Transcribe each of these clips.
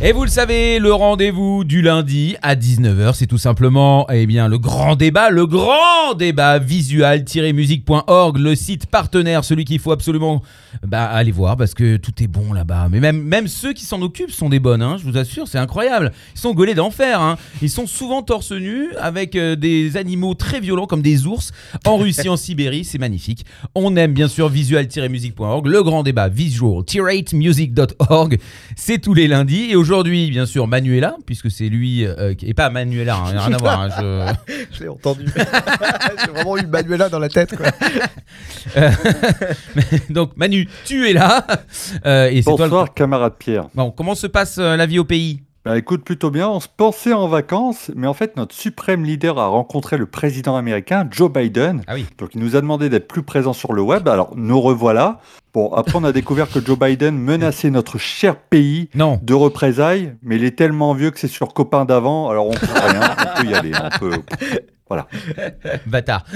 Et vous le savez, le rendez-vous du lundi à 19h, c'est tout simplement eh bien, le grand débat, le grand débat visual-musique.org, le site partenaire, celui qu'il faut absolument bah, aller voir parce que tout est bon là-bas. Mais même, même ceux qui s'en occupent sont des bonnes, hein, je vous assure, c'est incroyable. Ils sont gaulés d'enfer, hein. ils sont souvent torse nu avec euh, des animaux très violents comme des ours en Russie, en Sibérie, c'est magnifique. On aime bien sûr visual-musique.org, le grand débat visual-music.org, c'est tous les lundis et Aujourd'hui, bien sûr, Manuela, puisque c'est lui, euh, qui- et pas Manuela, hein, rien à voir. hein, je- Je l'ai entendu. J'ai vraiment eu Manuela dans la tête. Quoi. Donc Manu, tu es là. Euh, et c'est toi le- Bonsoir, camarade Pierre. Bon, comment se passe euh, la vie au pays? Bah écoute, plutôt bien. On se pensait en vacances, mais en fait, notre suprême leader a rencontré le président américain, Joe Biden. Ah oui. Donc, il nous a demandé d'être plus présents sur le web. Alors, nous revoilà. Bon, après, on a découvert que Joe Biden menaçait notre cher pays Non. de représailles, mais il est tellement vieux que c'est sur copain d'avant. Alors, on peut rien. On peut y aller. On peut... Voilà. Bâtard.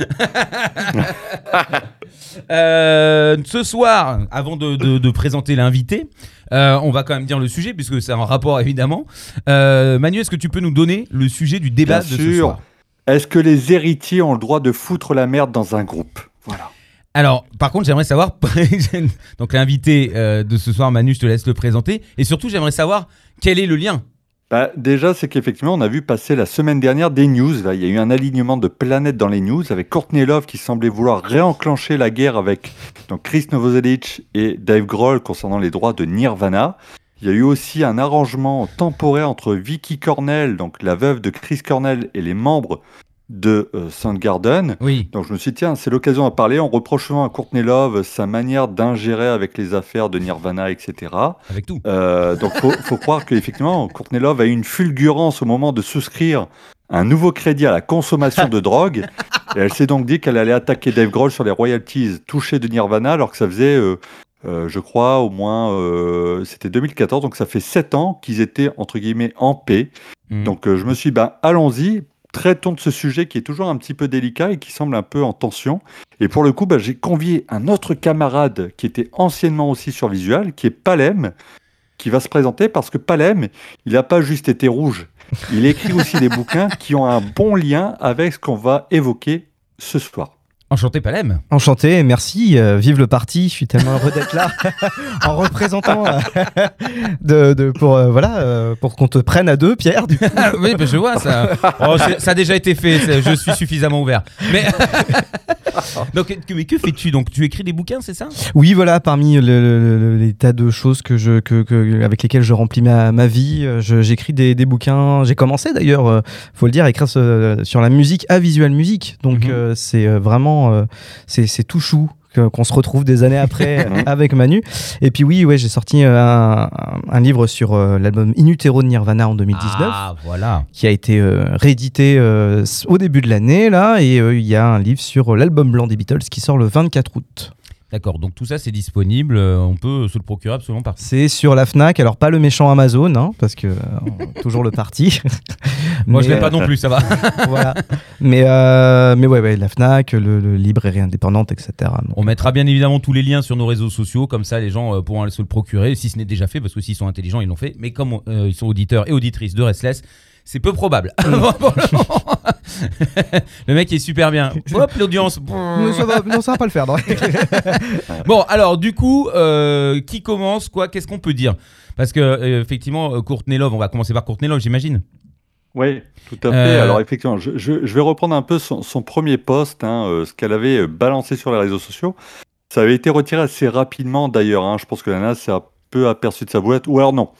Euh, ce soir, avant de, de- de présenter l'invité, euh, on va quand même dire le sujet, puisque c'est un rapport évidemment. Euh, Manu, est-ce que tu peux nous donner le sujet du débat Bien de ce sûr. soir Est-ce que les héritiers ont le droit de foutre la merde dans un groupe? Voilà. Alors, par contre, j'aimerais savoir, donc l'invité de ce soir, Manu, je te laisse le présenter, et surtout, j'aimerais savoir quel est le lien. Bah, déjà, c'est qu'effectivement, on a vu passer la semaine dernière des news. Là. Il y a eu un alignement de planètes dans les news avec Courtney Love qui semblait vouloir réenclencher la guerre avec donc, Chris Novoselic et Dave Grohl concernant les droits de Nirvana. Il y a eu aussi un arrangement temporaire entre Vicky Cornell, donc la veuve de Chris Cornell, et les membres de euh, Soundgarden. Oui. Donc je me suis dit, tiens, c'est l'occasion de parler. On reproche souvent à Courtney Love sa manière d'ingérer avec les affaires de Nirvana, etc. Avec tout. Euh, donc faut, faut croire qu'effectivement, Courtney Love a eu une fulgurance au moment de souscrire un nouveau crédit à la consommation de drogue. Et elle s'est donc dit qu'elle allait attaquer Dave Grohl sur les royalties touchées de Nirvana, alors que ça faisait, euh, euh, je crois, au moins, euh, c'était 2014, donc ça fait 7 ans qu'ils étaient, entre guillemets, en paix. Mm. Donc euh, je me suis dit, ben, allons-y, traitons de ce sujet qui est toujours un petit peu délicat et qui semble un peu en tension. Et pour le coup, ben, j'ai convié un autre camarade qui était anciennement aussi sur Visual, qui est Palem, qui va se présenter parce que Palem, il n'a pas juste été rouge. Il écrit aussi des bouquins qui ont un bon lien avec ce qu'on va évoquer ce soir. Enchanté, Palem. Enchanté, merci. euh, vive le parti. Je suis tellement heureux d'être là en représentant euh, de, de- pour euh, voilà pour qu'on te prenne à deux, Pierre. Du coup. Oui, bah, je vois ça. Oh, ça a déjà été fait. Je suis suffisamment ouvert. Mais donc, que- mais que fais-tu Donc, tu écris des bouquins, c'est ça? Oui, voilà, parmi le- le- le- les tas de choses que je, que, que- avec lesquelles je remplis ma, ma vie, j'écris des, des bouquins. J'ai commencé d'ailleurs, euh, faut le dire, à écrire ce- sur la musique à Visual Music. Donc Mhm. c'est euh, vraiment, euh, c'est tout chou qu'on se retrouve des années après avec Manu. Et puis oui, ouais, j'ai sorti euh, un, un livre sur euh, l'album In Utero de Nirvana en 2019 Ah, voilà. qui a été euh, réédité euh, au début de l'année là et il y a un livre sur l'album blanc des Beatles qui sort le 24 août. D'accord. Donc, tout ça, c'est disponible. euh, On peut se le procurer absolument partout. C'est sur la Fnac, alors pas le méchant Amazon, hein, parce que euh, toujours le parti. Moi, je l'ai pas non plus, ça va. euh, voilà. Mais euh, mais ouais, ouais, la Fnac, le, le librairie indépendante, etc. Donc, On mettra bien évidemment tous les liens sur nos réseaux sociaux, comme ça les gens euh, pourront aller se le procurer, si ce n'est déjà fait, parce que s'ils sont intelligents, ils l'ont fait. Mais comme euh, ils sont auditeurs et auditrices de Restless, c'est peu probable. Le mec est super bien. Hop, l'audience. Mais ça va, non, ça va pas le faire. non. Bon, alors du coup, euh, qui commence quoi Qu'est-ce qu'on peut dire? Parce que euh, effectivement, euh, Courtney Love, on va commencer par Courtney Love, j'imagine. Oui, tout à fait. Euh, Alors effectivement, je, je- je vais reprendre un peu son, son premier post, hein, euh, ce qu'elle avait balancé sur les réseaux sociaux. Ça avait été retiré assez rapidement d'ailleurs. hein. Je pense que la NAS s'est un peu aperçue de sa boulette. Ou alors non.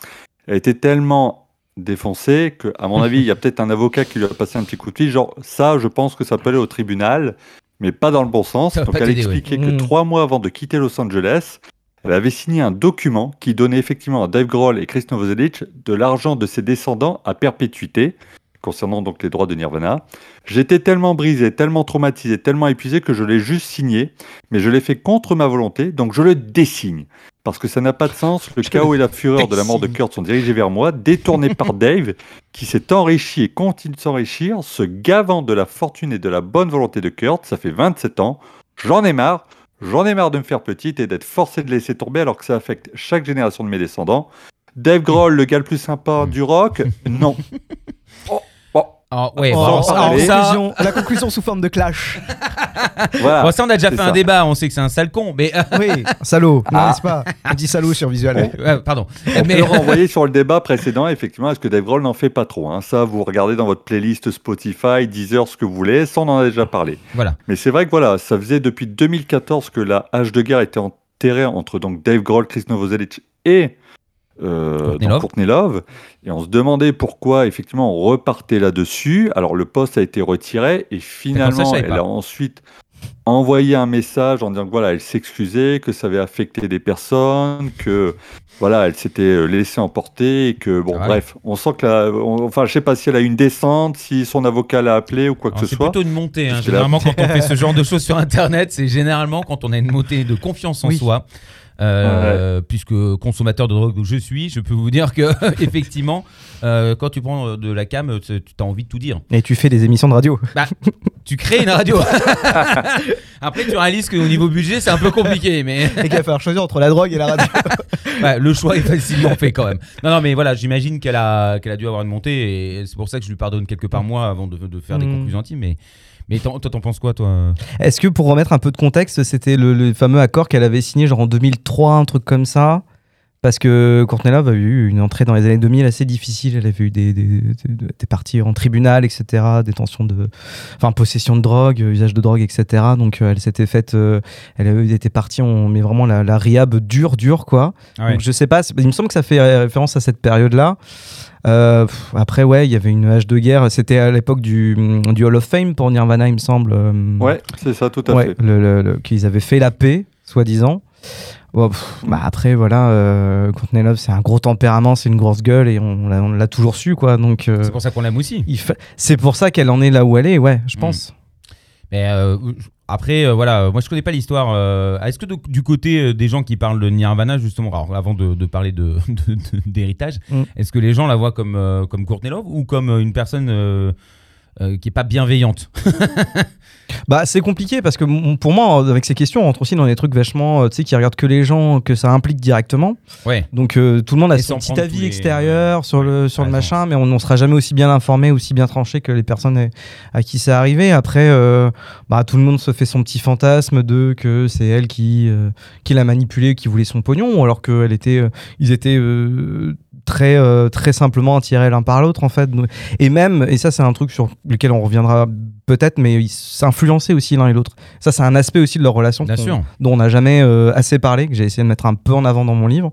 Elle était tellement défoncée que, à mon avis, il y a peut-être un avocat qui lui a passé un petit coup de fil. Genre, ça, je pense que ça peut aller au tribunal, mais pas dans le bon sens. Donc elle ouais. expliquait que Mm. trois mois avant de quitter Los Angeles, elle avait signé un document qui donnait effectivement à Dave Grohl et Chris Novoselic de l'argent de ses descendants à perpétuité concernant donc les droits de Nirvana. J'étais tellement brisé, tellement traumatisé, tellement épuisé que je l'ai juste signé, mais je l'ai fait contre ma volonté, donc je le désigne. Parce que ça n'a pas de sens, le chaos et la fureur de la mort de Kurt sont dirigés vers moi, détournés par Dave, qui s'est enrichi et continue de s'enrichir, se gavant de la fortune et de la bonne volonté de Kurt, ça fait 27 ans, j'en ai marre, j'en ai marre de me faire petite et d'être forcé de laisser tomber alors que ça affecte chaque génération de mes descendants. Dave Grohl, le gars le plus sympa du rock? Non. Oh, ouais, bon, alors, ça, la, ça- conclusion, la conclusion sous forme de clash. Voilà. bon, ça, on a déjà fait un débat, on sait que c'est un sale con, mais. Oui, salaud, Ah. n'est-ce pas On dit salaud sur visuel. ouais, pardon. On Mais- peut le renvoyer sur le débat précédent, effectivement, est-ce que Dave Grohl n'en fait pas trop hein Ça, vous regardez dans votre playlist Spotify, Deezer, ce que vous voulez, ça on en a déjà parlé. Voilà. Mais c'est vrai que voilà, ça faisait depuis 2014 que la hache de guerre était enterrée entre donc Dave Grohl, Chris Novoselic et euh, Courtney Love. Courtney Love. Et on se demandait pourquoi, effectivement, on repartait là-dessus. Alors le poste a été retiré et finalement, elle pas. a ensuite envoyé un message en disant que voilà, elle s'excusait, que ça avait affecté des personnes, que voilà, elle s'était euh, laissée emporter et que bon, Ah ouais. bref, on sent que la, on- enfin, je sais pas si elle a eu une descente, si son avocat l'a appelé ou quoi que ce C'est soit. plutôt une montée. hein. Généralement, quand on fait ce genre de choses sur Internet, c'est généralement quand on a une montée de confiance en Oui. soi. Euh, Puisque consommateur de drogue je suis, je peux vous dire que effectivement, euh, quand tu prends euh, de la cam, tu as envie de tout dire. Et tu fais des émissions de radio. Tu crées une radio. Après, tu réalises qu'au niveau budget, c'est un peu compliqué, mais Et qu'il va falloir choisir entre la drogue et la radio. ouais, le choix est facilement fait quand même. Non, non, mais voilà, j'imagine qu'elle a, qu'elle a dû avoir une montée et c'est pour ça que je lui pardonne quelques par mois avant de, de faire des Mm. conclusions intimes. Mais, mais toi, t'en penses quoi, toi? Est-ce que pour remettre un peu de contexte, c'était le, le fameux accord qu'elle avait signé genre en 2003, un truc comme ça? Parce que Courtney Love a eu une entrée dans les années 2000 assez difficile. Elle avait eu des, des, des- des parties en tribunal, etc. Détention de. Enfin, possession de drogue, usage de drogue, etc. Donc euh, elle s'était faite. euh, elle avait été partie, on met vraiment la, la riab dure, dure, quoi. Ah Donc je sais pas, il me semble que ça fait référence à cette période-là. Euh, pff, après, ouais, il y avait une hache de guerre. C'était à l'époque du, du Hall of Fame pour Nirvana, il me semble. Ouais, c'est ça, tout à ouais, fait. le- le- le- qu'ils avaient fait la paix, soi-disant. Bon, pff, bah après, voilà, euh, Courtney Love, c'est un gros tempérament, c'est une grosse gueule et on, l'a- on l'a toujours su, quoi. Donc, euh, C'est pour ça qu'on l'aime aussi. fa- c'est pour ça qu'elle en est là où elle est, ouais, je Mm. pense. Mais euh, après, euh, voilà, moi je connais pas l'histoire. Est-ce que de- du côté des gens qui parlent de Nirvana, justement, alors, avant de, de parler de- d'héritage, Mm. est-ce que les gens la voient comme, comme Courtney Love ou comme une personne euh, euh, qui est pas bienveillante Bah, c'est compliqué parce que pour moi, avec ces questions, on rentre aussi dans des trucs vachement, euh, tu sais, qui regardent que les gens que ça implique directement. Ouais. Donc euh, tout le monde a Et son petit avis les- extérieur sur le, sur le machin, mais on ne sera jamais aussi bien informé, aussi bien tranché que les personnes à, qui c'est arrivé. Après, euh, bah, tout le monde se fait son petit fantasme de que c'est elle qui, euh, qui l'a manipulé, qui voulait son pognon, alors étaient, euh, ils étaient euh, très, euh, très simplement attirés l'un par l'autre, en fait. Et même, et ça c'est un truc sur lequel on reviendra peut-être, mais ils s'influençaient aussi l'un et l'autre. Ça c'est un aspect aussi de leur relation Bien qu'on- sûr. dont on n'a jamais euh, assez parlé, que j'ai essayé de mettre un peu en avant dans mon livre.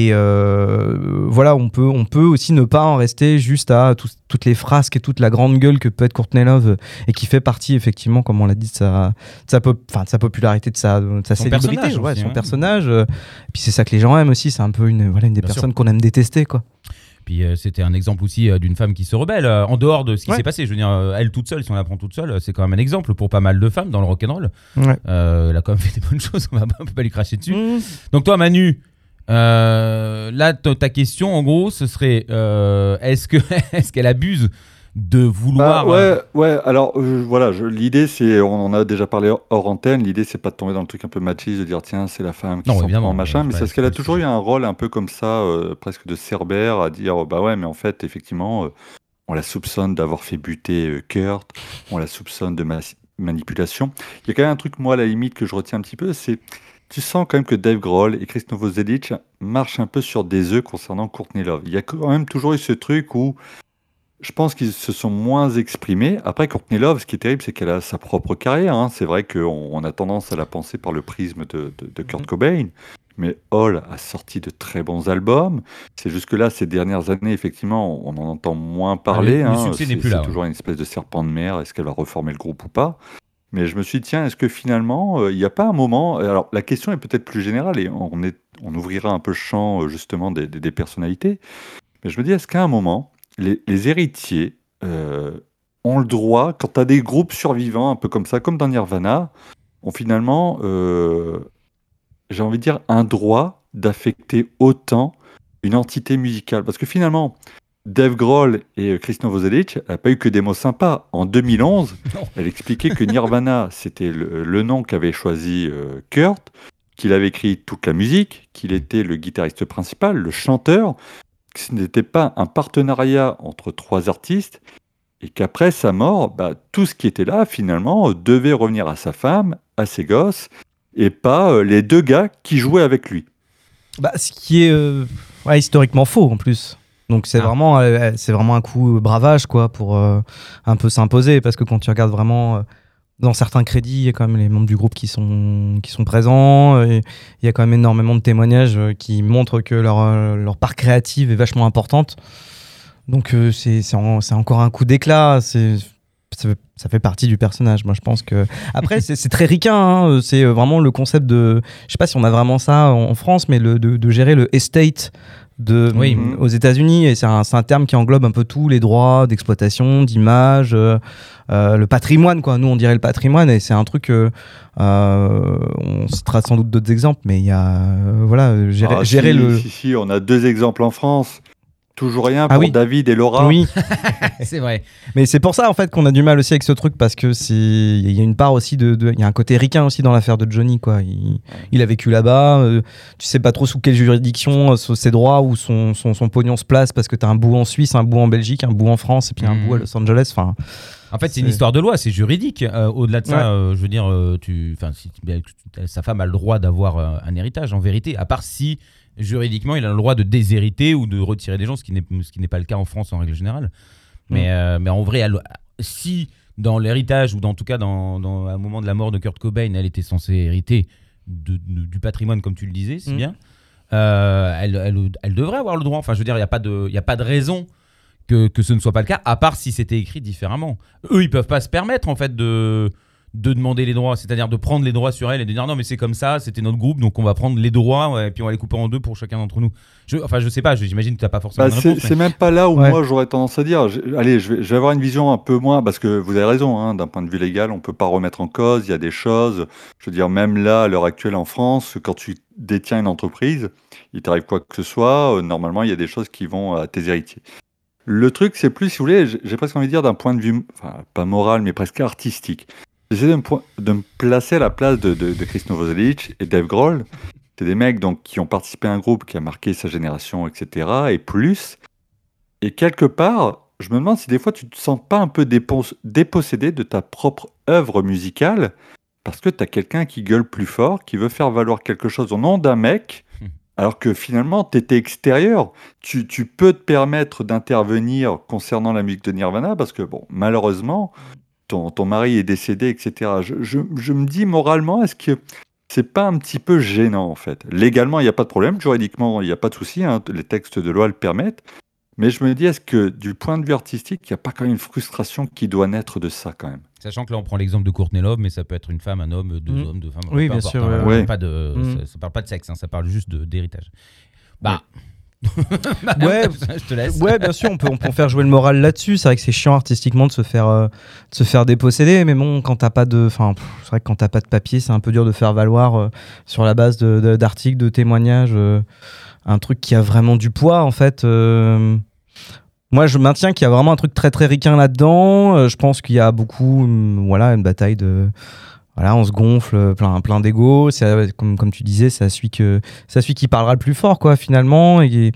Et euh, voilà, on peut, on peut aussi ne pas en rester juste à tout- toutes les frasques et toute la grande gueule que peut être Courtney Love et qui fait partie, effectivement, comme on l'a dit, de sa, de sa, pop- enfin, de sa popularité, de sa, de sa Son célébrité, personnage ouais, aussi, son hein. personnage. euh, et puis c'est ça que les gens aiment aussi, c'est un peu une, voilà, une des Bien personnes qu'on aime détester. Quoi. Puis euh, c'était un exemple aussi euh, d'une femme qui se rebelle euh, en dehors de ce qui Ouais. s'est passé. Je veux dire, elle toute seule, si on la prend toute seule, c'est quand même un exemple pour pas mal de femmes dans le rock'n'roll. Ouais. Elle a quand même fait des bonnes choses, on va on peut pas lui cracher dessus. Mmh. Donc toi Manu, euh, là ta question en gros ce serait euh, est-ce que est-ce qu'elle abuse de vouloir Bah, euh, ouais, ouais. Alors voilà, l'idée c'est, on en a déjà parlé hors antenne. L'idée c'est pas de tomber dans le truc un peu machiste de dire tiens c'est la femme qui s'en prend machin, ouais, mais c'est parce qu'elle a toujours eu un rôle un peu comme ça, euh, presque de cerbère, à dire bah ouais, mais en fait effectivement, on la soupçonne d'avoir fait buter Kurt, on la soupçonne de ma- manipulation. Il y a quand même un truc moi à la limite que je retiens un petit peu, c'est tu sens quand même que Dave Grohl et Chris Novoselic marchent un peu sur des œufs concernant Courtney Love. Il y a quand même toujours eu ce truc où je pense qu'ils se sont moins exprimés. Après, Courtney Love, ce qui est terrible, c'est qu'elle a sa propre carrière. hein. C'est vrai qu'on on a tendance à la penser par le prisme de, de- de Kurt Cobain. Mais Hall a sorti de très bons albums. C'est juste que là, ces dernières années, effectivement, on en entend moins parler. le hein. succès n'est C'est- plus là, C'est ouais. toujours une espèce de serpent de mer. Est-ce qu'elle va reformer le groupe ou pas? Mais je me suis dit, tiens, est-ce que finalement, euh, il n'y a pas un moment. Alors, la question est peut-être plus générale et on, ouvrira un peu le champ, euh, justement, des, personnalités. Mais je me dis, est-ce qu'à un moment, les, héritiers euh, ont le droit, quand tu as des groupes survivants, un peu comme ça, comme dans Nirvana, ont finalement, j'ai envie de dire, un droit d'affecter autant une entité musicale? Parce que finalement, Dave Grohl et euh, Chris Novoselic n'ont pas eu que des mots sympas. En 2011, Non. elle expliquait que Nirvana, c'était le, le nom qu'avait choisi euh, Kurt, qu'il avait écrit toute la musique, qu'il était le guitariste principal, le chanteur, que ce n'était pas un partenariat entre trois artistes, et qu'après sa mort, bah, tout ce qui était là, finalement, euh, devait revenir à sa femme, à ses gosses, et pas euh, les deux gars qui jouaient avec lui. Bah, ce qui est euh, ouais, historiquement faux en plus. Donc c'est Ah. vraiment, euh, c'est vraiment un coup bravage quoi pour euh, un peu s'imposer parce que quand tu regardes vraiment euh, dans certains crédits, il y a quand même les membres du groupe qui sont qui sont présents. euh, Il y a quand même énormément de témoignages euh, qui montrent que leur euh, leur part créative est vachement importante. Donc euh, c'est c'est en- encore un coup d'éclat. C'est ça fait, partie du personnage. Moi, je pense que. Après, c'est très ricain. hein. C'est euh, vraiment le concept de. Je sais pas si on a vraiment ça en en France, mais le, de, de gérer le estate de, Oui. mm, aux États-Unis. Et c'est un, c'est un terme qui englobe un peu tous les droits d'exploitation, d'image, euh, euh, le patrimoine, quoi. Nous, on dirait le patrimoine. Et c'est un truc. euh, euh, on citera sans doute d'autres exemples, mais il y a. euh, voilà, euh, gérer, Ah, gérer si, le. Si, si, on a deux exemples en France. Toujours rien Ah pour oui. David et Laura. Oui, C'est vrai. mais c'est pour ça en fait qu'on a du mal aussi avec ce truc parce que c'est il y a une part aussi de de- il y a un côté ricain aussi dans l'affaire de Johnny quoi. Il, il a vécu là-bas, euh, tu sais pas trop sous quelle juridiction euh, ses droits ou son, son, son pognon se place parce que t'as un bout en Suisse, un bout en Belgique, un bout en France et puis un Mhm. bout à Los Angeles. Enfin, En fait, c'est une histoire de loi, c'est juridique. Euh, Au-delà de ça, Ouais. euh, je veux dire, euh, tu, enfin, si, bien, sa femme a le droit d'avoir euh, un héritage, en vérité, à part si juridiquement il a le droit de déshériter ou de retirer des gens, ce qui n'est pas le cas en France en règle générale. Mais, euh, mais en vrai, si dans l'héritage ou dans, en tout cas dans, dans un moment de la mort de Kurt Cobain, elle était censée hériter de- de- du patrimoine, comme tu le disais, si Mm. bien, euh, elle, elle- elle devrait avoir le droit. Enfin, je veux dire, il n'y a, pas de- il y a pas de raison que, que ce ne soit pas le cas, à part si c'était écrit différemment. Eux, ils peuvent pas se permettre, en fait, de, de demander les droits, c'est-à-dire de prendre les droits sur elle et de dire non, mais c'est comme ça, c'était notre groupe, donc on va prendre les droits ouais, et puis on va les couper en deux pour chacun d'entre nous. Je, enfin, je sais pas, j'imagine que tu n'as pas forcément Bah, c'est mais- même pas là où Ouais. moi j'aurais tendance à dire. Allez, je vais, je vais avoir une vision un peu moins parce que vous avez raison. hein, D'un point de vue légal, on peut pas remettre en cause. Il y a des choses. Je veux dire, même là, à l'heure actuelle en France, quand tu détiens une entreprise, il t'arrive quoi que ce soit. euh, normalement, il y a des choses qui vont à tes héritiers. Le truc, c'est plus, si vous voulez, j'ai j'ai presque envie de dire d'un point de vue, enfin, pas moral, mais presque artistique. J'essaie de me, po- de me placer à la place de, de, de Chris Novoselic et Dave Grohl. C'est des mecs donc, qui ont participé à un groupe qui a marqué sa génération, etc. Et plus. Et quelque part, je me demande si des fois tu te sens pas un peu dépos- dépossédé de ta propre œuvre musicale parce que tu as quelqu'un qui gueule plus fort, qui veut faire valoir quelque chose au nom d'un mec, Hmm. alors que finalement tu étais extérieur. Tu, tu peux te permettre d'intervenir concernant la musique de Nirvana parce que, bon, malheureusement, ton, ton mari est décédé, etc. Je, je- je me dis moralement, est-ce que c'est pas un petit peu gênant en fait? Légalement, il n'y a pas de problème, juridiquement, il n'y a pas de souci, hein, les textes de loi le permettent. Mais je me dis, est-ce que du point de vue artistique, il n'y a pas quand même une frustration qui doit naître de ça quand même? Sachant que là, on prend l'exemple de Courtney Love, mais ça peut être une femme, un homme, deux Mm. hommes, deux femmes. Oui, bien importe, sûr, hein, ouais, pas de, ça, ça parle pas de sexe, hein, ça parle juste de- d'héritage. Bah. Ouais. je te laisse. Ouais, bien sûr, on peut, on peut faire jouer le moral là-dessus. C'est vrai que c'est chiant artistiquement de se faire, euh, de se faire déposséder, mais bon, quand t'as pas de, enfin, c'est vrai que quand t'as pas de papier, c'est un peu dur de faire valoir euh, sur la base de- de- d'articles, de, témoignages, euh, un truc qui a vraiment du poids en fait. Moi, je maintiens qu'il y a vraiment un truc très très ricain là-dedans. Je pense qu'il y a beaucoup, hum, voilà, une bataille de. Voilà, on se gonfle, plein, plein d'ego. Comme, comme tu disais, c'est à celui, que, c'est celui qui parlera le plus fort, quoi, finalement. Et,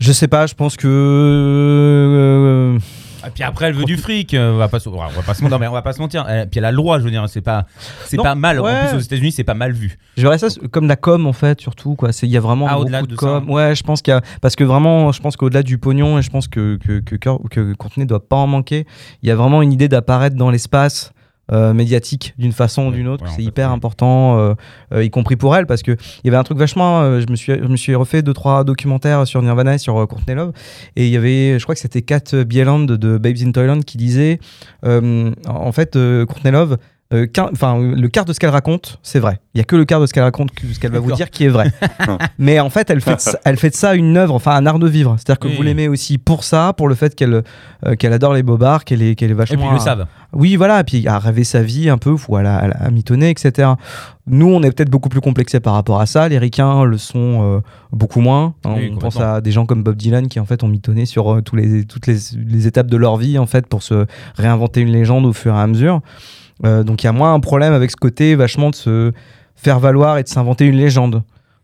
je sais pas, je pense que. euh, Et puis après, elle veut du fric. On va pas, se- on va pas se mentir. mais on va pas se mentir. Elle- puis elle a le droit, je veux dire. C'est pas, c'est pas mal. ouais. En plus, aux États-Unis, c'est pas mal vu. je verrais ça comme la com en fait, surtout quoi. Il y a vraiment Ah, beaucoup de, de com. ça. Ouais, je pense qu'il y a parce que vraiment, je pense qu'au-delà du pognon et je pense que que que, que, que Courtney doit pas en manquer. Il y a vraiment une idée d'apparaître dans l'espace. Euh, médiatique d'une façon ou d'une autre, ouais, c'est hyper important, euh, euh, y compris pour elle, parce que il y avait un truc vachement. je me suis, je me suis refait deux trois documentaires sur Nirvana et sur Courtney Love, et il y avait, je crois que c'était Kat Bieland de Babes in Toyland qui disait, en fait, Courtney Love euh, enfin, euh, le quart de ce qu'elle raconte, c'est vrai. Il y a que le quart de ce qu'elle raconte, ce qu'elle va vous dire qui est vrai. Mais en fait, elle fait, de ça, elle fait de ça une œuvre, enfin un art de vivre. C'est-à-dire que Oui. vous l'aimez aussi pour ça, pour le fait qu'elle euh, qu'elle adore les bobards, qu'elle est, qu'elle est Et vachement. puis ils le savent. Oui, voilà, et puis à rêver sa vie un peu, ou à, mitonner, etc. Nous, on est peut-être beaucoup plus complexés par rapport à ça. Les ricains le sont euh, beaucoup moins. hein. Oui, on pense à des gens comme Bob Dylan qui, en fait, ont mitonné sur euh, tous les, toutes les, les étapes de leur vie, en fait, pour se réinventer une légende au fur et à mesure. Euh, donc, il y a moins un problème avec ce côté vachement de se faire valoir et de s'inventer une légende.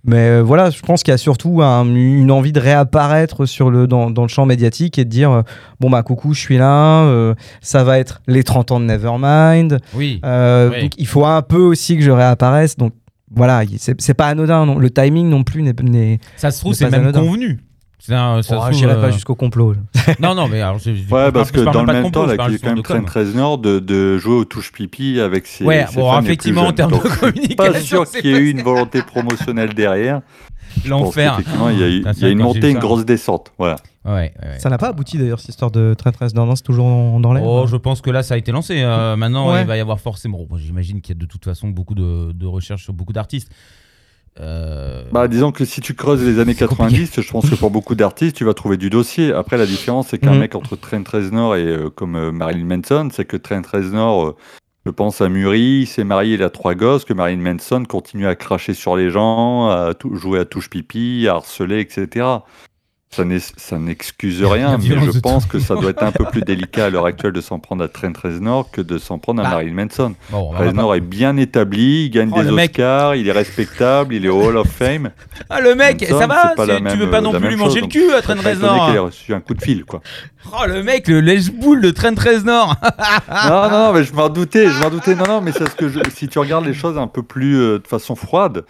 Mais euh, voilà, je pense qu'il y a surtout un- une envie de réapparaître sur le, dans, dans le champ médiatique et de dire euh, bon, bah, coucou, je suis là, euh, ça va être les 30 ans de Nevermind. Oui. Oui. Donc il faut un peu aussi que je réapparaisse. Donc voilà, il- c'est pas anodin. Non. Le timing non plus n'est. Ça se trouve, C'est même anodin. convenu. Un- ça se Oh, J'irai pas euh, jusqu'au complot. Non, non, mais alors. Ouais, parce que dans le même temps, complot, là, je parle il est quand même com. 13 Nord de, de jouer au touche pipi avec ses. Ouais, ses bon, fans les plus effectivement, en termes de Donc, je suis communication, Pas sûr qu'il y ait eu une volonté promotionnelle derrière. L'enfer. il y a, eu- Putain, il y a c'est une montée, une grosse descente. Voilà. Ouais, ouais, ouais. Ça n'a pas abouti d'ailleurs cette histoire de train 13 Non, non, c'est toujours dans, dans l'air. Oh, je pense que là, ça a été lancé. Euh, maintenant, Ouais. il va y avoir forcément. bon, J'imagine qu'il y a de toute façon beaucoup de, de recherches sur beaucoup d'artistes. Euh, Bah, disons que si tu creuses les années C'est compliqué. 90, je pense que pour beaucoup d'artistes, tu vas trouver du dossier. Après, la différence, c'est qu'un Mhm. mec entre Train 13 Nord et euh, comme euh, Marilyn Manson, c'est que Train 13 Nord, euh, je pense, a mûri, il s'est marié, il a trois gosses, que Marilyn Manson continue à cracher sur les gens, à jouer à touche pipi, à harceler, etc. Ça n'excuse rien, mais je pense que ça doit être un peu plus délicat à l'heure actuelle de s'en prendre à Train 13 Nord que de s'en prendre à Bah, Marilyn Manson. bon, on va 13 pas- Nord est bien établi, il gagne Oh, des mec. Oscars, il est respectable, il est au Hall of Fame. Ah, le mec, Manson, ça va Tu même- veux pas non plus lui manger chose, le cul à Je Train serais 13 étonné Nord qu'il ait reçu un coup de fil, quoi. Oh, le mec, le lèche-boule de Train 13 Nord non, non, non, mais je m'en doutais, je m'en doutais. Non, non, mais c'est ce que je- si tu regardes les choses un peu plus euh, de façon froide,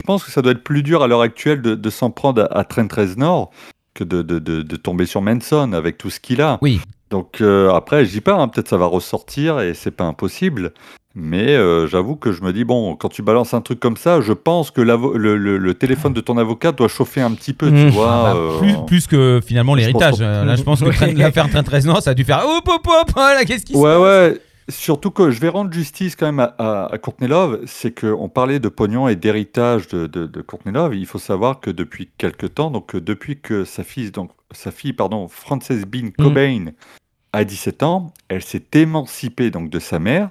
je pense que ça doit être plus dur à l'heure actuelle de, de s'en prendre à, à Train 13 Nord que de, de, de, de tomber sur Manson avec tout ce qu'il a. Oui. Donc euh, après, je dis pas, hein, peut-être ça va ressortir et c'est pas impossible. Mais euh, j'avoue que je me dis, bon, quand tu balances un truc comme ça, je pense que le, le- le téléphone de ton avocat doit chauffer un petit peu, tu Mmh. vois. Bah, euh, plus, plus que finalement l'héritage. Là, je pense que Ouais. l'affaire Train 13 Nord, ça a dû faire hop hop hop, là, qu'est-ce qui se Ouais, passe ouais. Surtout que je vais rendre justice quand même à, à, à Courtney Love, c'est qu'on parlait de pognon et d'héritage de, de, de Courtney Love. Il faut savoir que depuis quelque temps, donc euh, depuis que sa fille, donc sa fille, pardon, Frances Bean Cobain a 17 ans, elle s'est émancipée donc de sa mère.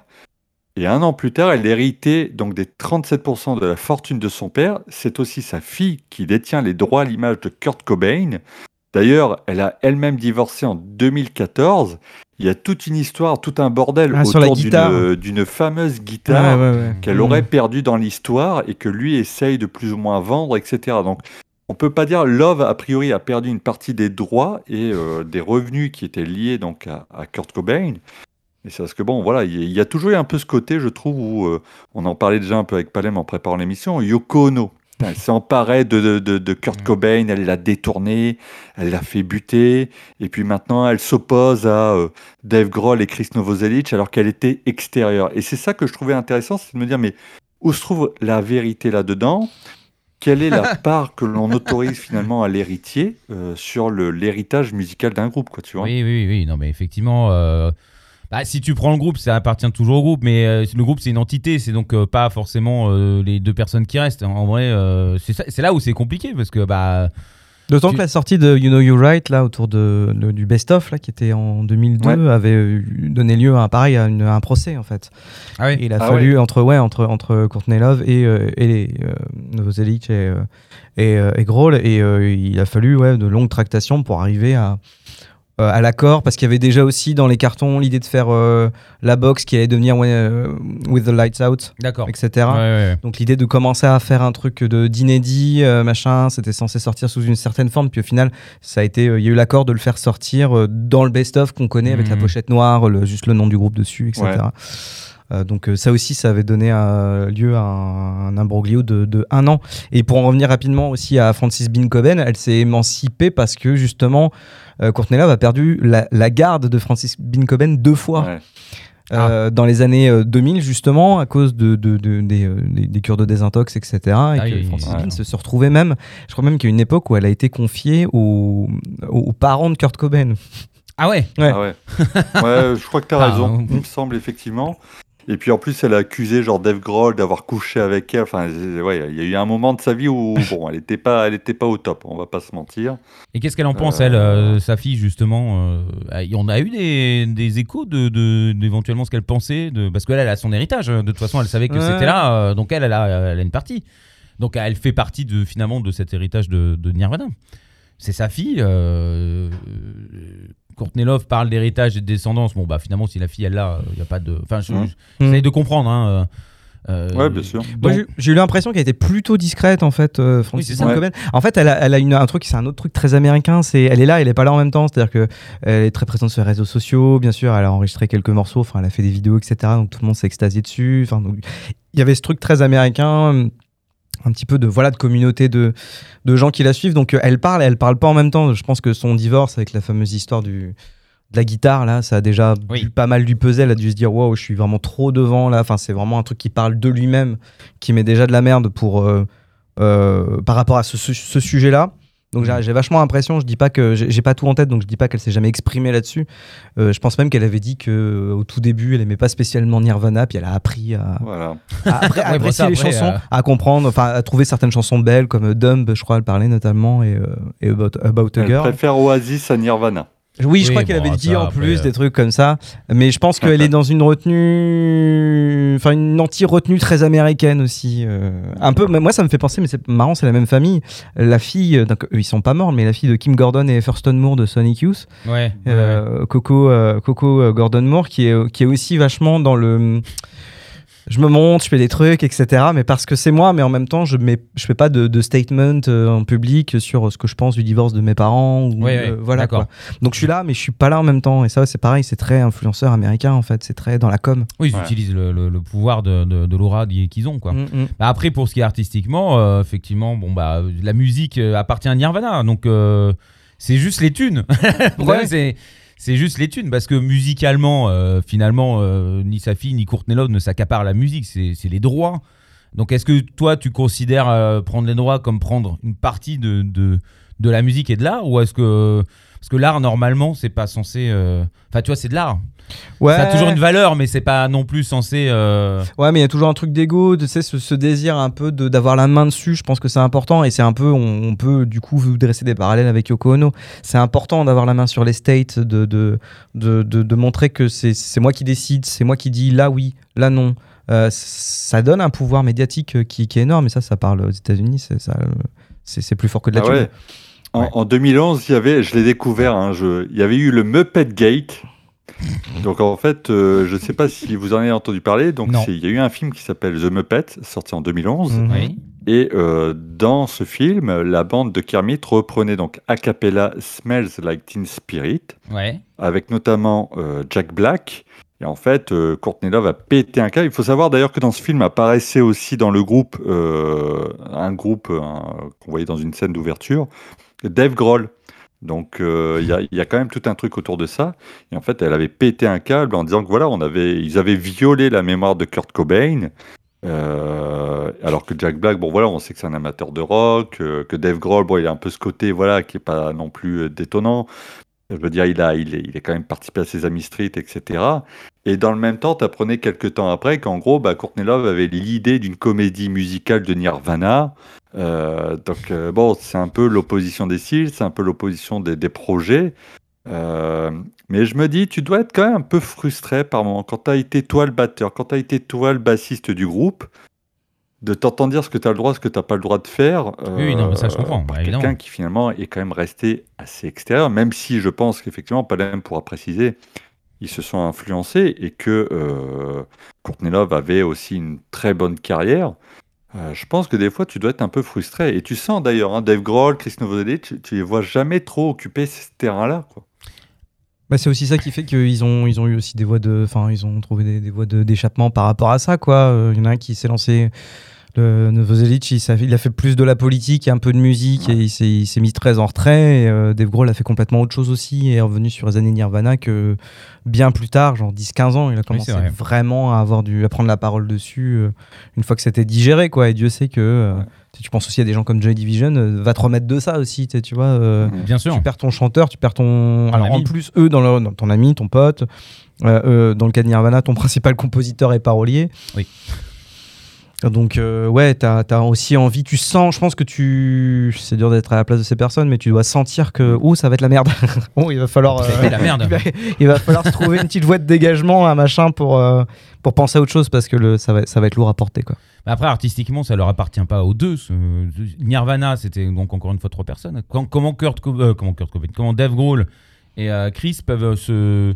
Et un an plus tard, elle héritait donc des 37% de la fortune de son père. C'est aussi sa fille qui détient les droits à l'image de Kurt Cobain. D'ailleurs, elle a elle-même divorcé en 2014. Il y a toute une histoire, tout un bordel Ah, autour d'une- guitare. d'une fameuse guitare Ouais, ouais, ouais. qu'elle Mmh. aurait perdue dans l'histoire et que lui essaye de plus ou moins vendre, etc. Donc, on peut pas dire Love a priori a perdu une partie des droits et euh, des revenus qui étaient liés donc à, à Kurt Cobain. Et c'est parce que bon, voilà, il y, a- il y a toujours eu un peu ce côté, je trouve, où euh, on en parlait déjà un peu avec Palem en préparant l'émission, Yoko Ono. Elle s'est emparée de, de, de- de Kurt Mm. Cobain, elle l'a détourné, elle l'a fait buter, et puis maintenant elle s'oppose à euh, Dave Grohl et Chris Novoselic alors qu'elle était extérieure. Et c'est ça que je trouvais intéressant, c'est de me dire, mais où se trouve la vérité là-dedans? Quelle est la part que l'on autorise finalement à l'héritier euh, sur l'héritage musical d'un groupe, quoi, tu vois? Oui, oui, oui, non, mais effectivement, euh, bah, si tu prends le groupe, ça appartient toujours au groupe, mais euh, le groupe c'est une entité, c'est donc euh, pas forcément euh, les deux personnes qui restent. En vrai, euh, c'est là où c'est compliqué parce que bah D'autant Tu- que la sortie de You Know You're Right, là, autour de, du best-of, là, qui était en 2002, Ouais. avait donné lieu à un, pareil, à, une- à un procès, en fait. ah oui. Il a Ah fallu, entre, ouais, entre, entre Courtney Love et, euh, et les euh, Novoselic et, euh, et, euh, et Grohl, et euh, il a fallu ouais, de longues tractations pour arriver à, euh, à l'accord, parce qu'il y avait déjà aussi dans les cartons l'idée de faire euh, la box qui allait devenir euh, With the Lights Out, D'accord. etc. Ouais, ouais, ouais. Donc l'idée de commencer à faire un truc de d'inédit, euh, machin, c'était censé sortir sous une certaine forme, puis au final, ça a été, euh, il y a eu l'accord de le faire sortir euh, dans le best-of qu'on connaît avec la Mhm. pochette noire, le- juste le nom du groupe dessus, etc. Ouais. Euh, donc euh, ça aussi, ça avait donné euh, lieu à un, un imbroglio de, de un an. Et pour en revenir rapidement aussi à Francis Bean Cobain, elle s'est émancipée parce que justement, euh, Courtney Love a perdu la, la garde de Francis Bean Cobain deux fois. Ouais. Euh, dans les années euh, 2000 justement à cause de, de- de- des, des- des cures de désintox etc et Ah que oui, Francis. Bean se, se retrouvait même je crois même qu'il y a une époque où elle a été confiée aux, aux parents de Kurt Cobain Ah ouais. Ouais. Ah ouais. ouais, je crois que tu as Ah, raison, euh, il me semble effectivement. Et puis en plus, elle a accusé genre Dave Grohl d'avoir couché avec elle. Enfin, ouais, il y a eu un moment de sa vie où bon, elle n'était pas, elle était pas au top. On va pas se mentir. Et qu'est-ce qu'elle en pense, Euh, elle, euh, sa fille, justement euh, On a eu des, des échos de, de- d'éventuellement ce qu'elle pensait, de, parce qu'elle elle a son héritage. hein. De toute façon, elle savait que Ouais. c'était là, euh, donc elle, elle a, elle a une partie. Donc elle fait partie de, finalement de cet héritage de, de Nirvana. C'est sa fille. Euh, Courtney Love parle d'héritage et de descendance. Bon, bah finalement, si la fille, elle l'a, il n'y a pas de. Enfin, je- Mhm. j'essaye de comprendre. Hein, euh, Ouais, bien sûr. Moi, donc- j'ai- eu l'impression qu'elle était plutôt discrète en fait, euh, Francis Oui. En fait, elle a, elle a une, un truc, c'est un autre truc très américain. C'est, elle est là, elle est pas là en même temps. C'est-à-dire que elle est très présente sur les réseaux sociaux. Bien sûr, elle a enregistré quelques morceaux. Enfin, elle a fait des vidéos, etc. Donc tout le monde s'est extasié dessus. Enfin, donc, il y avait ce truc très américain. Un petit peu de voilà de communauté de, de gens qui la suivent. Donc euh, elle parle, et elle parle pas en même temps. Je pense que son divorce avec la fameuse histoire du de la guitare là, ça a déjà Oui. dû pas mal du puzzle. Elle a dû se dire waouh, je suis vraiment trop devant là. Enfin, c'est vraiment un truc qui parle de lui-même qui met déjà de la merde pour, euh, euh, par rapport à ce, ce- ce sujet-là. Donc j'ai j'ai vachement l'impression, je dis pas que j'ai pas tout en tête, donc je dis pas qu'elle s'est jamais exprimée là-dessus. Euh, je pense même qu'elle avait dit que euh, au tout début, elle aimait pas spécialement Nirvana, puis elle a appris à, Voilà. à, après- à Ouais, bon, apprécier ça, les après, chansons, euh, à comprendre, enfin à trouver certaines chansons belles comme Dumb, je crois, elle parlait notamment et, euh, et About, About a Elle Girl. préfère Oasis à Nirvana. Oui, je crois qu'elle avait dit en plus euh. des trucs comme ça, mais je pense qu'elle est dans une retenue, enfin une anti-retenue très américaine aussi. euh, un peu, moi ça me fait penser, mais c'est marrant, c'est la même famille. La fille, euh, donc, eux, ils sont pas morts, mais la fille de Kim Gordon et Thurston Moore de Sonic Youth, Ouais, Coco, Coco Gordon Moore, qui est, qui est aussi vachement dans le. Je me monte, je fais des trucs, etc. Mais parce que c'est moi, mais en même temps, je mets, je fais pas de, de statement euh, en public sur ce que je pense du divorce de mes parents. Ou, Ouais, ouais, euh, voilà quoi. Donc je suis là, mais je suis pas là en même temps. Et ça, c'est pareil, c'est très influenceur américain en fait. C'est très dans la com. Oui, ils Ouais. utilisent le, le- le pouvoir de, de, de l'aura qu'ils ont, quoi. Mm, mm. Bah, après, pour ce qui est artistiquement, euh, effectivement, bon bah la musique appartient à Nirvana, donc euh, c'est juste les thunes. Le problème, Ouais. c'est c'est juste les parce que musicalement, euh, finalement, euh, ni sa fille ni Courtney Love ne s'accaparent la musique, c'est c'est les droits. Donc, est-ce que toi, tu considères euh, prendre les droits comme prendre une partie de, de, de la musique et de l'art, ou est-ce que parce que l'art normalement, c'est pas censé. euh, Enfin, tu vois, c'est de l'art. Ouais. Ça a toujours une valeur, mais c'est pas non plus censé. euh, Ouais, mais il y a toujours un truc d'ego, tu sais, ce, ce désir un peu de- d'avoir la main dessus. Je pense que c'est important et c'est un peu, on, on peut du coup vous dresser des parallèles avec Yoko Ono. C'est important d'avoir la main sur les states, de, de, de, de, de montrer que c'est c'est moi qui décide, c'est moi qui dis là oui, là non. Euh, ça donne un pouvoir médiatique qui, qui est énorme et ça, ça parle aux États-Unis, c'est ça, c'est c'est plus fort que de la Ah thune. ouais. En, Ouais. en 2011, il y avait, je l'ai découvert, hein, je- il y avait eu le Muppet Gate. Donc en fait, euh, je ne sais pas si vous en avez entendu parler. Donc il y a eu un film qui s'appelle The Muppet, sorti en 2011. Mhm. Oui. Et euh, dans ce film, la bande de Kermit reprenait donc a cappella Smells Like Teen Spirit, Ouais. avec notamment euh, Jack Black. Et en fait, euh, Courtney Love a pété un câble. Il faut savoir d'ailleurs que dans ce film apparaissait aussi dans le groupe, euh, un groupe un- qu'on voyait dans une scène d'ouverture, Dave Grohl. Donc euh, il y, a, quand même tout un truc autour de ça. Et en fait, elle avait pété un câble en disant que voilà, on avait, ils avaient violé la mémoire de Kurt Cobain. Euh, alors que Jack Black, bon voilà, on sait que c'est un amateur de rock, euh, que Dave Grohl, bon, il a un peu ce côté voilà qui est pas non plus détonnant. Je veux dire, il a, il est, il est quand même participé à ses Amis Street, etc. Et dans le même temps, tu apprenais quelques temps après qu'en gros, bah, Courtney Love avait l'idée d'une comédie musicale de Nirvana. Euh, donc euh, bon, c'est un peu l'opposition des styles, c'est un peu l'opposition des, projets. Euh, mais je me dis, tu dois être quand même un peu frustré par moment quand tu as été toi le batteur, quand tu as été toi le bassiste du groupe, de t'entendre dire ce que tu as le droit, ce que tu n'as pas le droit de faire. Oui, oui, non, mais ça, je euh, comprends, bah, évidemment. quelqu'un qui finalement est quand même resté assez extérieur, même si je pense qu'effectivement, Palem pourra préciser, ils se sont influencés et que euh, Courtney Love avait aussi une très bonne carrière. Euh, je pense que des fois, tu dois être un peu frustré. Et tu sens d'ailleurs, hein, Dave Grohl, Chris Novoselic, tu, tu les vois jamais trop occuper ce terrain-là. quoi. Bah, c'est aussi ça qui fait qu'ils ont, ils ont eu aussi des voies de. Enfin, ils ont trouvé des, des voies de- d'échappement par rapport à ça, quoi. Euh, Il y en a un qui s'est lancé le Novoselic, il, il a fait plus de la politique et un peu de musique et il s'est, mis très en retrait. Et, euh, Dave Grohl a fait complètement autre chose aussi et est revenu sur les années Nirvana que bien plus tard, genre 10-15 ans, il a commencé vrai. vraiment à avoir du, à prendre la parole dessus euh, une fois que c'était digéré, quoi. Et Dieu sait que euh, Ouais. tu penses aussi à des gens comme Joy Division, euh, va te remettre de ça aussi, tu vois. Bien sûr. tu perds ton chanteur, tu perds ton. Ton Alors en plus, eux, dans, leur- dans ton ami, ton pote, dans le cas de Nirvana, ton principal compositeur et parolier. Oui. Donc, euh, ouais, t'as as aussi envie, tu sens, je pense que tu. C'est dur d'être à la place de ces personnes, mais tu dois sentir que. Oh, ça va être la merde. oh, il va falloir. Ça a euh, été la merde. il va, il va falloir se trouver une petite voie de dégagement, un machin pour, euh, pour penser à autre chose parce que le, ça, va, ça va être lourd à porter, quoi. Mais Après, artistiquement, ça leur appartient pas aux deux. ce- Nirvana, c'était donc encore une fois trois personnes. Quand- comment, Kurt Co- euh, comment Kurt Cobain, comment Dave Grohl et euh, Chris peuvent euh, se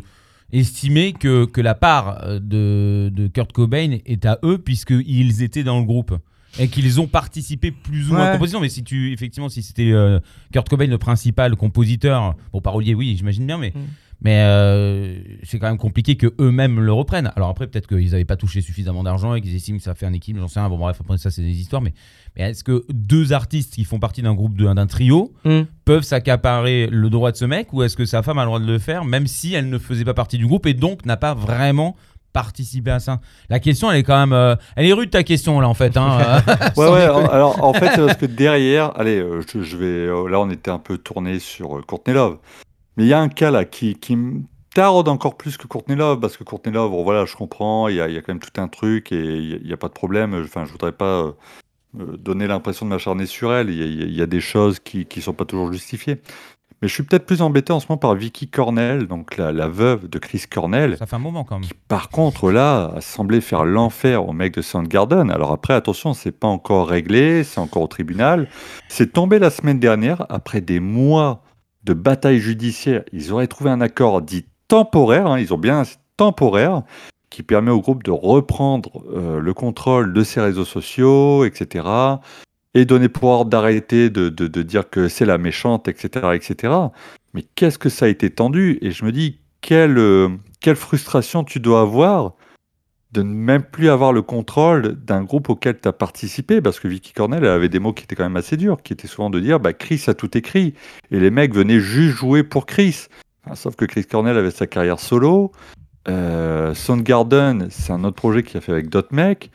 estimer que, que la part euh, de, de Kurt Cobain est à eux puisqu'ils étaient dans le groupe et qu'ils ont participé plus ou moins à la composition. Mais si tu, effectivement, si c'était euh, Kurt Cobain le principal compositeur, bon parolier, oui, j'imagine bien, mais Mm. Mais euh, c'est quand même compliqué que eux-mêmes le reprennent. Alors après, peut-être qu'ils n'avaient pas touché suffisamment d'argent et qu'ils estiment que ça fait un équilibre. J'en sais rien. Bon, bref, après ça, c'est des histoires. Mais, mais est-ce que deux artistes qui font partie d'un groupe, d'un trio, peuvent s'accaparer le droit de ce mec ou est-ce que sa femme a le droit de le faire, même si elle ne faisait pas partie du groupe et donc n'a pas vraiment participé à ça? La question, elle est quand même. euh, elle est rude ta question là en fait. Hein, euh, Ouais, ouais, alors en fait, c'est parce que derrière, allez, je, je vais, euh, là on était un peu tourné sur euh, Courtney Love, mais il y a un cas là qui, qui me taraude encore plus que Courtney Love, parce que Courtney Love, bon voilà, je comprends, il y a, il y a quand même tout un truc et il a- n'y a, pas de problème, enfin je voudrais pas euh, euh, donner l'impression de m'acharner sur elle, il y a, il y a- il y a des choses qui ne sont pas toujours justifiées. Mais je suis peut-être plus embêté en ce moment par Vicky Cornell, donc la, la veuve de Chris Cornell, Ça fait un moment quand même. qui par contre là a semblé faire l'enfer au mec de Soundgarden. Alors après attention, c'est pas encore réglé, c'est encore au tribunal. C'est tombé la semaine dernière après des mois de bataille judiciaire. Ils auraient trouvé un accord dit temporaire, hein, ils ont bien c'est temporaire qui permet au groupe de reprendre euh, le contrôle de ses réseaux sociaux, etc. Et donner pouvoir d'arrêter de, de- de dire que c'est la méchante, etc., etc. Mais qu'est-ce que ça a été tendu? Et je me dis, quelle, euh, quelle frustration tu dois avoir de ne même plus avoir le contrôle d'un groupe auquel tu as participé, parce que Vicky Cornell elle avait des mots qui étaient quand même assez durs, qui étaient souvent de dire bah, Chris a tout écrit, et les mecs venaient juste jouer pour Chris. Enfin, sauf que Chris Cornell avait sa carrière solo, euh, Soundgarden, c'est un autre projet qu'il a fait avec d'autres mecs.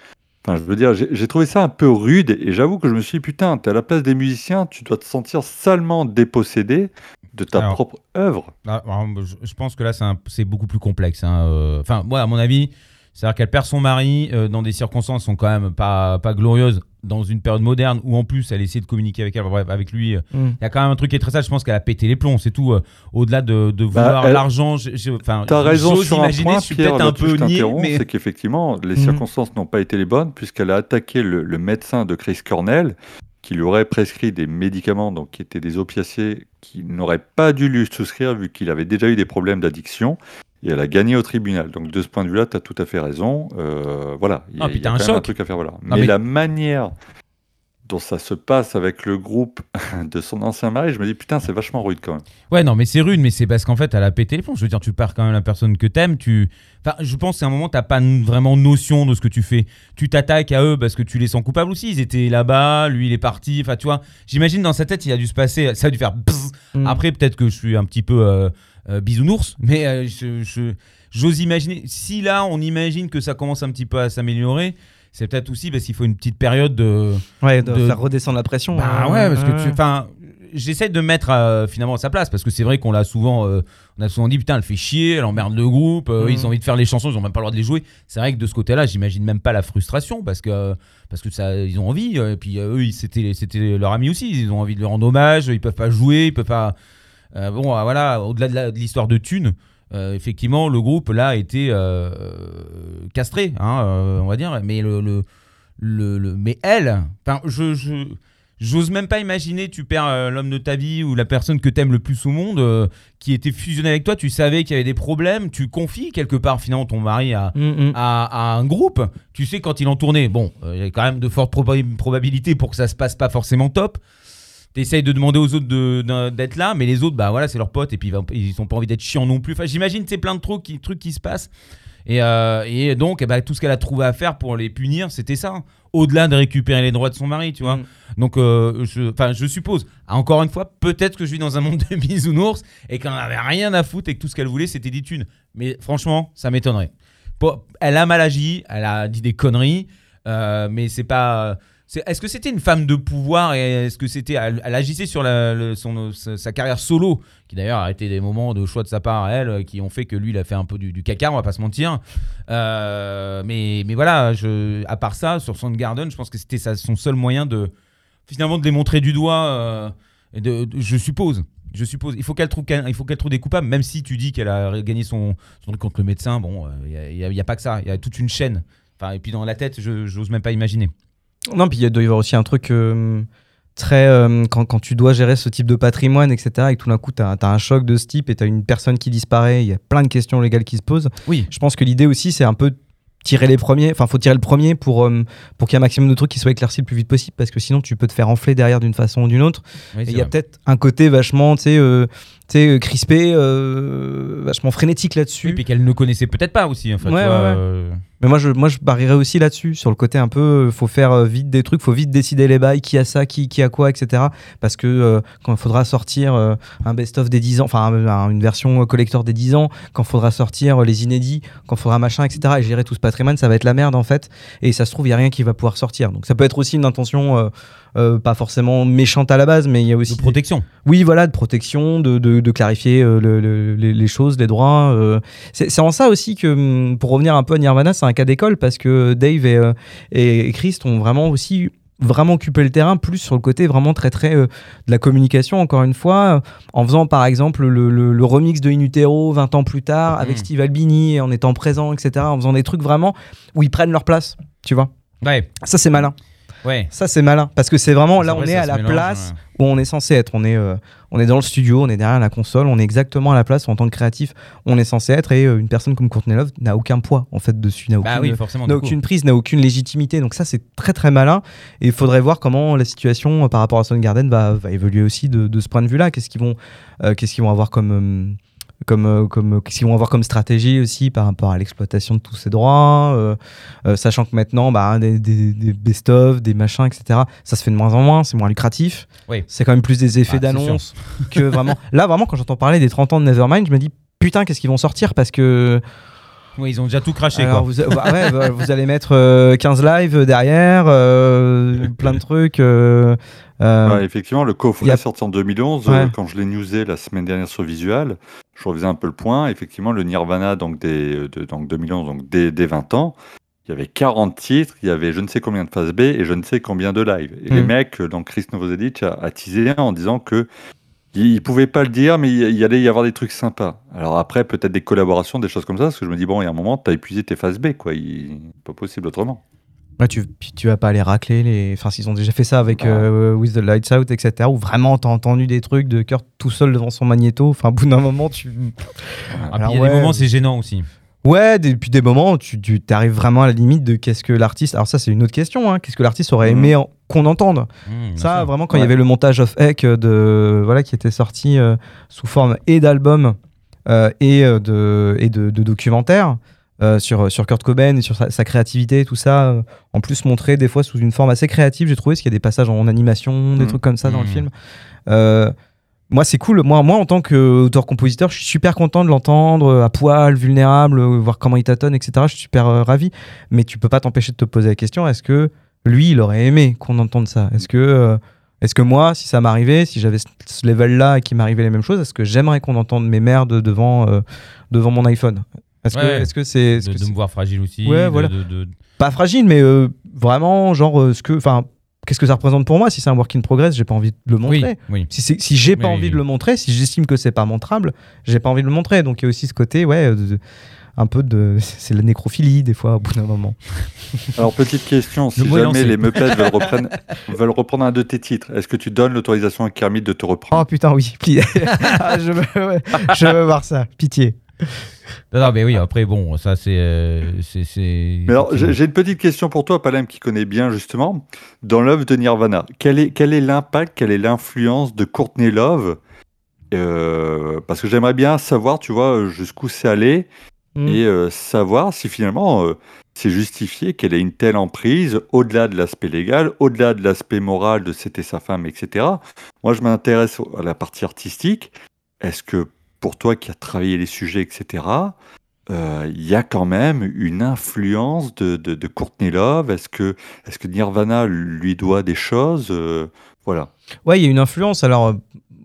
Enfin, je veux dire, j'ai trouvé ça un peu rude, et j'avoue que je me suis dit putain, t'es à la place des musiciens, tu dois te sentir salement dépossédé de ta Alors, propre œuvre. Ah, alors, je, pense que là, c'est beaucoup plus complexe. hein, euh. Enfin, moi, à mon avis, c'est-à-dire qu'elle perd son mari euh, dans des circonstances qui sont quand même pas, pas glorieuses, dans une période moderne où en plus elle essaie de communiquer avec elle, bref, avec lui. euh, Mm. Il y a quand même un truc qui est très sage. Je pense qu'elle a pété les plombs, c'est tout. euh, Au-delà de, de Bah, vouloir l'argent, enfin, T'as raison sur un point, je suis Pierre, peut-être un peu t'interromps, mais c'est qu'effectivement, les Mhm. circonstances n'ont pas été les bonnes, puisqu'elle a attaqué le, le médecin de Chris Cornell, qui lui aurait prescrit des médicaments, donc qui étaient des opiacés, qu'il n'aurait pas dû lui souscrire, vu qu'il avait déjà eu des problèmes d'addiction, et elle a gagné au tribunal. Donc de ce point de vue-là, tu as tout à fait raison. Euh, voilà, il y a, Ah, puis il y a t'as un quand même choc. truc à faire. Voilà. Non, mais, mais- la manière dont ça se passe avec le groupe de son ancien mari, je me dis, putain, c'est vachement rude quand même. Ouais, non, mais c'est rude, mais c'est parce qu'en fait, elle a pété les plombs. Je veux dire, tu pars quand même la personne que t'aimes. Tu... Enfin, je pense qu'à un moment, t'as pas vraiment notion de ce que tu fais. Tu t'attaques à eux parce que tu les sens coupables aussi. Ils étaient là-bas, lui, il est parti. Enfin, tu vois, j'imagine dans sa tête, il a dû se passer. Ça a dû faire. Mm. Après, peut-être que je suis un petit peu euh, bisounours, mais euh, je- j'ose imaginer. Si là, on imagine que ça commence un petit peu à s'améliorer, c'est peut-être aussi parce qu'il faut une petite période de. Ouais, de, de- faire redescendre la pression. Bah hein. ouais, parce que tu. Enfin, j'essaie de me mettre euh, finalement à sa place parce que c'est vrai qu'on l'a souvent. euh, on a souvent dit putain, elle fait chier, elle emmerde le groupe, euh, ils ont envie de faire les chansons, ils ont même pas le droit de les jouer. C'est vrai que de ce côté-là, j'imagine même pas la frustration parce que parce que ça, ils ont envie. euh, et puis euh, eux, c'était c'était leur ami aussi. Ils ont envie de leur rendre hommage. Ils peuvent pas jouer, ils peuvent pas. Euh, bon, euh, voilà. Au-delà de la- de l'histoire de Thune. euh, effectivement, le groupe là a été euh, castré, hein, on va dire. Mais le, le, le, le- mais elle, je, je, j'ose même pas imaginer, tu perds l'homme de ta vie ou la personne que t'aimes le plus au monde, euh, qui était fusionné avec toi, tu savais qu'il y avait des problèmes, tu confies quelque part finalement ton mari à, Mm, mm. à, à un groupe, tu sais quand il en tournait, bon, euh, il y a quand même de fortes proba- probabilités pour que ça se passe pas forcément top. T'essayes de demander aux autres d'être là, mais les autres, bah voilà, c'est leurs potes et puis ils ont- ils ont pas envie d'être chiants non plus. Enfin, j'imagine c'est plein de trucs qui, trucs qui se passent. Et, euh, et donc, eh ben, tout ce qu'elle a trouvé à faire pour les punir, c'était ça. Au-delà de récupérer les droits de son mari, tu vois. Mm. Donc, euh, je, suppose, encore une fois, peut-être que je vis dans un monde de bisounours et qu'elle n'en avait rien à foutre et que tout ce qu'elle voulait, c'était des thunes. Mais franchement, ça m'étonnerait. Elle a mal agi, elle a dit des conneries, euh, mais c'est pas. Est-ce que c'était une femme de pouvoir et est-ce que c'était elle, agissait sur sa, carrière solo, qui d'ailleurs a été des moments de choix de sa part à elle euh, qui ont fait que lui il a fait un peu du, du caca, on va pas se mentir. Euh, mais, mais voilà, à part ça, sur Soundgarden, je pense que c'était son seul moyen de finalement de les montrer du doigt. euh, je suppose. Je suppose. Il faut qu'elle trouve, il faut qu'elle trouve des coupables, même si tu dis qu'elle a gagné son, son contre le médecin. Bon, il n'y a, a pas que ça. Il y a toute une chaîne. Enfin, et puis dans la tête, je j'ose même pas imaginer. Non, puis il doit y avoir aussi un truc euh, très. euh, quand, quand tu dois gérer ce type de patrimoine, etc., et que tout d'un coup, tu as, un choc de ce type et tu as une personne qui disparaît, il y a plein de questions légales qui se posent. Oui. Je pense que l'idée aussi, c'est un peu tirer les premiers. Enfin, faut tirer le premier pour, euh, pour qu'il y ait un maximum de trucs qui soient éclaircis le plus vite possible, parce que sinon, tu peux te faire enfler derrière d'une façon ou d'une autre. Oui, il y a peut-être un côté vachement, tu sais, tu euh, crispé, euh, vachement frénétique là-dessus. Oui, puis qu'elle ne connaissait peut-être pas aussi. En fait, Ouais, tu vois, ouais, ouais. euh, Mais moi, je, moi, je parierais aussi là-dessus, sur le côté un peu, euh, faut faire vite des trucs, faut vite décider les bails, qui a ça, qui, qui a quoi, etc. Parce que euh, quand il faudra sortir un best-of des 10 ans, enfin un- un- une version collector des 10 ans, quand il faudra sortir les inédits, quand il faudra machin, etc. et gérer tout ce patrimoine, ça va être la merde en fait. Et ça se trouve, il n'y a rien qui va pouvoir sortir. Donc ça peut être aussi une intention. Euh, pas forcément méchante à la base, mais il y a aussi de des- protection. oui, voilà, de protection, de, de- de clarifier euh, le- le- les, les choses, les droits. euh. C'est en ça aussi que, hum, pour revenir un peu à Nirvana, c'est un cas d'école parce que Dave et, et, et Chris ont vraiment aussi vraiment occupé le terrain plus sur le côté vraiment très très euh, de la communication encore une fois en faisant par exemple le, le- le remix de In Utero 20 ans plus tard avec Mhm. Steve Albini en étant présent etc en faisant des trucs vraiment où ils prennent leur place tu vois Ouais, ça c'est malin ouais. ça c'est malin parce que c'est vraiment là vrai, on est à la mélange, place ouais. où on est censé être. On est, euh, on est dans le studio, on est derrière la console, on est exactement à la place où en tant que créatif on est censé être. Et euh, une personne comme Courtney Love n'a aucun poids en fait dessus, n'a aucune, Bah oui, n'a coup. aucune prise, n'a aucune légitimité. Donc ça c'est très très malin. Et il faudrait voir comment la situation euh, par rapport à Soundgarden va, va évoluer aussi de, de ce point de vue-là. Qu'est-ce qu'ils vont, euh, qu'est-ce qu'ils vont avoir comme euh, comme, euh, comme qu'est-ce qu'ils vont avoir comme stratégie aussi par rapport à l'exploitation de tous ces droits, euh, euh, sachant que maintenant bah, des, des, des best-of, des machins, etc. Ça se fait de moins en moins, c'est moins lucratif. Oui. C'est quand même plus des effets Ah, d'annonce que vraiment. Là, vraiment, quand j'entends parler des 30 ans de Nevermind, je me dis putain, qu'est-ce qu'ils vont sortir? Parce que Oui, ils ont déjà tout craché. alors, quoi. vous, bah ouais, bah, vous allez mettre euh, 15 lives derrière, euh, plein de trucs. Euh, euh, Ouais, effectivement, le coffret a- sorti en 2011. Ouais. euh, quand je l'ai newsé la semaine dernière sur Visual, je refaisais un peu le point. Effectivement, le Nirvana, donc, des, de, donc 2011, donc des, des 20 ans, il y avait 40 titres, il y avait je ne sais combien de phase B et je ne sais combien de live. Et les Mm. mecs, euh, donc Chris Novoselic a, a teasé en disant que il, pouvait pas le dire, mais il, allait y avoir des trucs sympas. Alors après, peut-être des collaborations, des choses comme ça, parce que je me dis, bon, il y a un moment, tu as épuisé tes phases B, quoi. Il, pas possible autrement. Là, tu, puis tu vas pas aller racler les. Enfin, s'ils ont déjà fait ça avec Ah. euh, With the Lights Out, etc. Où vraiment t'as entendu des trucs de Kurt tout seul devant son magnéto. Enfin, au bout d'un moment, tu. Ah, puis Alors, il y a ouais. des moments, c'est gênant aussi. Ouais, des- puis des moments, où tu, tu arrives vraiment à la limite de qu'est-ce que l'artiste. Alors, ça, c'est une autre question. Hein, qu'est-ce que l'artiste aurait aimé en- qu'on entende Mmh, Ça, sûr. vraiment, quand il y Ouais. avait le montage of Heck de, voilà, qui était sorti euh, sous forme et d'album euh, et, euh, de, et de, de documentaire euh, sur, sur Kurt Cobain et sur sa, sa créativité, tout ça, euh, en plus montré des fois sous une forme assez créative, j'ai trouvé, parce qu'il y a des passages en animation, des Mhm. trucs comme ça dans le Mhm. film. Euh, moi, c'est cool. Moi, moi, en tant qu'auteur-compositeur, je suis super content de l'entendre euh, à poil, vulnérable, euh, voir comment il tâtonne, etc. Je suis super euh, ravi. Mais tu peux pas t'empêcher de te poser la question est-ce que lui, il aurait aimé qu'on entende ça? Est-ce que, euh, est-ce que moi, si ça m'arrivait, si j'avais ce, ce level-là et qu'il m'arrivait les mêmes choses, est-ce que j'aimerais qu'on entende mes merdes devant, euh, devant mon iPhone? Est-ce que, Ouais. est-ce que c'est est-ce De, que de c'est me voir fragile aussi. Ouais, de- voilà. de- de- pas fragile, mais euh, vraiment, genre, euh, ce que, enfin, qu'est-ce que ça représente pour moi Si c'est un work in progress, j'ai pas envie de le montrer. Oui, oui. Si, c'est- si j'ai pas Oui, envie de le montrer, si j'estime que c'est pas montrable, j'ai pas envie de le montrer. Donc il y a aussi ce côté, ouais, de- un peu de. C'est la nécrophilie, des fois, au bout d'un moment. Alors, petite question, si Le mot est jamais lancé. les Muppets veulent reprendre, veulent reprendre un de tes titres, est-ce que tu donnes l'autorisation à Kermit de te Oh reprendre putain, oui, pli- Ah, je, veux, ouais, je veux voir ça, pitié. Non, non, mais oui, après, bon, ça, c'est. euh, c'est- c'est- Mais alors, j'ai une petite question pour toi, Palem, qui connaît bien justement. Dans l'œuvre de Nirvana, quel est quel est l'impact, quelle est l'influence de Courtney Love? Euh, Parce que j'aimerais bien savoir, tu vois, jusqu'où c'est allé Mm. et euh, savoir si finalement euh, c'est justifié qu'elle ait une telle emprise au-delà de l'aspect légal, au-delà de l'aspect moral de c'était sa femme, etc. Moi, je m'intéresse à la partie artistique. Est-ce que pour toi qui as travaillé les sujets, etc., euh, il y a quand même une influence de, de, Courtney Love Est-ce que, est que Nirvana lui doit des choses Euh, Voilà. Ouais, il y a une influence. Alors,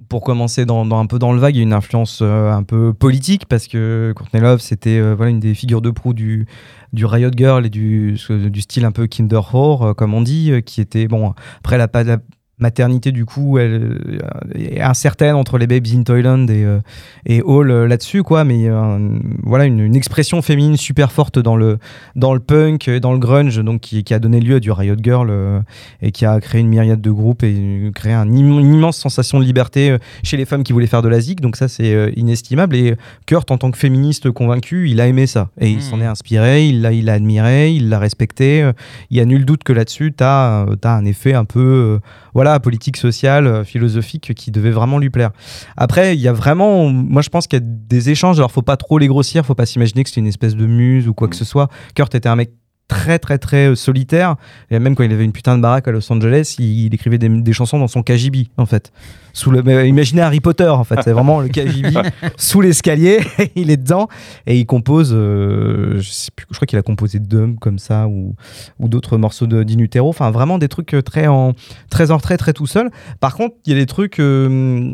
pour commencer dans, un peu dans le vague, il y a une influence euh, un peu politique parce que Courtney Love, c'était euh, voilà, une des figures de proue du, du Riot Girl et du, du style un peu Kinder euh, comme on dit, qui était, bon, après la, la maternité, du coup, elle euh, est incertaine entre les Babes in Toyland et, euh, et Hall euh, là-dessus, quoi, mais euh, voilà, une, une expression féminine super forte dans le, dans le punk, et dans le grunge, donc qui, qui a donné lieu à du Riot Girl euh, et qui a créé une myriade de groupes et créé un im- une immense sensation de liberté chez les femmes qui voulaient faire de la zik. Donc ça, c'est inestimable. Et Kurt, en tant que féministe convaincu, il a aimé ça. Et il s'en est inspiré, il l'a il l'a admiré, il l'a respecté. Il y a nul doute que là-dessus, tu as, un effet un peu voilà, politique, social, euh, philosophique qui devait vraiment lui plaire. Après, il y a vraiment... Moi, je pense qu'il y a des échanges. Alors, faut pas trop les grossir. Faut pas s'imaginer que c'est une espèce de muse ou quoi que ce soit. Kurt était un mec très très très euh, solitaire. Et même quand il avait une putain de baraque à Los Angeles il, il écrivait des, des chansons dans son KGB en fait. Sous le imaginez Harry Potter en fait. C'est vraiment le KGB sous l'escalier. Il est dedans et il compose euh, je sais plus je crois qu'il a composé Dumb comme ça ou, ou d'autres morceaux de d'Inutero. Enfin vraiment des trucs euh, très en très en retrait très tout seul. Par contre il y a des trucs euh,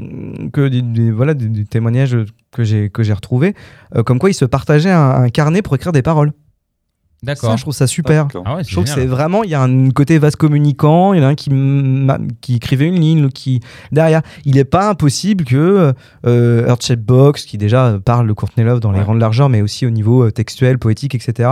que des, des- voilà des, témoignages que j'ai que j'ai retrouvés euh, comme quoi il se partageait un, un carnet pour écrire des paroles ça D'accord. je trouve ça super. Ah ouais, je trouve que c'est vraiment, il y a un côté vaste communicant, il y en a un qui, qui écrivait une ligne, l'autre qui derrière. Il n'est pas impossible que euh, Earthshape Box, qui déjà parle de Courtney Love dans les Ouais. rangs de largeur, mais aussi au niveau euh, textuel, poétique, etc.,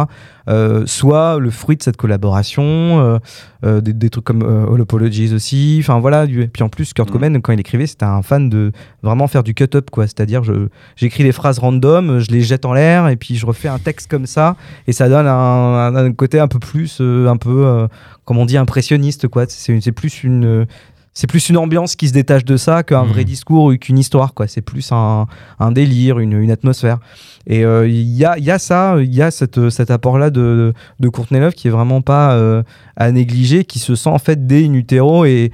euh, soit le fruit de cette collaboration, euh, euh, des, des trucs comme euh, All Apologies aussi. Enfin voilà, du- et puis en plus, Kurt Mhm. Cobain, quand il écrivait, c'était un fan de vraiment faire du cut-up, quoi. C'est-à-dire, je- j'écris des phrases random, je les jette en l'air, et puis je refais un texte comme ça et ça donne un, un- un côté un peu plus euh, un peu euh, comme on dit impressionniste quoi. C'est plus une c'est plus une ambiance qui se détache de ça qu'un vrai discours ou qu'une histoire quoi. C'est plus un, un délire une, une atmosphère. Et euh, il y, a, y a ça il y a cette, cet apport là de, de Courtney Love qui est vraiment pas euh, à négliger qui se sent en fait dès in utero et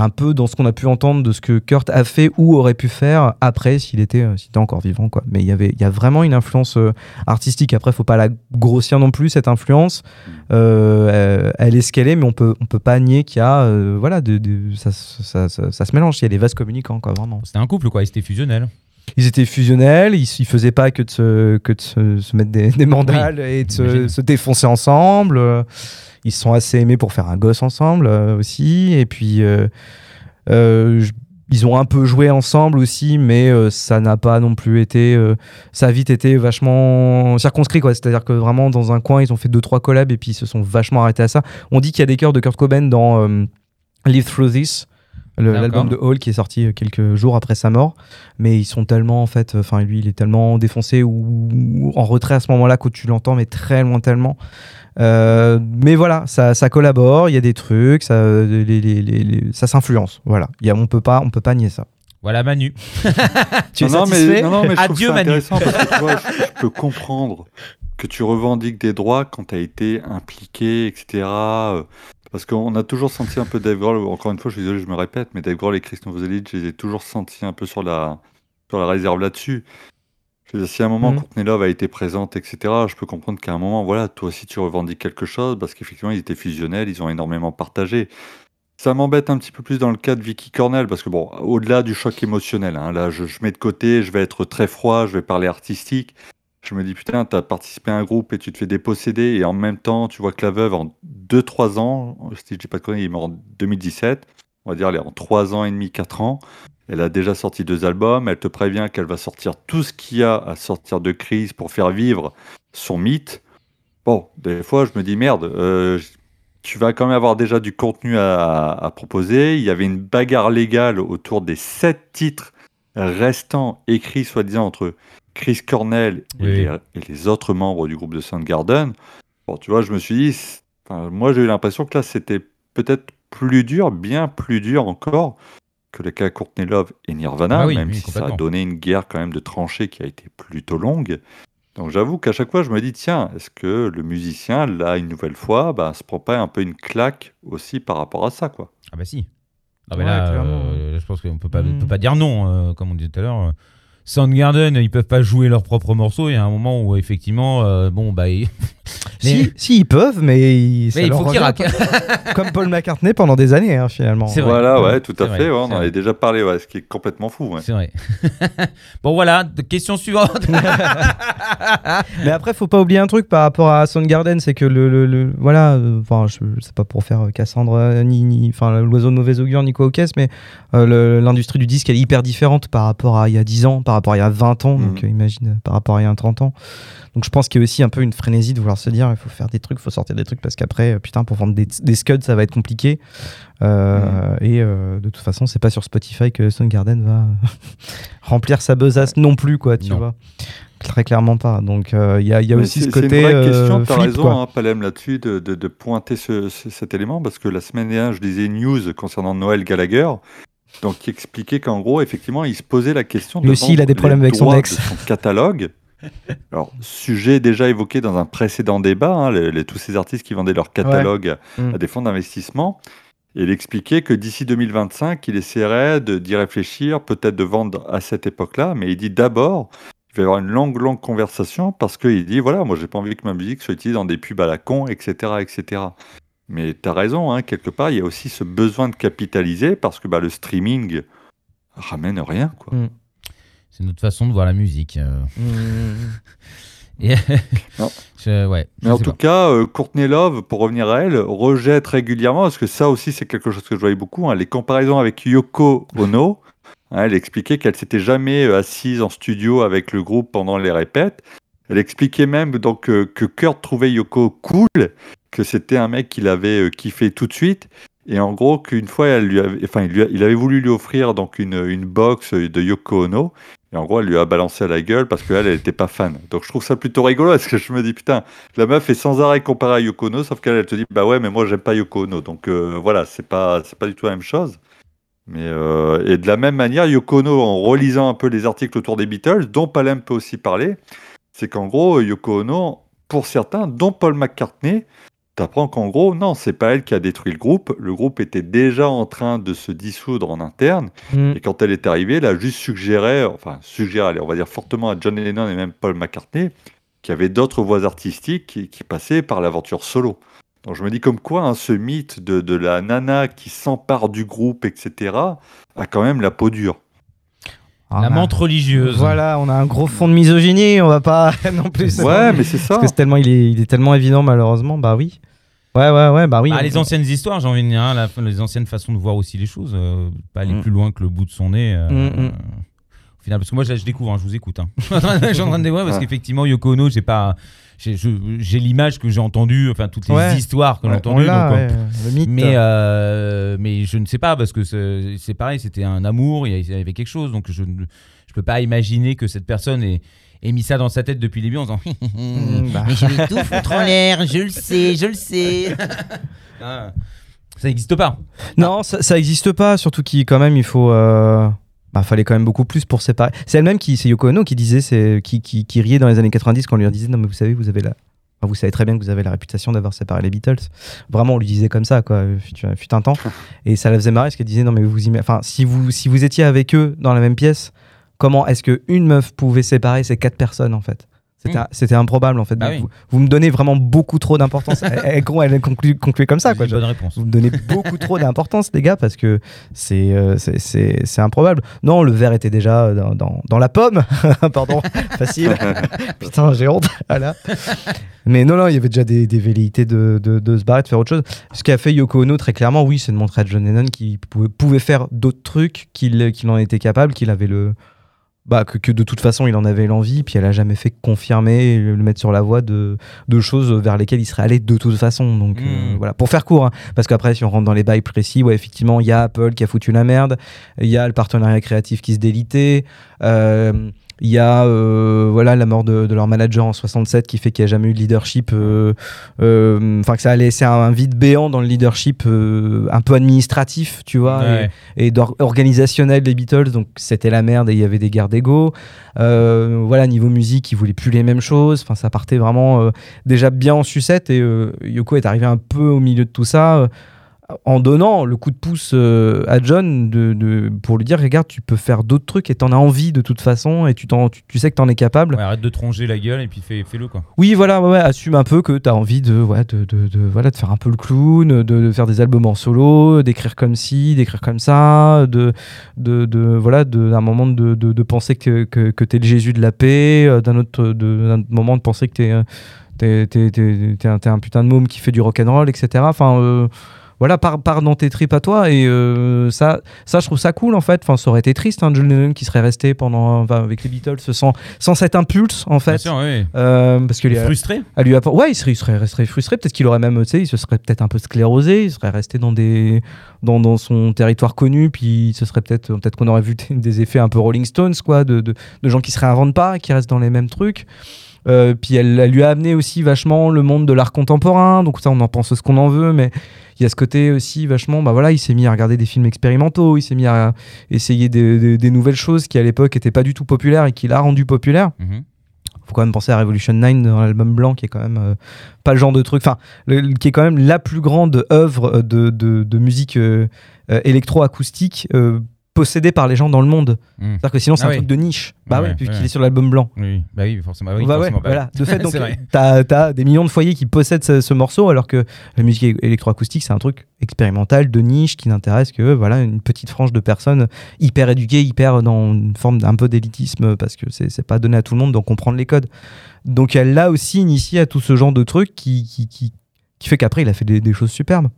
un peu dans ce qu'on a pu entendre de ce que Kurt a fait ou aurait pu faire après s'il était, euh, était encore vivant. Quoi. Mais il y avait, il y a vraiment une influence euh, artistique. Après, faut pas la grossir non plus, cette influence. Euh, euh, elle est ce qu'elle est, mais on peut, on peut pas nier qu'il y a, euh, voilà, de, de- ça, ça, ça- ça se mélange. Il y a des vases communicants, quoi, vraiment. C'était un couple, quoi. Ils étaient fusionnels. Ils étaient fusionnels, ils, ils faisaient pas que de se, que de se, se mettre des, des mandales et de se défoncer ensemble. Ils se sont assez aimés pour faire un gosse ensemble euh, aussi. Et puis, euh, euh, ils ont un peu joué ensemble aussi, mais euh, ça n'a pas non plus été. euh, ça a vite été vachement circonscrit, quoi. C'est-à-dire que vraiment, dans un coin, ils ont fait deux, trois collabs et puis ils se sont vachement arrêtés à ça. On dit qu'il y a des chœurs de Kurt Cobain dans euh, Live Through This. L'album de Hall qui est sorti quelques jours après sa mort, mais ils sont tellement en fait, enfin lui il est tellement défoncé ou, ou en retrait à ce moment-là que tu l'entends, mais très loin tellement. Euh, mais voilà, ça, ça collabore, il y a des trucs, ça, les- les- les- les- ça s'influence. Voilà, il y a, on peut pas, on peut pas nier ça. Voilà Manu. Tu es non, satisfait mais, non, non, mais je trouve Adieu, ça Manu. parce que je, je peux comprendre que tu revendiques des droits quand tu as été impliqué, etc. Parce qu'on a toujours senti un peu Dave Grohl, encore une fois, je suis désolé, je me répète, mais Dave Grohl et Chris Novoselic, je les ai toujours sentis un peu sur la, sur la réserve là-dessus. Dire, si à un moment Mhm. Courtney Love a été présente, etc., je peux comprendre qu'à un moment, voilà, toi aussi tu revendiques quelque chose, parce qu'effectivement, ils étaient fusionnels, ils ont énormément partagé. Ça m'embête un petit peu plus dans le cas de Vicky Cornell, parce que bon, au-delà du choc émotionnel, hein, là, je, je mets de côté, je vais être très froid, je vais parler artistique. Je me dis, putain, t'as participé à un groupe et tu te fais déposséder, et en même temps, tu vois que la veuve, en 2-3 ans, si je dis pas de conneries, il est mort en 2017, on va dire, elle est en 3 ans et demi, 4 ans, elle a déjà sorti deux albums, elle te prévient qu'elle va sortir tout ce qu'il y a à sortir de crise pour faire vivre son mythe. Bon, des fois, je me dis, merde, euh, tu vas quand même avoir déjà du contenu à, à proposer. Il y avait une bagarre légale autour des sept titres restants écrits, soi-disant, entre Chris Cornell et, Oui. les, et les autres membres du groupe de Soundgarden. Bon, tu vois, je me suis dit, enfin, moi j'ai eu l'impression que là, c'était peut-être plus dur, bien plus dur encore que le cas Courtney Love et Nirvana, Ah oui, même oui, si ça a donné une guerre quand même de tranchées qui a été plutôt longue. Donc j'avoue qu'à chaque fois, je me dis, tiens, est-ce que le musicien, là, une nouvelle fois, bah, se prend pas un peu une claque aussi par rapport à ça, quoi? Ah bah si. Ah bah Ouais, là, clairement. euh, je pense qu'on peut pas, peut pas dire non, euh, comme on disait tout à l'heure. Soundgarden, ils peuvent pas jouer leurs propres morceaux. Il y a un moment où effectivement, euh, bon bah, ils- Si, si, ils peuvent, mais, ils- mais il faut qu'ils. Comme Paul McCartney pendant des années, hein, finalement. C'est vrai. Voilà, ouais, tout à vrai, fait, ouais, on en avait déjà parlé, ouais, ce qui est complètement fou. ouais. C'est vrai. bon voilà, question suivante. Mais après, faut pas oublier un truc par rapport à Soundgarden, c'est que le, le- le- voilà, euh, enfin, je, c'est pas pour faire euh, Cassandre ni, ni enfin l'oiseau de mauvais augure ni quoi au caisse, mais euh, l'industrie du disque elle est hyper différente par rapport à il y a 10 ans, par rapport à il y a 20 ans, donc Mhm. euh, imagine euh, par rapport à il y a 30 ans. Donc je pense qu'il y a aussi un peu une frénésie de vouloir se dire il faut faire des trucs, il faut sortir des trucs parce qu'après, euh, putain, pour vendre des, des scuds, ça va être compliqué. Euh, Et euh, de toute façon, c'est pas sur Spotify que Soundgarden va remplir sa besace non plus, quoi, tu Non. vois. Très clairement pas. Donc euh, il y a, y aussi c'est- ce c'est côté une vraie question, t'as flip, raison, hein, Palem, là-dessus, de, de- de pointer ce- ce- cet élément, parce que la semaine dernière, je lisais une news concernant Noël Gallagher, donc qui expliquait qu'en gros, effectivement, il se posait la question de Lui aussi, il a des problèmes avec son ex. son catalogue. Alors, sujet déjà évoqué dans un précédent débat, hein, les- les- tous ces artistes qui vendaient leur catalogue Mm. à des fonds d'investissement. Et il expliquait que d'ici 2025, il essaierait d'y réfléchir, peut-être de vendre à cette époque-là, mais il dit d'abord, il va y avoir une longue, longue conversation parce qu'il dit, voilà, moi j'ai pas envie que ma musique soit utilisée dans des pubs à la con, etc. etc. Mais tu as raison, hein, quelque part, il y a aussi ce besoin de capitaliser parce que bah, le streaming ramène rien. Quoi. Mm. C'est notre façon de voir la musique. euh. Mm. Et Non. Je- ouais. je Mais en tout pas. cas, euh, Courtney Love, pour revenir à elle, rejette régulièrement, parce que ça aussi c'est quelque chose que je voyais beaucoup, hein, les comparaisons avec Yoko Ono. Hein, elle expliquait qu'elle s'était jamais euh, assise en studio avec le groupe pendant les répètes. Elle expliquait même donc euh, que Kurt trouvait Yoko cool, que c'était un mec qu'il avait euh, kiffé tout de suite. Et en gros, qu'une fois, elle lui avait, enfin, il, avait voulu lui offrir donc une, une box de Yoko Ono. Et en gros, elle lui a balancé à la gueule parce qu'elle, elle n'était pas fan. Donc je trouve ça plutôt rigolo parce que je me dis, putain, la meuf est sans arrêt comparée à Yoko Ono, sauf qu'elle, elle te dit, bah ouais, mais moi, j'aime pas Yoko Ono. Donc euh, voilà, c'est pas, pas du tout la même chose. Mais euh, et de la même manière, Yoko Ono, en relisant un peu les articles autour des Beatles, dont Palem peut aussi parler, c'est qu'en gros, Yoko Ono, pour certains, dont Paul McCartney, t'apprends qu'en gros, non, c'est pas elle qui a détruit le groupe. Le groupe était déjà en train de se dissoudre en interne. Mm. Et quand elle est arrivée, elle a juste suggéré, enfin, suggéré, allez, on va dire fortement à John Lennon et même Paul McCartney, qu'il y avait d'autres voies artistiques qui, qui passaient par l'aventure solo. Donc je me dis comme quoi hein, ce mythe de, de la nana qui s'empare du groupe, etc., a quand même la peau dure. Ah, La bah, menthe religieuse. Voilà, on a un gros fond de misogynie, on va pas non plus. Ouais, mais c'est ça. Parce que c'est tellement, il est, il est tellement évident malheureusement, bah oui. Ouais, ouais, ouais, bah oui. Bah, les anciennes histoires, j'ai envie de dire, hein, la- les anciennes façons de voir aussi les choses, euh, pas aller Mm. plus loin que le bout de son nez. euh, Mm, mm. Au final, parce que moi, je, je découvre, hein, je vous écoute. hein. je suis en train de- je suis en train de découvrir parce Ouais. qu'effectivement, Yoko Ono, j'ai pas, j'ai l'image que j'ai entendue, enfin toutes les Ouais. histoires que j'ai Ouais, entendues. euh, ouais. Mais, euh, mais je ne sais pas, parce que c'est pareil, c'était un amour, il y avait quelque chose, donc je ne peux pas imaginer que cette personne ait, ait mis ça dans sa tête depuis le début en disant Mm, bah. Mais je vais tout foutre en l'air, je le sais, je le sais. Ah, ça n'existe pas. Non, ça, ça existe pas, surtout qu'il quand même il faut. euh, Bah, fallait quand même beaucoup plus pour séparer. C'est elle-même qui, c'est Yoko Ono qui disait, c'est qui, qui, qui riait dans les années 90 quand on lui disait non mais vous savez vous avez la, enfin, vous savez très bien que vous avez la réputation d'avoir séparé les Beatles. Vraiment on lui disait comme ça quoi, fut, fut un temps. Et ça la faisait marrer parce qu'elle disait non mais vous, enfin si vous si vous étiez avec eux dans la même pièce, comment est-ce que une meuf pouvait séparer ces quatre personnes en fait? C'était, Mm. c'était improbable en fait. Bah oui. vous, vous me donnez vraiment beaucoup trop d'importance. elle, elle, elle conclut, conclut comme ça quoi. Bonne réponse. Vous me donnez beaucoup trop d'importance, les gars, parce que c'est euh, c'est- improbable. Non, le verre était déjà dans, dans, dans la pomme. Pardon, facile. Putain, j'ai honte. Voilà. Mais non, non, il y avait déjà des, des velléités de, de, de se barrer, de faire autre chose. Ce qu'a fait Yoko Ono, très clairement, oui, c'est de montrer à John Lennon qu'il pouvait, pouvait faire d'autres trucs, qu'il qu'il en était capable, qu'il avait le. Bah, que, que de toute façon il en avait l'envie, puis elle a jamais fait confirmer, le mettre sur la voie de, de choses vers lesquelles il serait allé de toute façon. Donc euh, Mm. voilà, pour faire court, hein, parce qu'après, si on rentre dans les bails précis, ouais, effectivement, il y a Apple qui a foutu la merde, il y a le partenariat créatif qui se délitait, euh, Il y a euh, voilà la mort de, de leur manager en 67 qui fait qu'il n'y a jamais eu de leadership. euh, euh, Enfin que ça a laissé un, un vide béant dans le leadership un peu administratif, tu vois, et- Ouais. et, d'or- organisationnel des Beatles. Donc c'était la merde et il y avait des guerres d'ego. Voilà niveau musique, ils voulaient plus les mêmes choses. Enfin ça partait vraiment déjà bien en sucette et Yoko est arrivé un peu au milieu de tout ça. En donnant le coup de pouce euh, à John de, de- pour lui dire regarde tu peux faire d'autres trucs et t'en as envie de toute façon et tu, t'en- tu, tu sais que t'en es capable Ouais, arrête de tronger la gueule et puis fais- fais-le quoi. oui voilà ouais, assume un peu que t'as envie de, ouais, de, de, voilà, de faire un peu le clown de, faire des albums en solo d'écrire comme ci d'écrire comme ça de, de, voilà d'un moment de, penser que, que, que t'es le Jésus de la paix euh, d'un autre, moment de penser que t'es euh, t'es, t'es, t'es, t'es un, t'es un putain de môme qui fait du rock'n'roll etc enfin euh, voilà, pars, pars dans tes tripes à toi et euh, ça, ça, je trouve ça cool en fait. Enfin, ça aurait été triste, hein, John Lennon qui serait resté pendant, enfin, avec les Beatles sans, sans cet impulse en Bien fait. sûr, oui. Euh, parce que les, Frustré à lui ouais, il serait, il serait, serait frustré. Peut-être qu'il aurait même, tu sais, il se serait peut-être un peu sclérosé. Il serait resté dans des, dans, dans son territoire connu. Puis ce serait peut-être, peut-être qu'on aurait vu des- des effets un peu Rolling Stones, quoi, de, de, de gens qui se réinventent pas, qui restent dans les mêmes trucs. Euh, puis elle, elle lui a amené aussi vachement le monde de l'art contemporain. Donc ça, on en pense ce qu'on en veut, mais il y a ce côté aussi vachement. Bah voilà, il s'est mis à regarder des films expérimentaux. Il s'est mis à essayer des, des- des nouvelles choses qui à l'époque n'étaient pas du tout populaires et qu'il a rendu populaires Mhm. faut quand même penser à Revolution 9 dans l'album blanc qui est quand même euh, pas le genre de truc enfin qui est quand même la plus grande œuvre euh, de, de, de musique euh, euh, électroacoustique euh, possédée par les gens dans le monde Mhm. c'est-à-dire que sinon c'est Ah un oui. truc de niche bah Ah ouais, ouais. est sur l'album blanc Oui, bah oui, forcément. oui, bah forcément, bah voilà. De fait, donc, t'as as des millions de foyers qui possèdent ce, ce morceau, alors que la musique électroacoustique, c'est un truc expérimental, de niche, qui n'intéresse que voilà une petite frange de personnes hyper éduquées, hyper dans une forme d'un peu d'élitisme, parce que c'est pas donné à tout le monde de comprendre les codes. Donc elle l'a aussi initié à tout ce genre de trucs qui, qui, qui, qui fait qu'après, il a fait des, des choses superbes.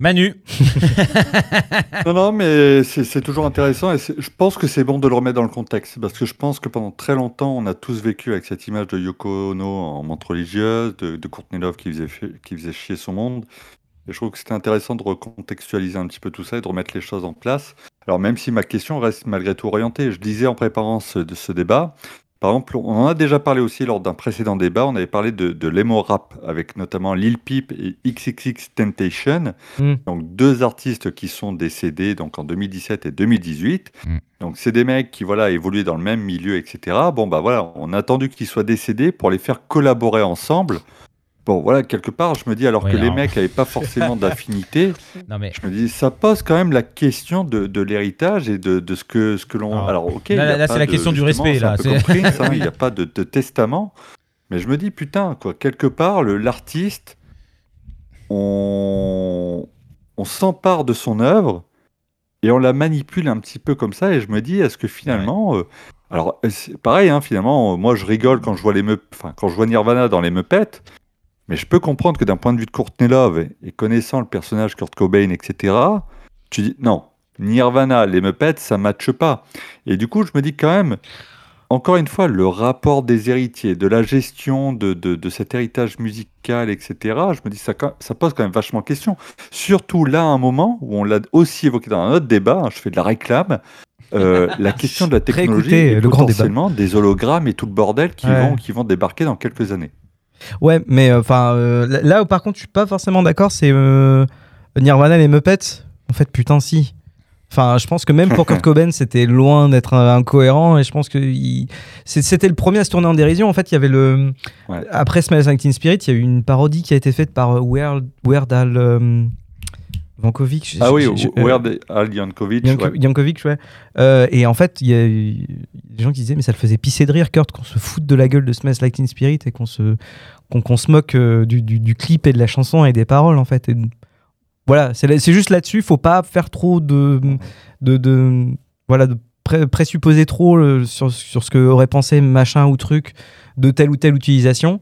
Manu, Non, non, mais c'est toujours intéressant et je pense que c'est bon de le remettre dans le contexte parce que je pense que pendant très longtemps, on a tous vécu avec cette image de Yoko Ono en montre religieuse, de, Courtney Love qui faisait, qui faisait chier son monde. Et je trouve que c'était intéressant de recontextualiser un petit peu tout ça et de remettre les choses en place. Alors, même si ma question reste malgré tout orientée, je disais en préparant ce, de ce débat, par exemple, on en a déjà parlé aussi lors d'un précédent débat, on avait parlé de, de l'emo rap avec notamment Lil Peep et XXX Temptation. Mm. Donc deux artistes qui sont décédés donc en 2017 et 2018. Mm. Donc c'est des mecs qui voilà évoluaient dans le même milieu, etc. Bon bah voilà, on a attendu qu'ils soient décédés pour les faire collaborer ensemble. Bon voilà, quelque part, je me dis alors Oui, que les mecs n'avaient pas forcément d'affinité, mais. je me dis ça pose quand même la question de, de l'héritage et de, de ce que ce que l'on. Alors, ok. là- c'est la question du respect, là, hein, il n'y a pas de, de testament. Mais je me dis putain quoi, quelque part l'artiste, on on s'empare de son œuvre et on la manipule un petit peu comme ça et je me dis est-ce que finalement euh, alors pareil hein, finalement moi je rigole quand je vois les me enfin quand je vois Nirvana dans les Muppets mais je peux comprendre que d'un point de vue de Courtney Love et, et connaissant le personnage Kurt Cobain etc tu dis non Nirvana les Muppets ça matche pas et du coup je me dis quand même encore une fois, le rapport des héritiers, de la gestion de, de, de cet héritage musical, etc., je me dis ça, ça pose quand même vachement question. Surtout là, à un moment où on l'a aussi évoqué dans un autre débat, hein, je fais de la réclame, euh, la question de la technologie et le grand débat. potentiellement des hologrammes et tout le bordel qui, Ouais. vont, qui vont débarquer dans quelques années. Ouais, mais enfin, là où par contre, je suis pas forcément d'accord, c'est euh, Nirvana les Muppets. En fait, putain, si. Enfin, je pense que même pour Kurt Cobain, c'était loin d'être euh, incohérent et je pense que il- c'était le premier à se tourner en dérision. En fait, il y avait le. Ouais. Après Smells Like Teen Spirit, il y a eu une parodie qui a été faite par euh, Weird, Weird Al euh, Vankovic. Ah oui, euh, Weird Al Yankovic. Yanko- ouais. Euh, et en fait, il y a eu des gens qui disaient, mais ça le faisait pisser de rire, Kurt, qu'on se foute de la gueule de Smells Like Teen Spirit et qu'on se, qu'on, qu'on se moque euh, du, du- du clip et de la chanson et des paroles, en fait. Et voilà, c'est, juste là-dessus, faut pas faire trop de. de, de voilà, de pré- présupposer trop sur, sur ce que aurait pensé machin ou truc de telle ou telle utilisation.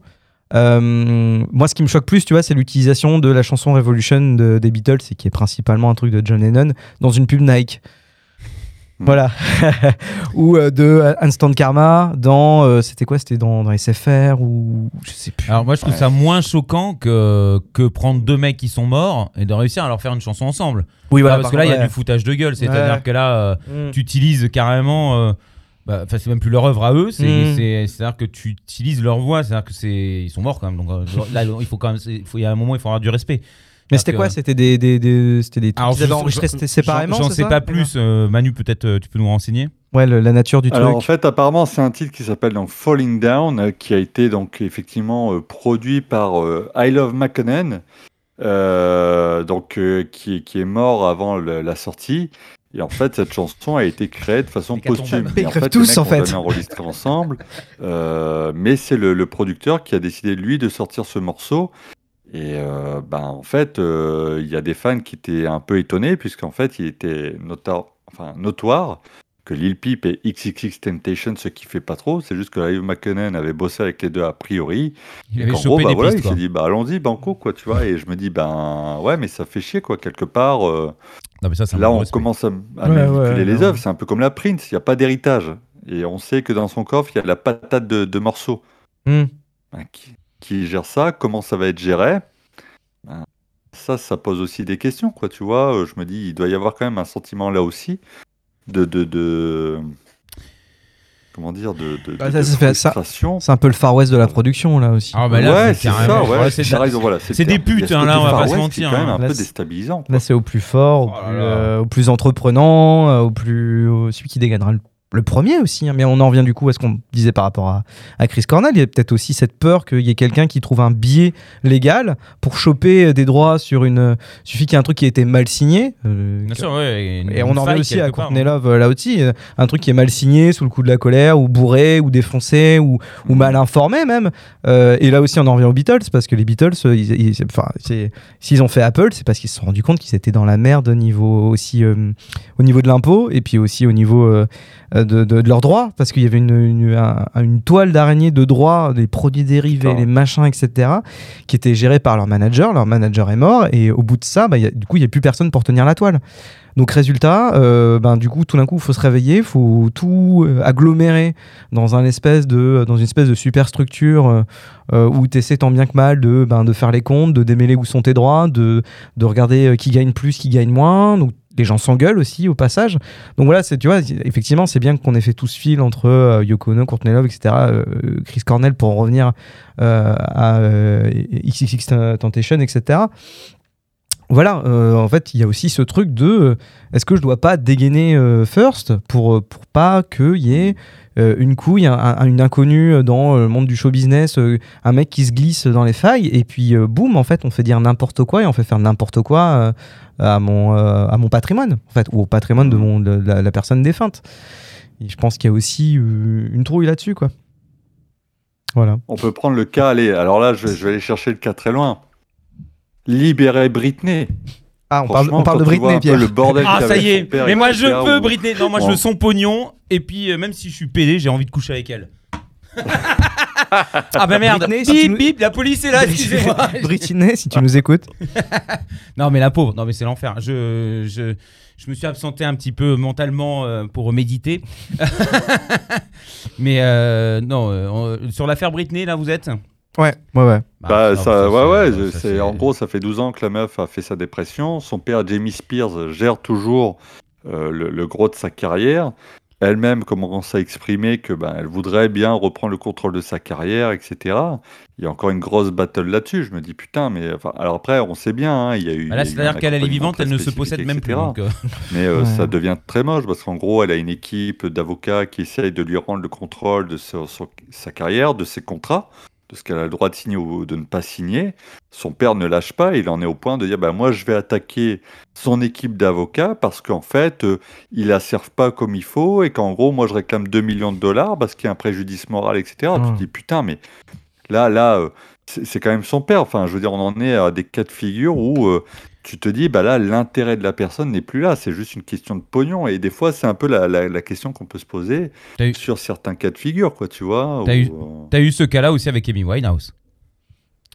Euh, moi, ce qui me choque plus, tu vois, c'est l'utilisation de la chanson Revolution de- des Beatles, et qui est principalement un truc de John Lennon, dans une pub Nike. Hmm. Voilà. ou euh, de euh, Instant Karma dans. euh, c'était quoi C'était dans, dans SFR ou. Je sais plus. Alors moi je trouve ça moins choquant que, que prendre deux mecs qui sont morts et de réussir à leur faire une chanson ensemble. oui, Ah, parce par que là il y a du foutage de gueule, c'est-à-dire Ouais. que là euh, ouais. Mm. tu utilises carrément Bah, Enfin, c'est même plus leur œuvre à eux, c'est, c'est, c'est-à-dire que tu utilises leur voix, c'est-à-dire que c'est, ils sont morts quand même. Donc euh, là, il faut quand même, c'est- il faut, il y a un moment, il faut avoir du respect. Mais c'était quoi? euh, C'était des, des, des- c'était des trucs Alors, qu'ils avaient enregistrés? Séparément J'en, j'en c'est sais pas plus. euh, Manu, peut-être, euh, tu peux nous renseigner? Ouais, le- la nature du Alors en fait, apparemment, c'est un titre qui s'appelle donc Falling Down, euh, qui a été donc effectivement euh, produit par euh, I Love McConnell, euh, donc euh, qui, qui est mort avant le- la sortie. Et en fait, cette chanson a été créée de façon posthume. Ils en fait, tous, les mecs en fait. enregistré ensemble, euh, mais c'est le, le producteur qui a décidé lui de sortir ce morceau. Et euh, ben en fait, euh, il y a des fans qui étaient un peu étonnés puisqu'en fait, il était enfin, notoire que Lil Peep et XXX Temptation se kiffaient pas trop. C'est juste que Live McKinnon avait bossé avec les deux a priori. Il Et avait chopé gros, bah des voilà, pistes. il s'est dit, bah allons-y, banco, quoi, tu vois. Et je me dis, ben ouais, mais ça fait chier, quoi, quelque part. euh, Non, mais ça, c'est un là, on respect. commence à, à Ouais, manipuler ouais, les œuvres. C'est un peu comme la Prince, il n'y a pas d'héritage. Et on sait que dans son coffre, il y a la patate de, de morceaux. Hmm. Ben, qui, qui gère ça Comment ça va être géré? Ben, Ça, ça pose aussi des questions, quoi, tu vois. Euh, Je me dis, il doit y avoir quand même un sentiment là aussi de. de, de- comment dire De, de, Bah, de- de. C'est un peu le Far West de la production là aussi. Ah, bah là, ouais, c'est c'est ça, ouais. c'est- raison, voilà, c'est des putes, hein, là, on va pas se mentir, qui est quand même hein. un Là, peu c'est- déstabilisant. quoi. Là, c'est au plus fort, au Oh plus, là euh, au plus entreprenant, euh, au plus au- celui qui dégainera le, le premier aussi. hein. Mais on en revient du coup à ce qu'on disait par rapport à, à Chris Cornell. Il y a peut-être aussi cette peur qu'il y ait quelqu'un qui trouve un biais légal pour choper des droits sur une. Suffit qu'il y ait un truc qui a été mal signé. euh, Bien sûr, ouais. une- Et on en revient aussi à Courtney hein. Love euh, là aussi, euh, un truc qui est mal signé sous le coup de la colère, ou bourré, ou défoncé, ou, ou mal informé même. Euh, et là aussi, on en revient aux Beatles, parce que les Beatles, euh, ils, ils- enfin, c'est- s'ils ont fait Apple, c'est parce qu'ils se sont rendus compte qu'ils étaient dans la merde au niveau, aussi, euh, au niveau de l'impôt, et puis aussi au niveau euh, de, de- de leurs droits, parce qu'il y avait une, une, un- une toile d'araignée de droits, des produits dérivés, les machins, etc., qui était gérée par leur manager. Leur manager est mort, et au bout de ça, bah, il y a- du coup, il n'y a plus personne pour tenir la toile. Donc résultat, euh, ben, du coup, tout d'un coup, il faut se réveiller, il faut tout euh, agglomérer dans, un espèce de, dans une espèce de superstructure euh, euh, où tu essaies tant bien que mal de, ben, de faire les comptes, de démêler où sont tes droits, de, de regarder euh, qui gagne plus, qui gagne moins. Donc les gens s'engueulent aussi au passage. Donc voilà, tu vois, effectivement, c'est bien qu'on ait fait tout ce fil entre euh, Yoko Ono, Courtney Love, etc., euh, Chris Cornell pour en revenir euh, à euh, XXX Temptation, etc. Voilà, euh, en fait, il y a aussi ce truc de euh, est-ce que je dois pas dégainer euh, first pour, euh, pour pas qu'il y ait euh, une couille, un- un- une inconnue dans le monde du show business, euh, un mec qui se glisse dans les failles, et puis euh, boum, en fait, on fait dire n'importe quoi et on fait faire n'importe quoi euh, à, mon, euh, à mon patrimoine, en fait, ou au patrimoine de, mon, de la, la personne défunte. Et je pense qu'il y a aussi euh, une trouille là-dessus, quoi. Voilà. On peut prendre le cas, allez, alors là, je vais, je vais aller chercher le cas très loin. Libérer Britney. Ah, on parle, on parle de Britney, Pierre. le bordel Ah, ça y est. Mais moi, je veux Britney. Non, moi, je veux son pognon. Et puis, euh, même si je suis pédé, j'ai envie de coucher avec elle. ah, bah merde. Britney, si bip, nous- bip, la police est là, excusez-moi. Britney, si tu nous écoutes. Non, mais la pauvre, non, mais c'est l'enfer. Je, je, je me suis absenté un petit peu mentalement euh, pour méditer. mais euh, non, euh, on- sur l'affaire Britney, là, vous êtes? Ouais, ouais, ouais. Bah, non, ça, ouais, ouais, c'est- je- ça, c'est, en gros, ça fait 12 ans que la meuf a fait sa dépression. Son père, Jamie Spears, gère toujours euh, le, le gros de sa carrière. Elle-même commence à exprimer que ben, elle voudrait bien reprendre le contrôle de sa carrière, etc. Il y a encore une grosse battle là-dessus. Je me dis putain, mais enfin, alors après, on sait bien, hein, il y a eu. Bah là, c'est-à-dire qu'elle elle est vivante, elle ne se possède même plus. donc, euh, Mais euh, Ouais. ça devient très moche parce qu'en gros, elle a une équipe d'avocats qui essayent de lui rendre le contrôle de sa carrière, de ses contrats, de ce qu'elle a le droit de signer ou de ne pas signer. Son père ne lâche pas, il en est au point de dire bah, Moi, je vais attaquer son équipe d'avocats parce qu'en fait, euh, ils la servent pas comme il faut et qu'en gros, moi, je réclame 2 millions de dollars parce qu'il y a un préjudice moral, etc. Tu Ah. te dis Putain, mais là, là, euh, c'est quand même son père. Enfin, je veux dire, on en est à des cas de figure où. euh, tu te dis, bah là, l'intérêt de la personne n'est plus là, c'est juste une question de pognon. Et des fois, c'est un peu la, la- la question qu'on peut se poser eu- sur certains cas de figure, quoi, tu vois. T'as où, eu- euh, eu ce cas-là aussi avec Amy Winehouse.